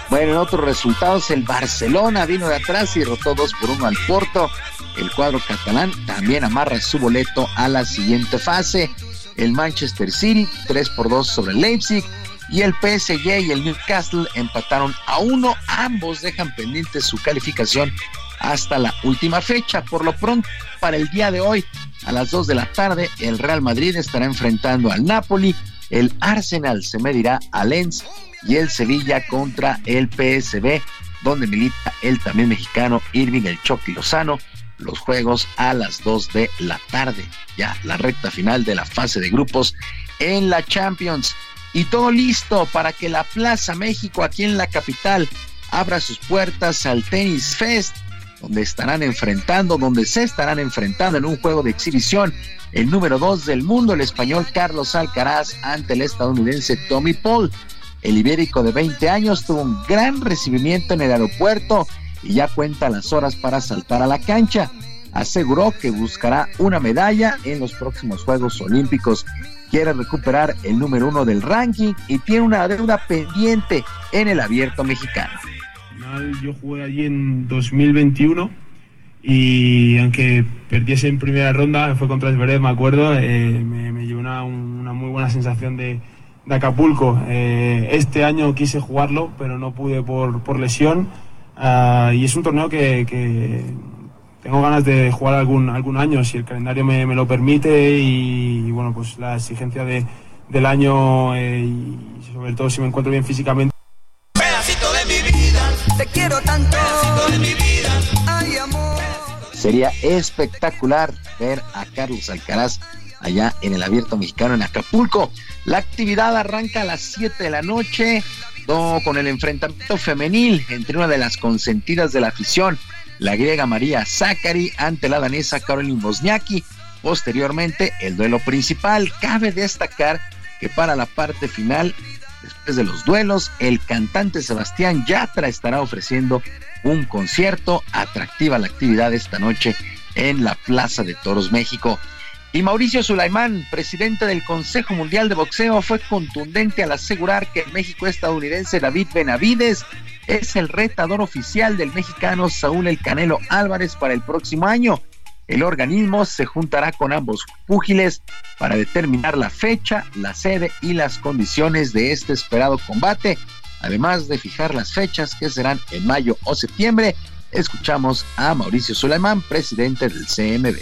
Bueno, en otros resultados, el Barcelona vino de atrás y rotó 2 por 1 al Porto. El cuadro catalán también amarra su boleto a la siguiente fase. El Manchester City 3 por 2 sobre el Leipzig y el PSG y el Newcastle empataron a uno. Ambos dejan pendiente su calificación hasta la última fecha. Por lo pronto, para el día de hoy, a las 2 de la tarde, el Real Madrid estará enfrentando al Napoli, el Arsenal se medirá a Lens y el Sevilla contra el PSB, donde milita el también mexicano Irving El Chucky Lozano. Los juegos a las 2 de la tarde, ya la recta final de la fase de grupos en la Champions y todo listo para que la Plaza México aquí en la capital abra sus puertas al Tennis Fest, donde estarán enfrentando, donde se estarán enfrentando en un juego de exhibición el número 2 del mundo, el español Carlos Alcaraz ante el estadounidense Tommy Paul. El ibérico de 20 años tuvo un gran recibimiento en el aeropuerto y ya cuenta las horas para saltar a la cancha. Aseguró que buscará una medalla en los próximos Juegos Olímpicos quiere recuperar el número uno del ranking y tiene una deuda pendiente en el abierto mexicano. Yo jugué allí en 2021 y aunque perdiese en primera ronda, fue contra el me acuerdo, eh, me, llevó una, muy buena sensación de, Acapulco. Eh, este año quise jugarlo, pero no pude por, lesión. Ah, y es un torneo que tengo ganas de jugar algún, algún año, si el calendario me, lo permite y, bueno, pues la exigencia de, del año eh, y sobre todo si me encuentro bien físicamente. Pedacito de mi vida, te quiero tanto. de mi vida, amor. Sería espectacular ver a Carlos Alcaraz allá en el Abierto Mexicano en Acapulco. La actividad arranca a las 7 de la noche con el enfrentamiento femenil entre una de las consentidas de la afición, la griega María Zachary ante la danesa Caroline Wozniacki. Posteriormente, el duelo principal. Cabe destacar que para la parte final, después de los duelos, el cantante Sebastián Yatra estará ofreciendo un concierto. Atractiva la actividad esta noche en la Plaza de Toros México. Y Mauricio Sulaimán, presidente del Consejo Mundial de Boxeo, fue contundente al asegurar que el México estadounidense David Benavides es el retador oficial del mexicano Saúl El Canelo Álvarez para el próximo año. El organismo se juntará con ambos púgiles para determinar la fecha, la sede y las condiciones de este esperado combate, además de fijar las fechas que serán en mayo o septiembre. Escuchamos a Mauricio Sulaimán, presidente del CMB.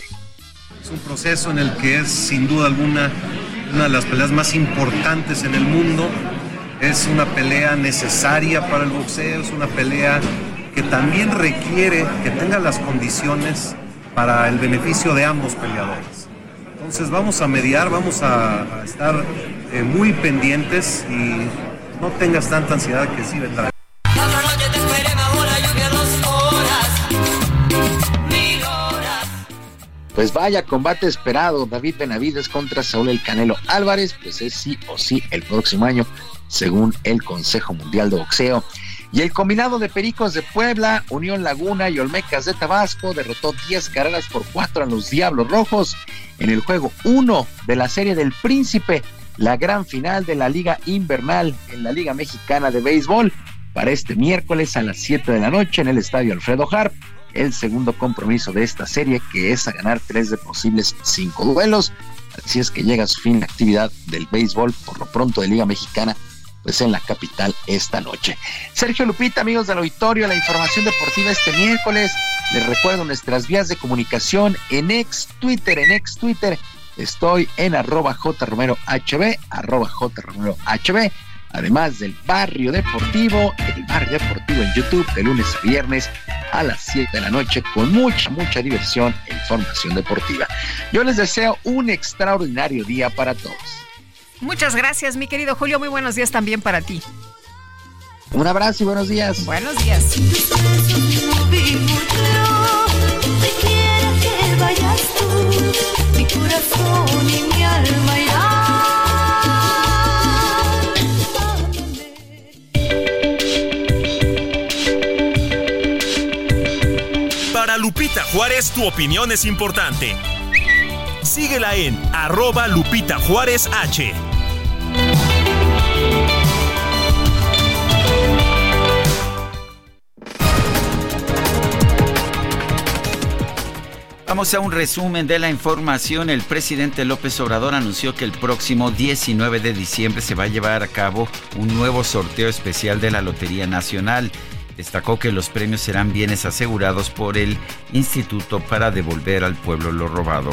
Es un proceso en el que es sin duda alguna una de las peleas más importantes en el mundo. Es una pelea necesaria para el boxeo, es una pelea que también requiere que tenga las condiciones para el beneficio de ambos peleadores. Entonces vamos a mediar, vamos a, estar eh, muy pendientes y no tengas tanta ansiedad que sí vendrá. Pues vaya combate esperado, David Benavides contra Saúl El Canelo Álvarez, pues es sí o sí el próximo año, según el Consejo Mundial de Boxeo. Y el combinado de Pericos de Puebla, Unión Laguna y Olmecas de Tabasco derrotó 10 carreras por 4 a los Diablos Rojos en el juego 1 de la Serie del Príncipe, la gran final de la Liga Invernal en la Liga Mexicana de Béisbol, para este miércoles a las 7 de la noche en el Estadio Alfredo Harp el segundo compromiso de esta serie, que es a ganar tres de posibles cinco duelos. Así es que llega a su fin la actividad del béisbol, por lo pronto de Liga Mexicana, pues en la capital esta noche. Sergio Lupita, amigos del auditorio, la información deportiva este miércoles. Les recuerdo nuestras vías de comunicación en ex Twitter, en ex Twitter. Estoy en arroba jromerohb, arroba jromerohb además del Barrio Deportivo, el Barrio Deportivo en YouTube de lunes a viernes a las 7 de la noche con mucha, mucha diversión e información deportiva. Yo les deseo un extraordinario día para todos. Muchas gracias, mi querido Julio. Muy buenos días también para ti. Un abrazo y buenos días. Buenos días. Mi corazón y mi alma Lupita Juárez, tu opinión es importante. Síguela en arroba Lupita Juárez H. Vamos a un resumen de la información. El presidente López Obrador anunció que el próximo 19 de diciembre se va a llevar a cabo un nuevo sorteo especial de la Lotería Nacional. Destacó que los premios serán bienes asegurados por el Instituto para devolver al pueblo lo robado.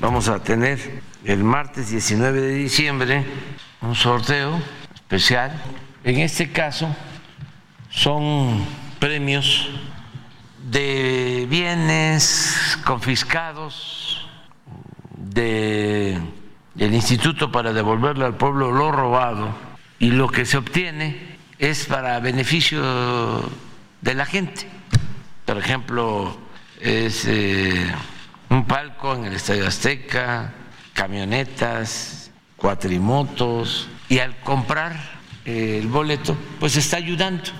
Vamos a tener el martes 19 de diciembre un sorteo especial. En este caso son premios de bienes confiscados de el Instituto para devolverle al pueblo lo robado y lo que se obtiene es para beneficio de la gente. Por ejemplo, es eh, un palco en el Estadio Azteca, camionetas, cuatrimotos y al comprar eh, el boleto pues está ayudando.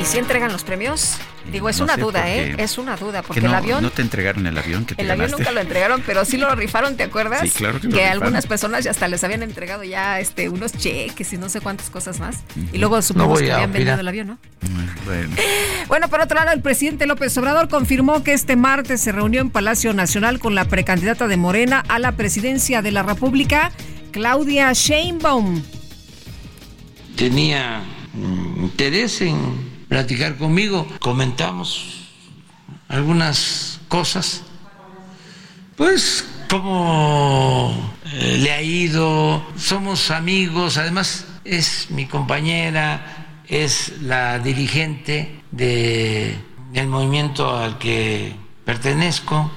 ¿Y si entregan los premios? Digo, es No una sé duda, ¿eh? Es una duda, Que porque no, el avión... no te entregaron el avión que te El avión ganaste. nunca lo entregaron, pero sí lo rifaron, ¿te acuerdas? Sí, claro que lo rifaron. algunas personas ya hasta les habían entregado ya este unos cheques y no sé cuántas cosas más. Y luego No supimos voy que a habían vendido el avión, ¿no? Bueno. Bueno, por otro lado, el presidente López Obrador confirmó que este martes se reunió en Palacio Nacional con la precandidata de Morena a la presidencia de la República, Claudia Sheinbaum. tenía interés en platicar conmigo, comentamos algunas cosas, pues cómo eh, le ha ido, somos amigos, además es mi compañera, es la dirigente de el movimiento al que pertenezco.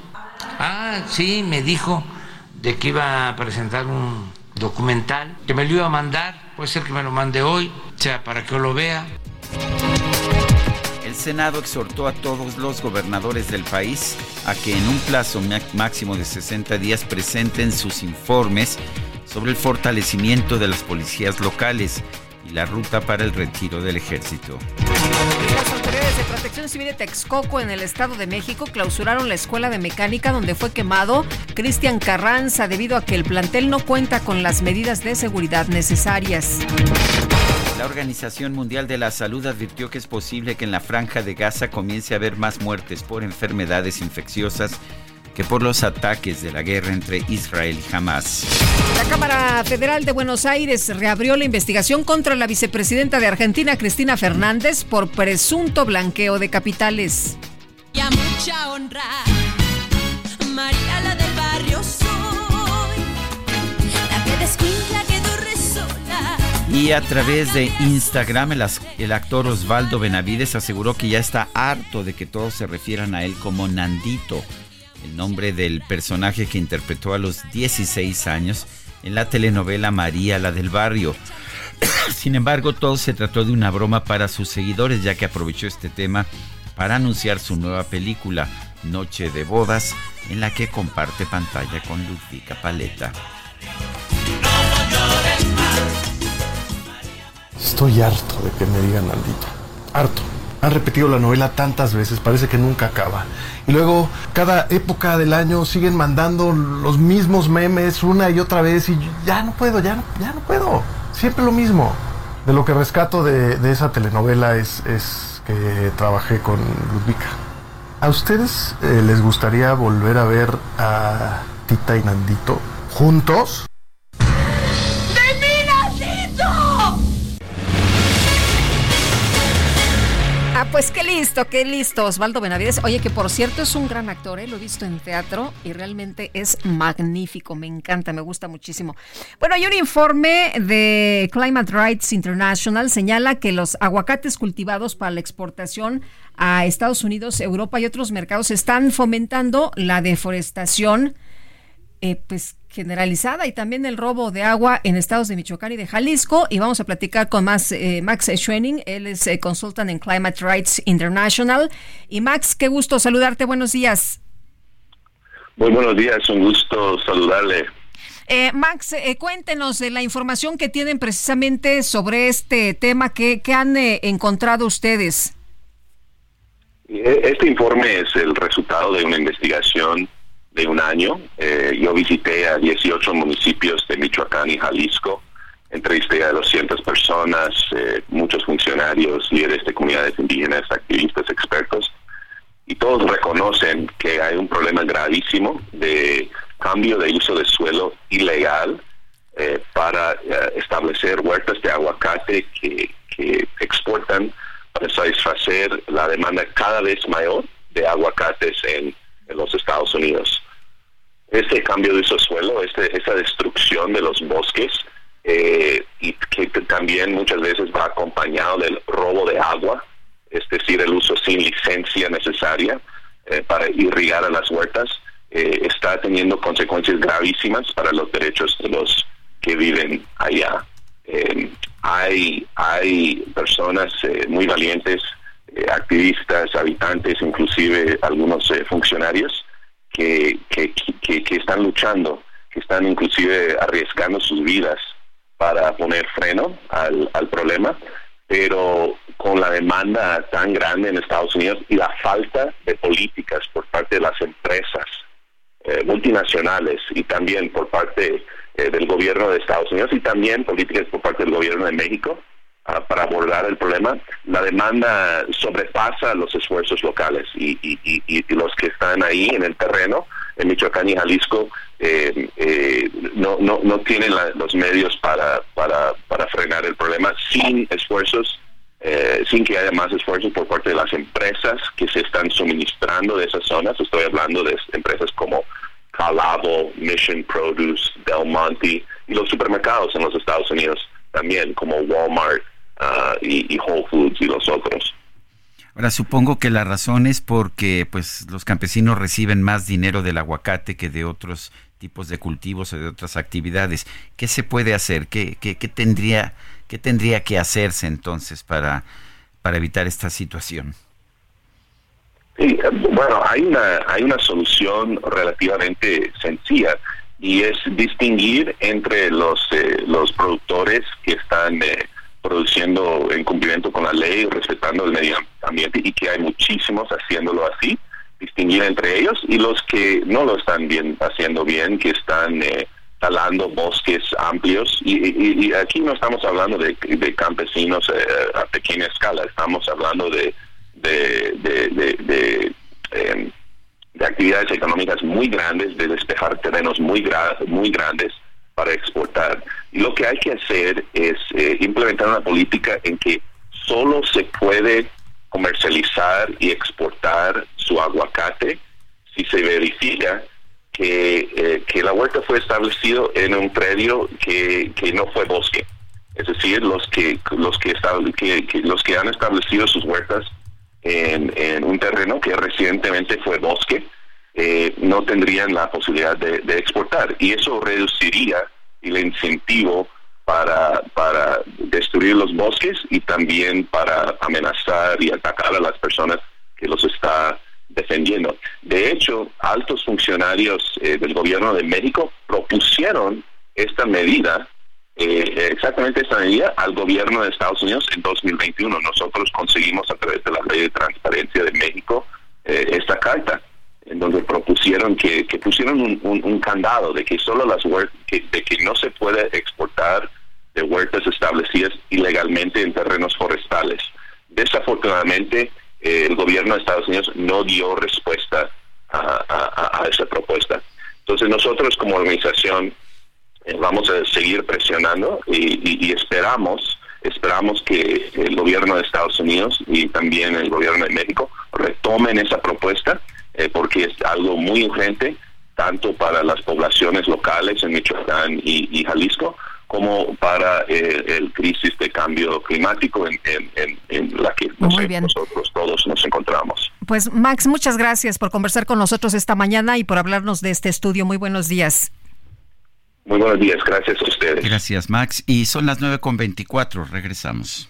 Ah, sí, me dijo de que iba a presentar un documental, que me lo iba a mandar, puede ser que me lo mande hoy, o sea, para que lo vea. Senado exhortó a todos los gobernadores del país a que en un plazo máximo de 60 días presenten sus informes sobre el fortalecimiento de las policías locales y la ruta para el retiro del ejército. Las autoridades de Protección Civil de Texcoco en el Estado de México clausuraron la escuela de mecánica donde fue quemado Cristian Carranza debido a que el plantel no cuenta con las medidas de seguridad necesarias. La Organización Mundial de la Salud advirtió que es posible que en la franja de Gaza comience a haber más muertes por enfermedades infecciosas que por los ataques de la guerra entre Israel y Hamas. La Cámara Federal de Buenos Aires reabrió la investigación contra la vicepresidenta de Argentina, Cristina Fernández, por presunto blanqueo de capitales. Y a mucha honra, María la del barrio soy, la que Y a través de Instagram, el, actor Osvaldo Benavides aseguró que ya está harto de que todos se refieran a él como Nandito, el nombre del personaje que interpretó a los 16 años en la telenovela María la del barrio. Sin embargo, todo se trató de una broma para sus seguidores, ya que aprovechó este tema para anunciar su nueva película, Noche de Bodas, en la que comparte pantalla con Ludvika Paleta. Estoy harto de que me digan Nandito. Harto. Han repetido la novela tantas veces, parece que nunca acaba. Y luego, cada época del año siguen mandando los mismos memes una y otra vez y ya no puedo, ya no, ya no puedo. Siempre lo mismo. De lo que rescato de, esa telenovela es, es que trabajé con Ludvika. ¿A ustedes eh, les gustaría volver a ver a Tita y Nandito juntos? Pues qué listo, qué listo, Osvaldo Benavides. Oye, que por cierto es un gran actor, ¿eh? lo he visto en teatro y realmente es magnífico, me encanta, me gusta muchísimo. Bueno, hay un informe de Climate Rights International, señala que los aguacates cultivados para la exportación a Estados Unidos, Europa y otros mercados están fomentando la deforestación eh, pues generalizada y también el robo de agua en estados de Michoacán y de Jalisco. Y vamos a platicar con más, eh, Max Schwenning, él es eh, consultant en Climate Rights International. Y Max, qué gusto saludarte, buenos días. Muy buenos días, un gusto saludarle. Eh, Max, eh, cuéntenos de la información que tienen precisamente sobre este tema que, que han eh, encontrado ustedes. Este informe es el resultado de una investigación de un año. Eh, yo visité a 18 municipios de Michoacán y Jalisco, entrevisté a 200 personas, eh, muchos funcionarios, líderes de comunidades indígenas, activistas, expertos, y todos reconocen que hay un problema gravísimo de cambio de uso de suelo ilegal eh, para establecer huertas de aguacate que, exportan para satisfacer la demanda cada vez mayor de aguacates en los Estados Unidos. Este cambio de uso suelo, este, esta destrucción de los bosques, eh, y que también muchas veces va acompañado del robo de agua, es decir, el uso sin licencia necesaria eh, para irrigar a las huertas, eh, está teniendo consecuencias gravísimas para los derechos de los que viven allá. Eh, hay, hay personas eh, muy valientes, activistas, habitantes, inclusive algunos funcionarios que, que, que, que están luchando, que están inclusive arriesgando sus vidas para poner freno al, al problema, pero con la demanda tan grande en Estados Unidos y la falta de políticas por parte de las empresas eh, multinacionales y también por parte eh, del gobierno de Estados Unidos y también políticas por parte del gobierno de México para abordar el problema, la demanda sobrepasa los esfuerzos locales y, y- los que están ahí en el terreno, en Michoacán y Jalisco, eh, eh, no, no, no tienen la- los medios para, para, para frenar el problema sin esfuerzos eh, sin que haya más esfuerzos por parte de las empresas que se están suministrando de esas zonas. Estoy hablando de empresas como Calavo, Mission Produce, Del Monte y los supermercados en los Estados Unidos también, como Walmart ah, y, y Whole Foods y los otros. Ahora supongo que la razón es porque pues los campesinos reciben más dinero del aguacate que de otros tipos de cultivos o de otras actividades. ¿Qué se puede hacer? ¿Qué, qué, qué tendría, qué tendría que hacerse entonces para, para evitar esta situación? Sí, bueno, hay una, hay una solución relativamente sencilla y es distinguir entre los, eh, los productores que están eh, produciendo en cumplimiento con la ley, respetando el medio ambiente y que hay muchísimos haciéndolo así, distinguir entre ellos y los que no lo están bien haciendo bien, que están eh, talando bosques amplios y, y- y aquí no estamos hablando de, campesinos eh, a pequeña escala, estamos hablando de, em, de actividades económicas muy grandes, de despejar terrenos muy, gra- muy grandes para exportar. Lo que hay que hacer es eh, implementar una política en que solo se puede comercializar y exportar su aguacate si se verifica que, eh, que la huerta fue establecido en un predio que, que no fue bosque. Es decir, los que los que, que- que los que han establecido sus huertas en, en un terreno que recientemente fue bosque, eh, no tendrían la posibilidad de, exportar. Y eso reduciría el incentivo para, para destruir los bosques y también para amenazar y atacar a las personas que los está defendiendo. De hecho, altos funcionarios eh, del gobierno de México propusieron esta medida eh, exactamente esta medida al gobierno de Estados Unidos en 2021. Nosotros conseguimos a través de la Ley de Transparencia de México eh, esta carta, en donde propusieron que, que pusieron un, candado de que solo las huertas, de que no se puede exportar de huertas establecidas ilegalmente en terrenos forestales. Desafortunadamente, eh, el gobierno de Estados Unidos no dio respuesta a, esa propuesta. Entonces nosotros como organización eh, vamos a seguir presionando y- y esperamos esperamos que el gobierno de Estados Unidos y también el gobierno de México retomen esa propuesta eh, porque es algo muy urgente tanto para las poblaciones locales en Michoacán y, y Jalisco como para eh, el crisis de cambio climático en, en- en- en la que no Muy sé, bien. nosotros todos nos encontramos. Pues Max, muchas gracias por conversar con nosotros esta mañana y por hablarnos de este estudio. Muy buenos días. Muy buenos días, gracias a ustedes. Gracias, Max. Y son las 9.24. Regresamos.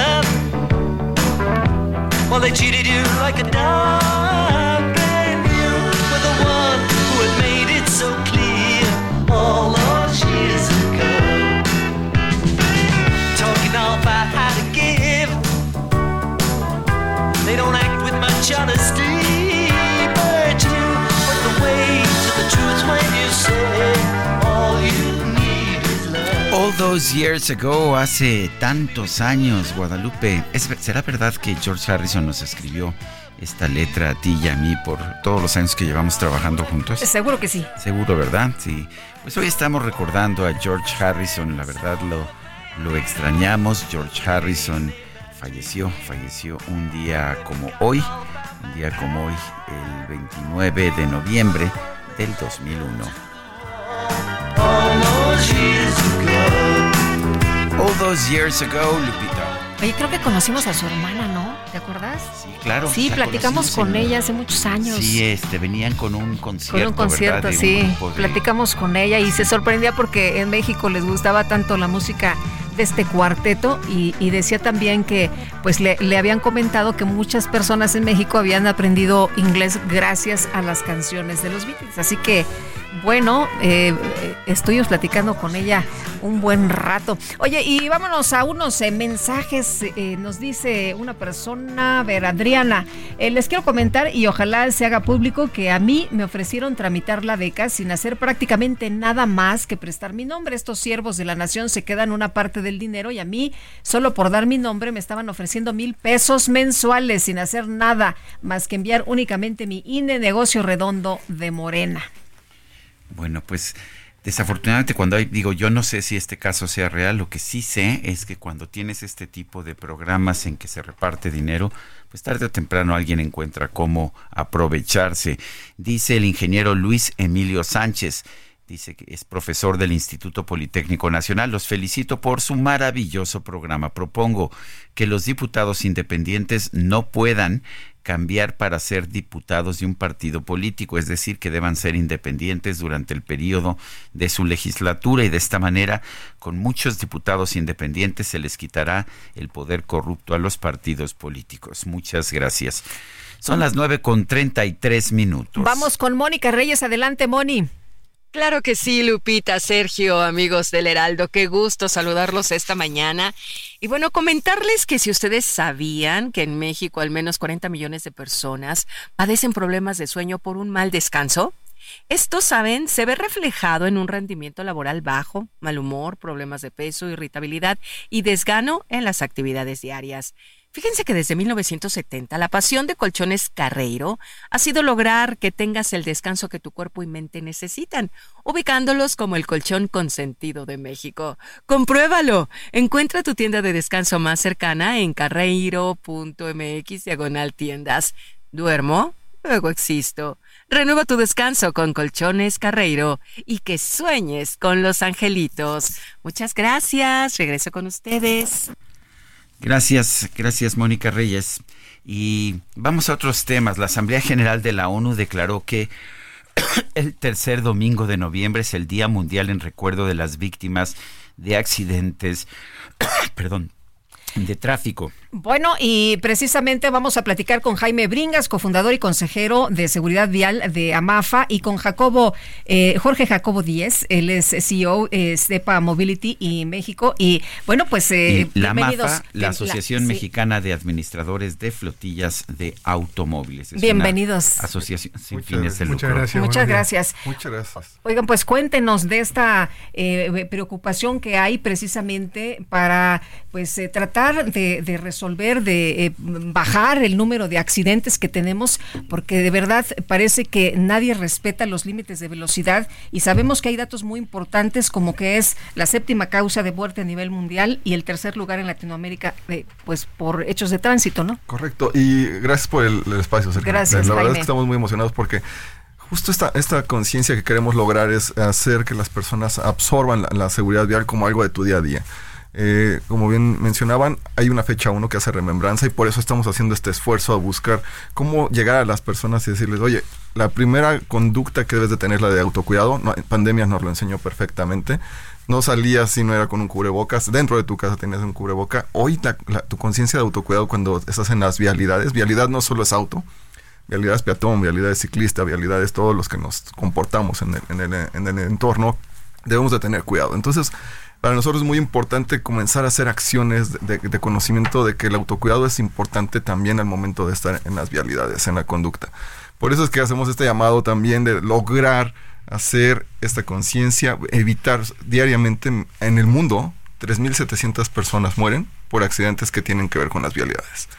Well, they cheated you like a dog, All those years ago, hace tantos años, Guadalupe. ¿Es ver- ¿Será verdad que George Harrison nos escribió esta letra a ti y a mí por todos los años que llevamos trabajando juntos? Seguro que sí. Seguro, ¿verdad? Sí. Pues hoy estamos recordando a George Harrison, la verdad lo, lo extrañamos. George Harrison falleció, falleció un día como hoy, un día como hoy, el 29 de noviembre del 2001. All those years ago, Lupita. Oye, creo que conocimos a su hermana, ¿no? ¿Te acuerdas? Sí, claro. Sí, la platicamos con ella hace muchos años. Sí, este, venían con un concierto, Con un concierto, ¿verdad? De un sí. de- Platicamos con ella y se sorprendía porque en México les gustaba tanto la música de este cuarteto y, y decía también que pues le, le habían comentado que muchas personas en México habían aprendido inglés gracias a las canciones de los Beatles. Así que bueno, eh, estuvimos platicando con ella un buen rato. Oye, y vámonos a unos eh, mensajes. eh, nos dice una persona, a ver, Adriana, eh, les quiero comentar y ojalá se haga público que a mí me ofrecieron tramitar la beca sin hacer prácticamente nada más que prestar mi nombre. Estos siervos de la nación se quedan una parte del dinero y a mí, solo por dar mi nombre, me estaban ofreciendo mil pesos mensuales sin hacer nada más que enviar únicamente mi INE negocio redondo de Morena. Bueno, pues desafortunadamente cuando hay, digo, yo no sé si este caso sea real, lo que sí sé es que cuando tienes este tipo de programas en que se reparte dinero, pues tarde o temprano alguien encuentra cómo aprovecharse. Dice el ingeniero Luis Emilio Sánchez, dice que es profesor del Instituto Politécnico Nacional. Los felicito por su maravilloso programa. Propongo que los diputados independientes no puedan cambiar para ser diputados de un partido político, es decir, que deban ser independientes durante el periodo de su legislatura y de esta manera, con muchos diputados independientes se les quitará el poder corrupto a los partidos políticos. Muchas gracias. Son las nueve con treinta y tres minutos. Vamos con Mónica Reyes. Adelante, Moni. Claro que sí, Lupita, Sergio, amigos del Heraldo, qué gusto saludarlos esta mañana. Y bueno, comentarles que si ustedes sabían que en México al menos 40 millones de personas padecen problemas de sueño por un mal descanso, esto, saben, se ve reflejado en un rendimiento laboral bajo, mal humor, problemas de peso, irritabilidad y desgano en las actividades diarias. Fíjense que desde 1970 la pasión de Colchones Carreiro ha sido lograr que tengas el descanso que tu cuerpo y mente necesitan, ubicándolos como el colchón consentido de México. Compruébalo. Encuentra tu tienda de descanso más cercana en carreiro.mx diagonal tiendas. ¿Duermo? Luego existo. Renueva tu descanso con Colchones Carreiro y que sueñes con los angelitos. Muchas gracias. Regreso con ustedes. Gracias, gracias Mónica Reyes. Y vamos a otros temas. La Asamblea General de la ONU declaró que el tercer domingo de noviembre es el Día Mundial en recuerdo de las víctimas de accidentes, perdón, de tráfico. Bueno, y precisamente vamos a platicar con Jaime Bringas, cofundador y consejero de seguridad vial de AMAFA, y con Jacobo, eh, Jorge Jacobo Díez, él es CEO eh, Stepa Mobility y México. Y bueno, pues eh, Y la bienvenidos. MAFA, la Asociación. Mexicana de Administradores de Flotillas de Automóviles. Es una Bienvenidos. Asociación sin Muchas- fines de muchas lucro. gracias. Muchas buenos días. gracias. Muchas gracias. Oigan, pues cuéntenos de esta eh, preocupación que hay precisamente para pues eh, tratar de, de resolver, de eh, bajar el número de accidentes que tenemos, porque de verdad parece que nadie respeta los límites de velocidad y sabemos que hay datos muy importantes como que es la séptima causa de muerte a nivel mundial y el tercer lugar en Latinoamérica, eh, pues por hechos de tránsito, ¿no? Correcto, y gracias por el, el espacio, Sergio. Gracias, La verdad Jaime. es que estamos muy emocionados porque justo esta, esta conciencia que queremos lograr es hacer que las personas absorban la, la seguridad vial como algo de tu día a día. Eh, como bien mencionaban, hay una fecha uno que hace remembranza y por eso estamos haciendo este esfuerzo a buscar cómo llegar a las personas y decirles, oye, la primera conducta que debes de tener es la de autocuidado. No, pandemia nos lo enseñó perfectamente. No salías si no era con un cubrebocas. Dentro de tu casa tenías un cubreboca. Hoy tu conciencia de autocuidado cuando estás en las vialidades, vialidad no solo es auto, vialidad es peatón, vialidad es ciclista, vialidad es todos los que nos comportamos en el, en el- en el entorno, debemos de tener cuidado. Entonces, para nosotros es muy importante comenzar a hacer acciones de, conocimiento de que el autocuidado es importante también al momento de estar en las vialidades, en la conducta. Por eso es que hacemos este llamado también de lograr hacer esta conciencia, evitar diariamente en- el mundo 3.700 personas mueren por accidentes que tienen que ver con las vialidades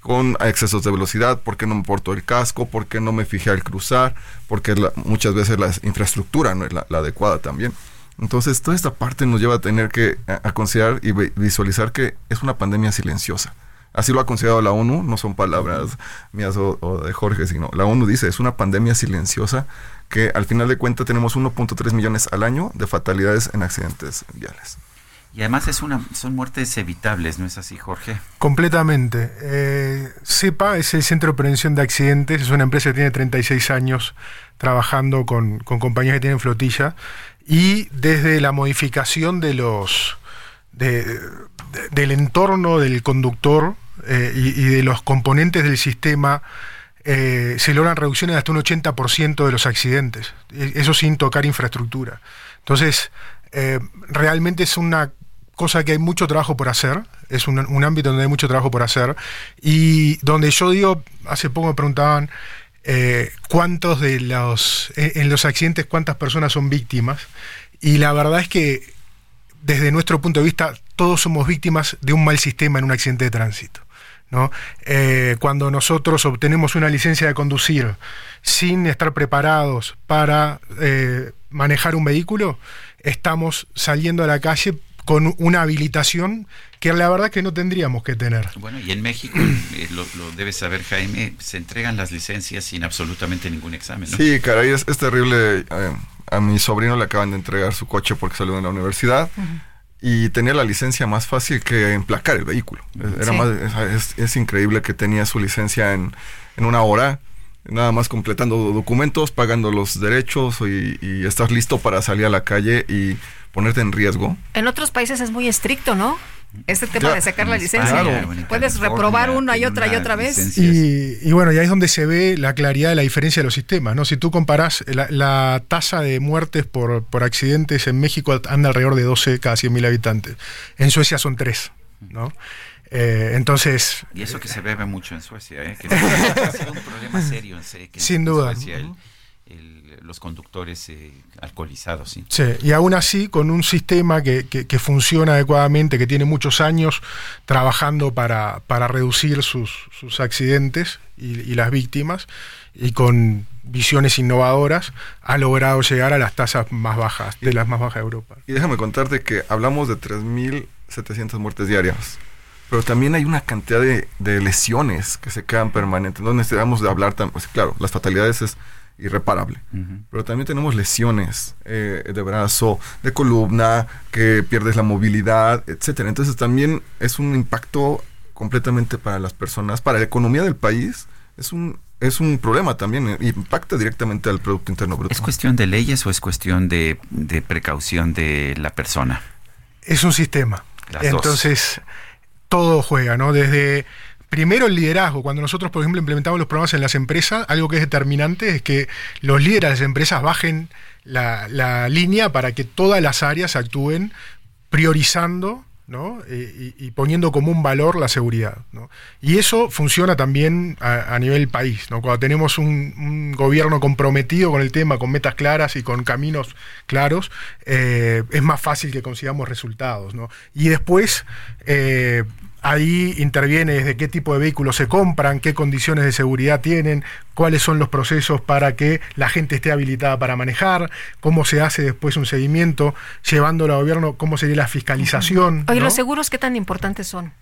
con excesos de velocidad, porque no me porto el casco, porque no me fijé al cruzar, porque muchas veces la infraestructura no es la adecuada también. Entonces, toda esta parte nos lleva a tener que a, a considerar y vi- visualizar que es una pandemia silenciosa. Así lo ha considerado la ONU, no son palabras mías o, o de Jorge, sino la ONU dice, es una pandemia silenciosa que al final de cuentas tenemos 1.3 millones al año de fatalidades en accidentes viales. Y además es una, son muertes evitables, ¿no es así, Jorge? Completamente. Eh, CEPA es el Centro de Prevención de Accidentes, es una empresa que tiene 36 años trabajando con, con compañías que tienen flotilla y desde la modificación de los de- de- del entorno del conductor eh, y, de los componentes del sistema eh, se logran reducciones de hasta un 80% de los accidentes. E- Eso sin tocar infraestructura. Entonces, eh, realmente es una cosa que hay mucho trabajo por hacer, es un, un ámbito donde hay mucho trabajo por hacer, y donde yo digo, hace poco me preguntaban eh, cuántos de los, en, en los accidentes, cuántas personas son víctimas, y la verdad es que desde nuestro punto de vista, todos somos víctimas de un mal sistema en un accidente de tránsito. ¿no? Eh, cuando nosotros obtenemos una licencia de conducir sin estar preparados para eh, manejar un vehículo, estamos saliendo a la calle con una habilitación que la verdad que no tendríamos que tener. Bueno, y en México, eh, lo, lo debes saber Jaime, se entregan las licencias sin absolutamente ningún examen. ¿no? Sí, caray, es, es terrible. eh, a mi sobrino le acaban de entregar su coche porque salió de la universidad y tenía la licencia más fácil que emplacar el vehículo. Era Sí. más, es, es increíble que tenía su licencia en, en una hora, nada más completando documentos, pagando los derechos y, y estás listo para salir a la calle y ponerte en riesgo. En otros países es muy estricto, ¿no? Este tema de sacar la en licencia. Puedes reprobar una y otra y otra vez. Y, y bueno, y ahí es donde se ve la claridad de la diferencia de los sistemas. ¿no? Si tú comparás la, la tasa de muertes por, por accidentes en México anda alrededor de 12 cada 100.000 habitantes. En Suecia son 3. ¿no? Eh, entonces, Y eso que se bebe mucho en Suecia, ¿eh? que ha sido un problema serio en se- que en Sin duda. Suecia el- el- los conductores eh, alcoholizados. ¿sí? Sí, y aún así, con un sistema que, que- que funciona adecuadamente, que tiene muchos años trabajando para, para reducir sus, sus accidentes y, y las víctimas, y con visiones innovadoras, ha logrado llegar a las tasas más bajas, de las más bajas de Europa. Y déjame contarte que hablamos de 3.700 muertes diarias. Pero también hay una cantidad de, de lesiones que se quedan permanentes. No necesitamos de hablar tan... Pues claro, las fatalidades es irreparable. Pero también tenemos lesiones eh, de brazo, de columna, que pierdes la movilidad, etcétera. Entonces también es un impacto completamente para las personas, para la economía del país. Es un, es un problema también. eh, Impacta directamente al Producto Interno Bruto. ¿Es cuestión de leyes o es cuestión de, de precaución de la persona? Es un sistema. Las dos. Entonces, todo juega, ¿no? Desde primero el liderazgo. Cuando nosotros, por ejemplo, implementamos los programas en las empresas, algo que es determinante es que los líderes de las empresas bajen la, la línea para que todas las áreas actúen priorizando. ¿no? Eh, y, poniendo como un valor la seguridad. ¿no? Y eso funciona también a, nivel país. ¿no? Cuando tenemos un, un gobierno comprometido con el tema, con metas claras y con caminos claros, eh, es más fácil que consigamos resultados. ¿no? Y después, eh, ahí interviene desde qué tipo de vehículos se compran, qué condiciones de seguridad tienen, cuáles son los procesos para que la gente esté habilitada para manejar, cómo se hace después un seguimiento, llevándolo al gobierno, cómo sería la fiscalización. Oye, ¿no? los seguros, ¿qué tan importantes son?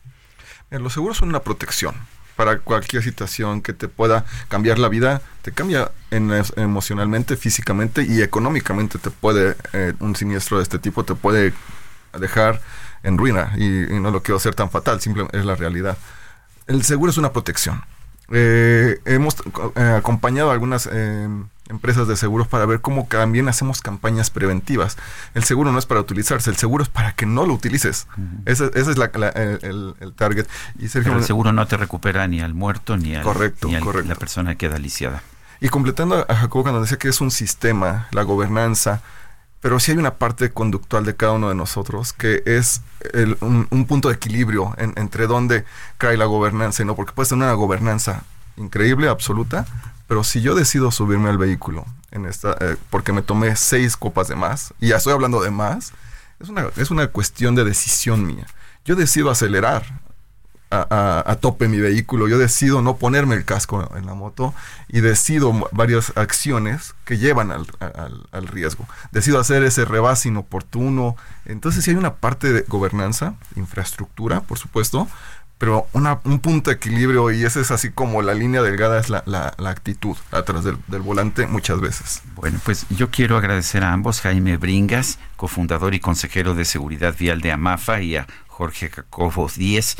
Mira, los seguros son una protección para cualquier situación que te pueda cambiar la vida, te cambia en- emocionalmente, físicamente y económicamente te puede, eh, un siniestro de este tipo te puede dejar en ruina y, y no lo quiero hacer tan fatal, simplemente es la realidad. El seguro es una protección. Eh, hemos eh, acompañado a algunas eh, empresas de seguros para ver cómo también hacemos campañas preventivas. El seguro no es para utilizarse, el seguro es para que no lo utilices. Ese, ese es la- la- el, el- target. Y Sergio, Pero el seguro no te recupera ni al muerto ni, al, Correcto, ni correcto. la persona que queda lisiada. Y completando a Jacobo cuando decía que es un sistema, la gobernanza, pero sí hay una parte conductual de cada uno de nosotros que es un, un punto de equilibrio en- entre dónde cae la gobernanza y no, porque puede ser una gobernanza increíble, absoluta, pero si yo decido subirme al vehículo en esta, eh, porque me tomé seis copas de más, y ya estoy hablando de más, es una, es una cuestión de decisión mía. Yo decido acelerar a, tope mi vehículo, yo decido no ponerme el casco en la moto y decido varias acciones que llevan al riesgo. Decido hacer ese rebase inoportuno. Entonces sí hay una parte de gobernanza, infraestructura, por supuesto, pero una- un punto de equilibrio y esa es así como la línea delgada es la, la- la actitud atrás del, del volante muchas veces. Bueno, pues yo quiero agradecer a ambos, Jaime Bringas, cofundador y consejero de seguridad vial de AMAFA, y a Jorge Jacobo Díez,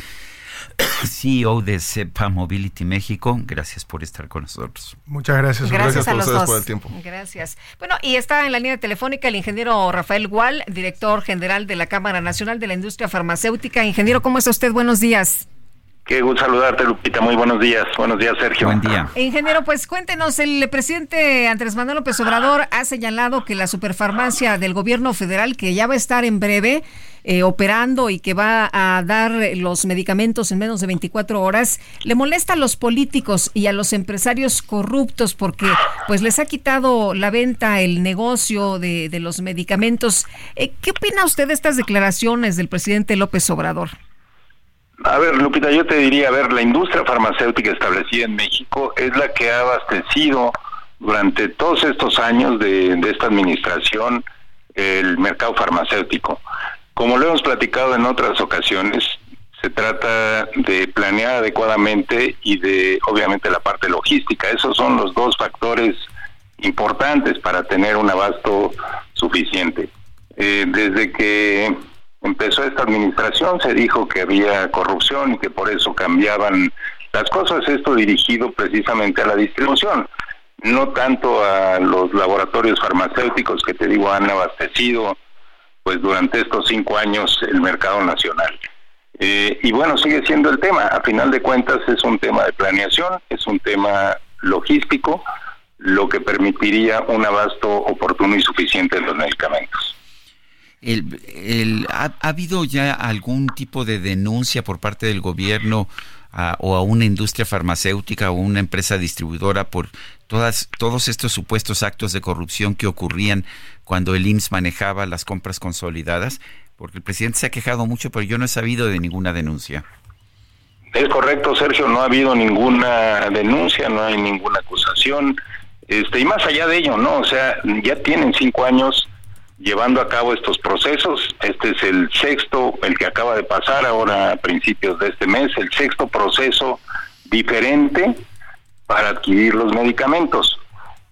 CEO de CEPA Mobility México. Gracias por estar con nosotros. Muchas gracias. Gracias, a los ustedes dos. por el tiempo. Gracias. Bueno, y está en la línea telefónica el ingeniero Rafael Gual, director general de la Cámara Nacional de la Industria Farmacéutica. Ingeniero, ¿cómo está usted? Buenos días. Qué gusto saludarte, Lupita. Muy buenos días. Buenos días, Sergio. Buen día. Ingeniero, pues cuéntenos, el presidente Andrés Manuel López Obrador ha señalado que la superfarmacia del gobierno federal, que ya va a estar en breve eh, operando y que va a dar los medicamentos en menos de 24 horas, le molesta a los políticos y a los empresarios corruptos porque pues les ha quitado la venta, el negocio de, de los medicamentos. Eh, ¿Qué opina usted de estas declaraciones del presidente López Obrador? A ver, Lupita, yo te diría, a ver, la industria farmacéutica establecida en México es la que ha abastecido durante todos estos años de, esta administración el mercado farmacéutico. Como lo hemos platicado en otras ocasiones, se trata de planear adecuadamente y de, obviamente, la parte logística. Esos son los dos factores importantes para tener un abasto suficiente. Eh, desde que empezó esta administración se dijo que había corrupción y que por eso cambiaban las cosas, esto dirigido precisamente a la distribución, no tanto a los laboratorios farmacéuticos que te digo han abastecido pues durante estos cinco años el mercado nacional. Eh, y bueno, sigue siendo el tema, a final de cuentas es un tema de planeación, es un tema logístico, lo que permitiría un abasto oportuno y suficiente de los medicamentos. El, el, ¿ha, ha, habido ya algún tipo de denuncia por parte del gobierno o a una industria farmacéutica o una empresa distribuidora por todas, todos estos supuestos actos de corrupción que ocurrían cuando el IMSS manejaba las compras consolidadas? Porque el presidente se ha quejado mucho, pero yo no he sabido de ninguna denuncia. Es correcto, Sergio, no ha habido ninguna denuncia, no hay ninguna acusación. Este, y más allá de ello, ¿no? O sea, ya tienen cinco años llevando a cabo estos procesos. Este es el sexto, el que acaba de pasar ahora a principios de este mes, el sexto proceso diferente para adquirir los medicamentos.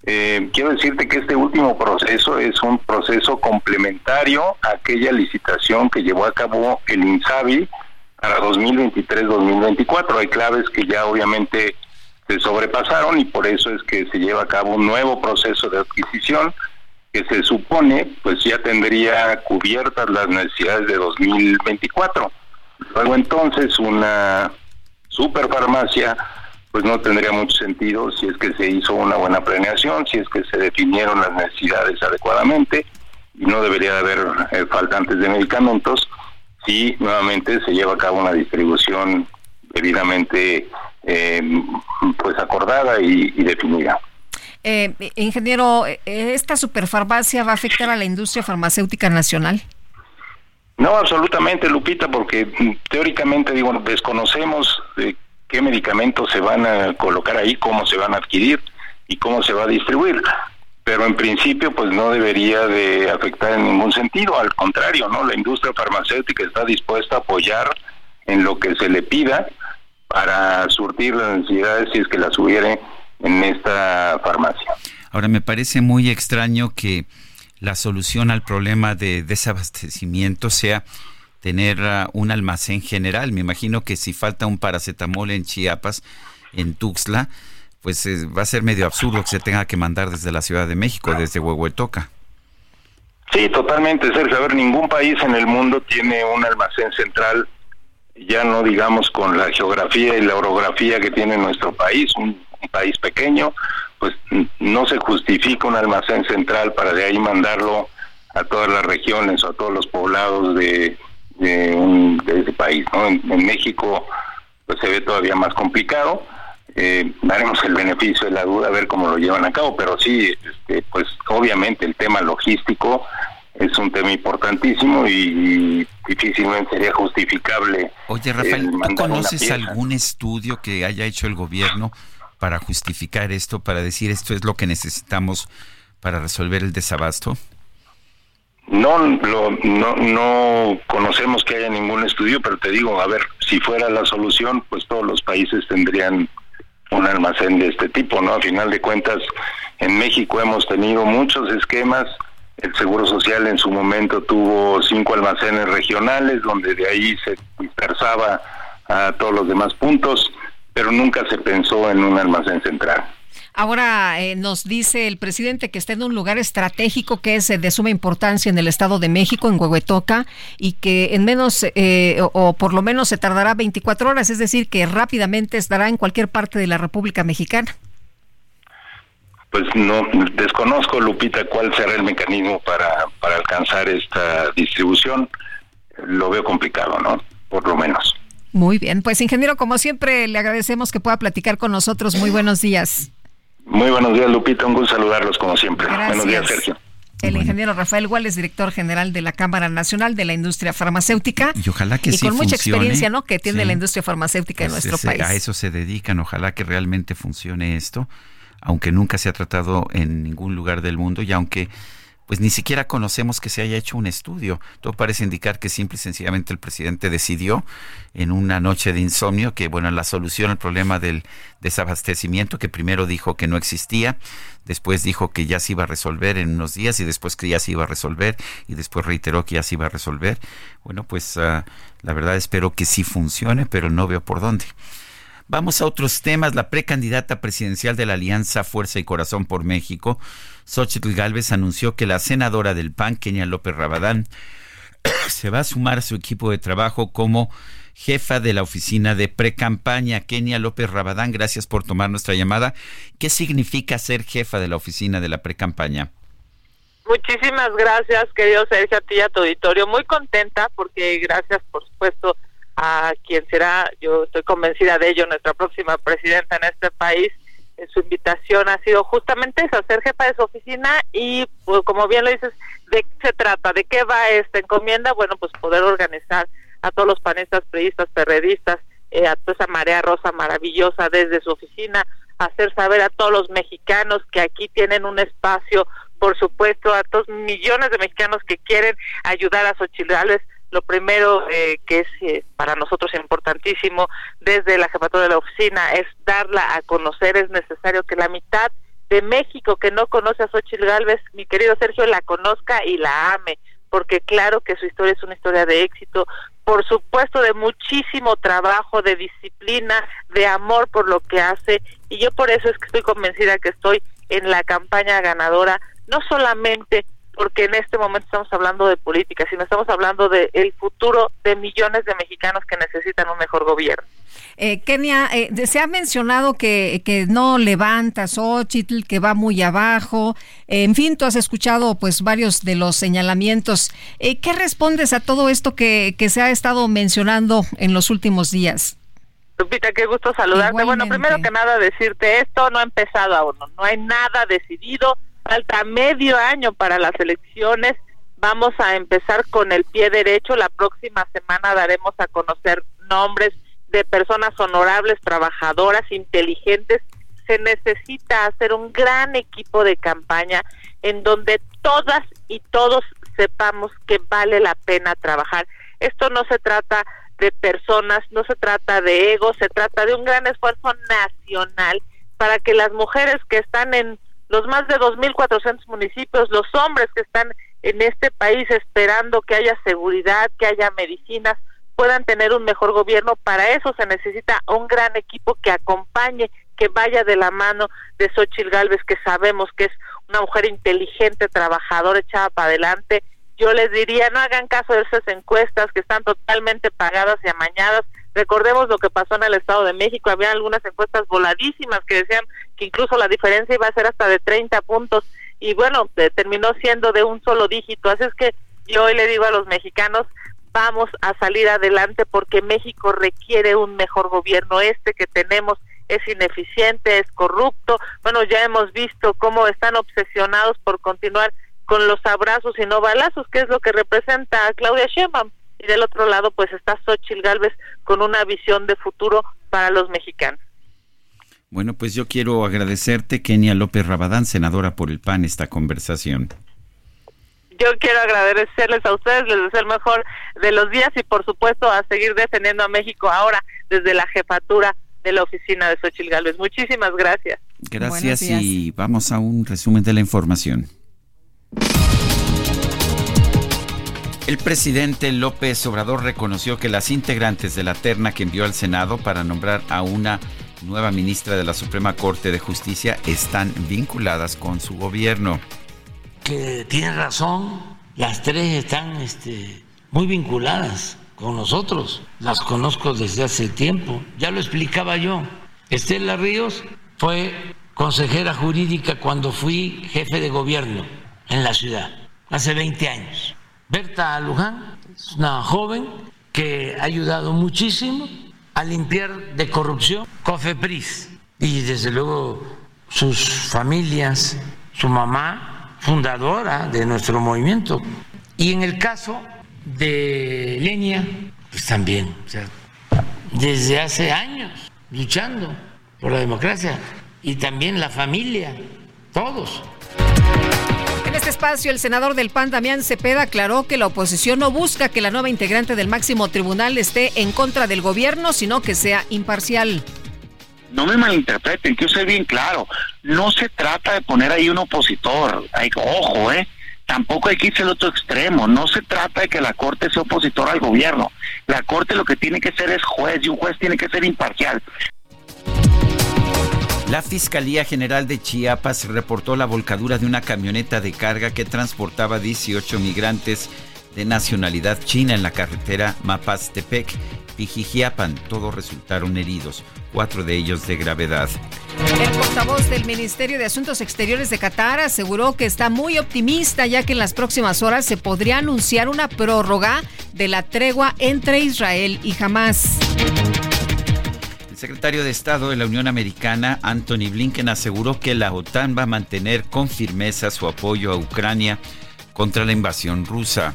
Eh, quiero decirte que este último proceso es un proceso complementario a aquella licitación que llevó a cabo el INSABI para 2023-2024. Hay claves que ya obviamente se sobrepasaron y por eso es que se lleva a cabo un nuevo proceso de adquisición que se supone pues ya tendría cubiertas las necesidades de 2024. Luego entonces una superfarmacia pues no tendría mucho sentido si es que se hizo una buena planeación, si es que se definieron las necesidades adecuadamente y no debería de haber eh, faltantes de medicamentos si nuevamente se lleva a cabo una distribución debidamente eh, pues acordada y definida. Eh, ingeniero, ¿esta superfarmacia va a afectar a la industria farmacéutica nacional? No, absolutamente, Lupita, porque teóricamente, digo, desconocemos eh, qué medicamentos se van a colocar ahí, cómo se van a adquirir y cómo se va a distribuir. Pero en principio, pues no debería de afectar en ningún sentido. Al contrario, ¿no? La industria farmacéutica está dispuesta a apoyar en lo que se le pida para surtir las necesidades si es que las hubiere en esta farmacia. Ahora, me parece muy extraño que la solución al problema de desabastecimiento sea tener uh, un almacén general. Me imagino que si falta un paracetamol en Chiapas, en Tuxtla, pues eh, va a ser medio absurdo que se tenga que mandar desde la Ciudad de México, desde Huehuetoca. Sí, totalmente, Sergio. A ver, ningún país en el mundo tiene un almacén central, ya no digamos con la geografía y la orografía que tiene nuestro país, un, país pequeño, pues no se justifica un almacén central para de ahí mandarlo a todas las regiones o a todos los poblados de, de, un, de ese país. ¿no? En, en, México pues se ve todavía más complicado. Eh, daremos el beneficio de la duda a ver cómo lo llevan a cabo, pero sí, este, pues obviamente el tema logístico es un tema importantísimo y difícilmente sería justificable. Oye, Rafael, ¿tú conoces algún estudio que haya hecho el gobierno para justificar esto, para decir esto es lo que necesitamos para resolver el desabasto? No, lo, no, no conocemos que haya ningún estudio, pero te digo, a ver, si fuera la solución, pues todos los países tendrían un almacén de este tipo, ¿no? A final de cuentas, en México hemos tenido muchos esquemas. El Seguro Social en su momento tuvo cinco almacenes regionales, donde de ahí se dispersaba a todos los demás puntos, pero nunca se pensó en un almacén central. Ahora eh, nos dice el presidente que está en un lugar estratégico que es eh, de suma importancia en el Estado de México, en Huehuetoca, y que en menos, eh, o, o por lo menos se tardará 24 horas, es decir, que rápidamente estará en cualquier parte de la República Mexicana. Pues no, desconozco, Lupita, cuál será el mecanismo para, para alcanzar esta distribución. Lo veo complicado, ¿no? Por lo menos. Muy bien, pues ingeniero, como siempre, le agradecemos que pueda platicar con nosotros. Muy buenos días. Muy buenos días, Lupita. Un gusto saludarlos como siempre. Gracias. Buenos días, Sergio. El ingeniero Rafael Guales, director general de la Cámara Nacional de la Industria Farmacéutica. Y ojalá que y sí con mucha experiencia, ¿no? Que tiene Sí. la industria farmacéutica en Pues nuestro ese- país. A eso se dedican, ojalá que realmente funcione esto, aunque nunca se ha tratado en ningún lugar del mundo y aunque pues ni siquiera conocemos que se haya hecho un estudio. Todo parece indicar que simple y sencillamente el presidente decidió en una noche de insomnio que bueno, la solución al problema del desabastecimiento que primero dijo que no existía, después dijo que ya se iba a resolver en unos días y después que ya se iba a resolver y después reiteró que ya se iba a resolver. Bueno, pues ah, la verdad espero que sí funcione, pero no veo por dónde. Vamos a otros temas. La precandidata presidencial de la Alianza Fuerza y Corazón por México, Xochitl Gálvez, anunció que la senadora del PAN, Kenia López Rabadán, se va a sumar a su equipo de trabajo como jefa de la oficina de precampaña. Kenia López Rabadán, gracias por tomar nuestra llamada. ¿Qué significa ser jefa de la oficina de la precampaña? Muchísimas gracias, querido Sergio, a ti y a tu auditorio. Muy contenta porque gracias, por supuesto, a quien será, yo estoy convencida de ello, nuestra próxima presidenta en este país. Su invitación ha sido justamente esa, ser jefa de su oficina y, pues, como bien lo dices, ¿de qué se trata? ¿De qué va esta encomienda? Bueno, pues poder organizar a todos los panistas, periodistas, perredistas, eh, a toda esa marea rosa maravillosa desde su oficina, hacer saber a todos los mexicanos que aquí tienen un espacio, por supuesto, a todos millones de mexicanos que quieren ayudar a Xochitl Gálvez. Lo primero eh, que es eh, para nosotros importantísimo desde la jefatura de la oficina es darla a conocer. Es necesario que la mitad de México que no conoce a Xochitl Gálvez, mi querido Sergio, la conozca y la ame, porque claro que su historia es una historia de éxito, por supuesto de muchísimo trabajo, de disciplina, de amor por lo que hace, y yo por eso es que estoy convencida que estoy en la campaña ganadora, no solamente porque en este momento estamos hablando de política, sino estamos hablando del el futuro de millones de mexicanos que necesitan un mejor gobierno. Eh, Kenia, eh, de- se ha mencionado que, que no levanta Xochitl, que va muy abajo. En fin, tú has escuchado pues varios de los señalamientos. Eh, ¿Qué respondes a todo esto que, que se ha estado mencionando en los últimos días? Lupita, qué gusto saludarte. Bueno, primero que nada decirte esto no ha empezado aún, no hay nada decidido, falta medio año para las elecciones. Vamos a empezar con el pie derecho. La próxima semana daremos a conocer nombres de personas honorables, trabajadoras, inteligentes. Se necesita hacer un gran equipo de campaña en donde todas y todos sepamos que vale la pena trabajar. Esto no se trata de personas, no se trata de ego, se trata de un gran esfuerzo nacional para que las mujeres que están en los más de 2.400 municipios, los hombres que están en este país esperando que haya seguridad, que haya medicinas, puedan tener un mejor gobierno. Para eso se necesita un gran equipo que acompañe, que vaya de la mano de Xochitl Galvez, que sabemos que es una mujer inteligente, trabajadora, echada para adelante. Yo les diría, no hagan caso de esas encuestas que están totalmente pagadas y amañadas. Recordemos lo que pasó en el Estado de México, había algunas encuestas voladísimas que decían que incluso la diferencia iba a ser hasta de 30 puntos y bueno, eh, terminó siendo de un solo dígito. Así es que yo hoy le digo a los mexicanos, vamos a salir adelante porque México requiere un mejor gobierno. Este que tenemos es ineficiente, es corrupto. Bueno, ya hemos visto cómo están obsesionados por continuar con los abrazos y no balazos, que es lo que representa Claudia Sheinbaum. Y del otro lado, pues está Xochitl Galvez con una visión de futuro para los mexicanos. Bueno, pues yo quiero agradecerte, Kenia López Rabadán, senadora por el PAN, esta conversación. Yo quiero agradecerles a ustedes, les deseo el mejor de los días y por supuesto a seguir defendiendo a México ahora desde la jefatura de la oficina de Xochitl Galvez. Muchísimas gracias. Gracias y vamos a un resumen de la información. El presidente López Obrador reconoció que las integrantes de la terna que envió al Senado para nombrar a una nueva ministra de la Suprema Corte de Justicia están vinculadas con su gobierno. Que tiene razón, las tres están este, muy vinculadas con nosotros. Las conozco desde hace tiempo. Ya lo explicaba yo. Estela Ríos fue consejera jurídica cuando fui jefe de gobierno en la ciudad, hace 20 años. Berta Luján es una joven que ha ayudado muchísimo a limpiar de corrupción Cofepris y desde luego sus familias, su mamá, fundadora de nuestro movimiento. Y en el caso de Lenia, pues también, o sea, desde hace años luchando por la democracia y también la familia, todos. En este espacio, el senador del PAN, Damián Cepeda, aclaró que la oposición no busca que la nueva integrante del máximo tribunal esté en contra del gobierno, sino que sea imparcial. No me malinterpreten, que yo soy bien claro. No se trata de poner ahí un opositor. Ojo, ¿eh? Tampoco hay que irse al otro extremo. No se trata de que la Corte sea opositor al gobierno. La Corte lo que tiene que ser es juez y un juez tiene que ser imparcial. La Fiscalía General de Chiapas reportó la volcadura de una camioneta de carga que transportaba 18 migrantes de nacionalidad china en la carretera Mapastepec, Pijijiapan. Todos resultaron heridos, cuatro de ellos de gravedad. El portavoz del Ministerio de Asuntos Exteriores de Qatar aseguró que está muy optimista ya que en las próximas horas se podría anunciar una prórroga de la tregua entre Israel y Hamas. El secretario de Estado de la Unión Americana, Anthony Blinken, aseguró que la OTAN va a mantener con firmeza su apoyo a Ucrania contra la invasión rusa.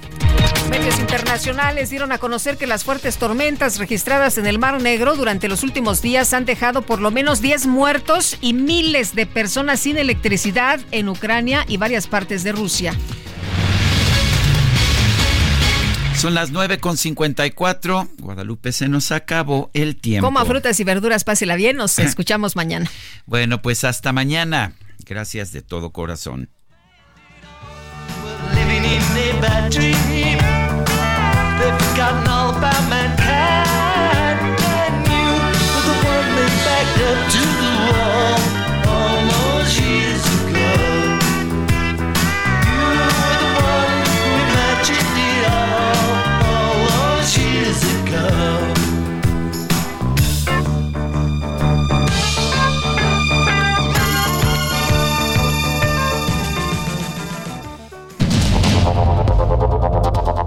Medios internacionales dieron a conocer que las fuertes tormentas registradas en el Mar Negro durante los últimos días han dejado por lo menos 10 muertos y miles de personas sin electricidad en Ucrania y varias partes de Rusia. Son las 9.54. Guadalupe, se nos acabó el tiempo. Coma frutas y verduras, pásela bien. Nos escuchamos mañana. Bueno, pues hasta mañana. Gracias de todo corazón.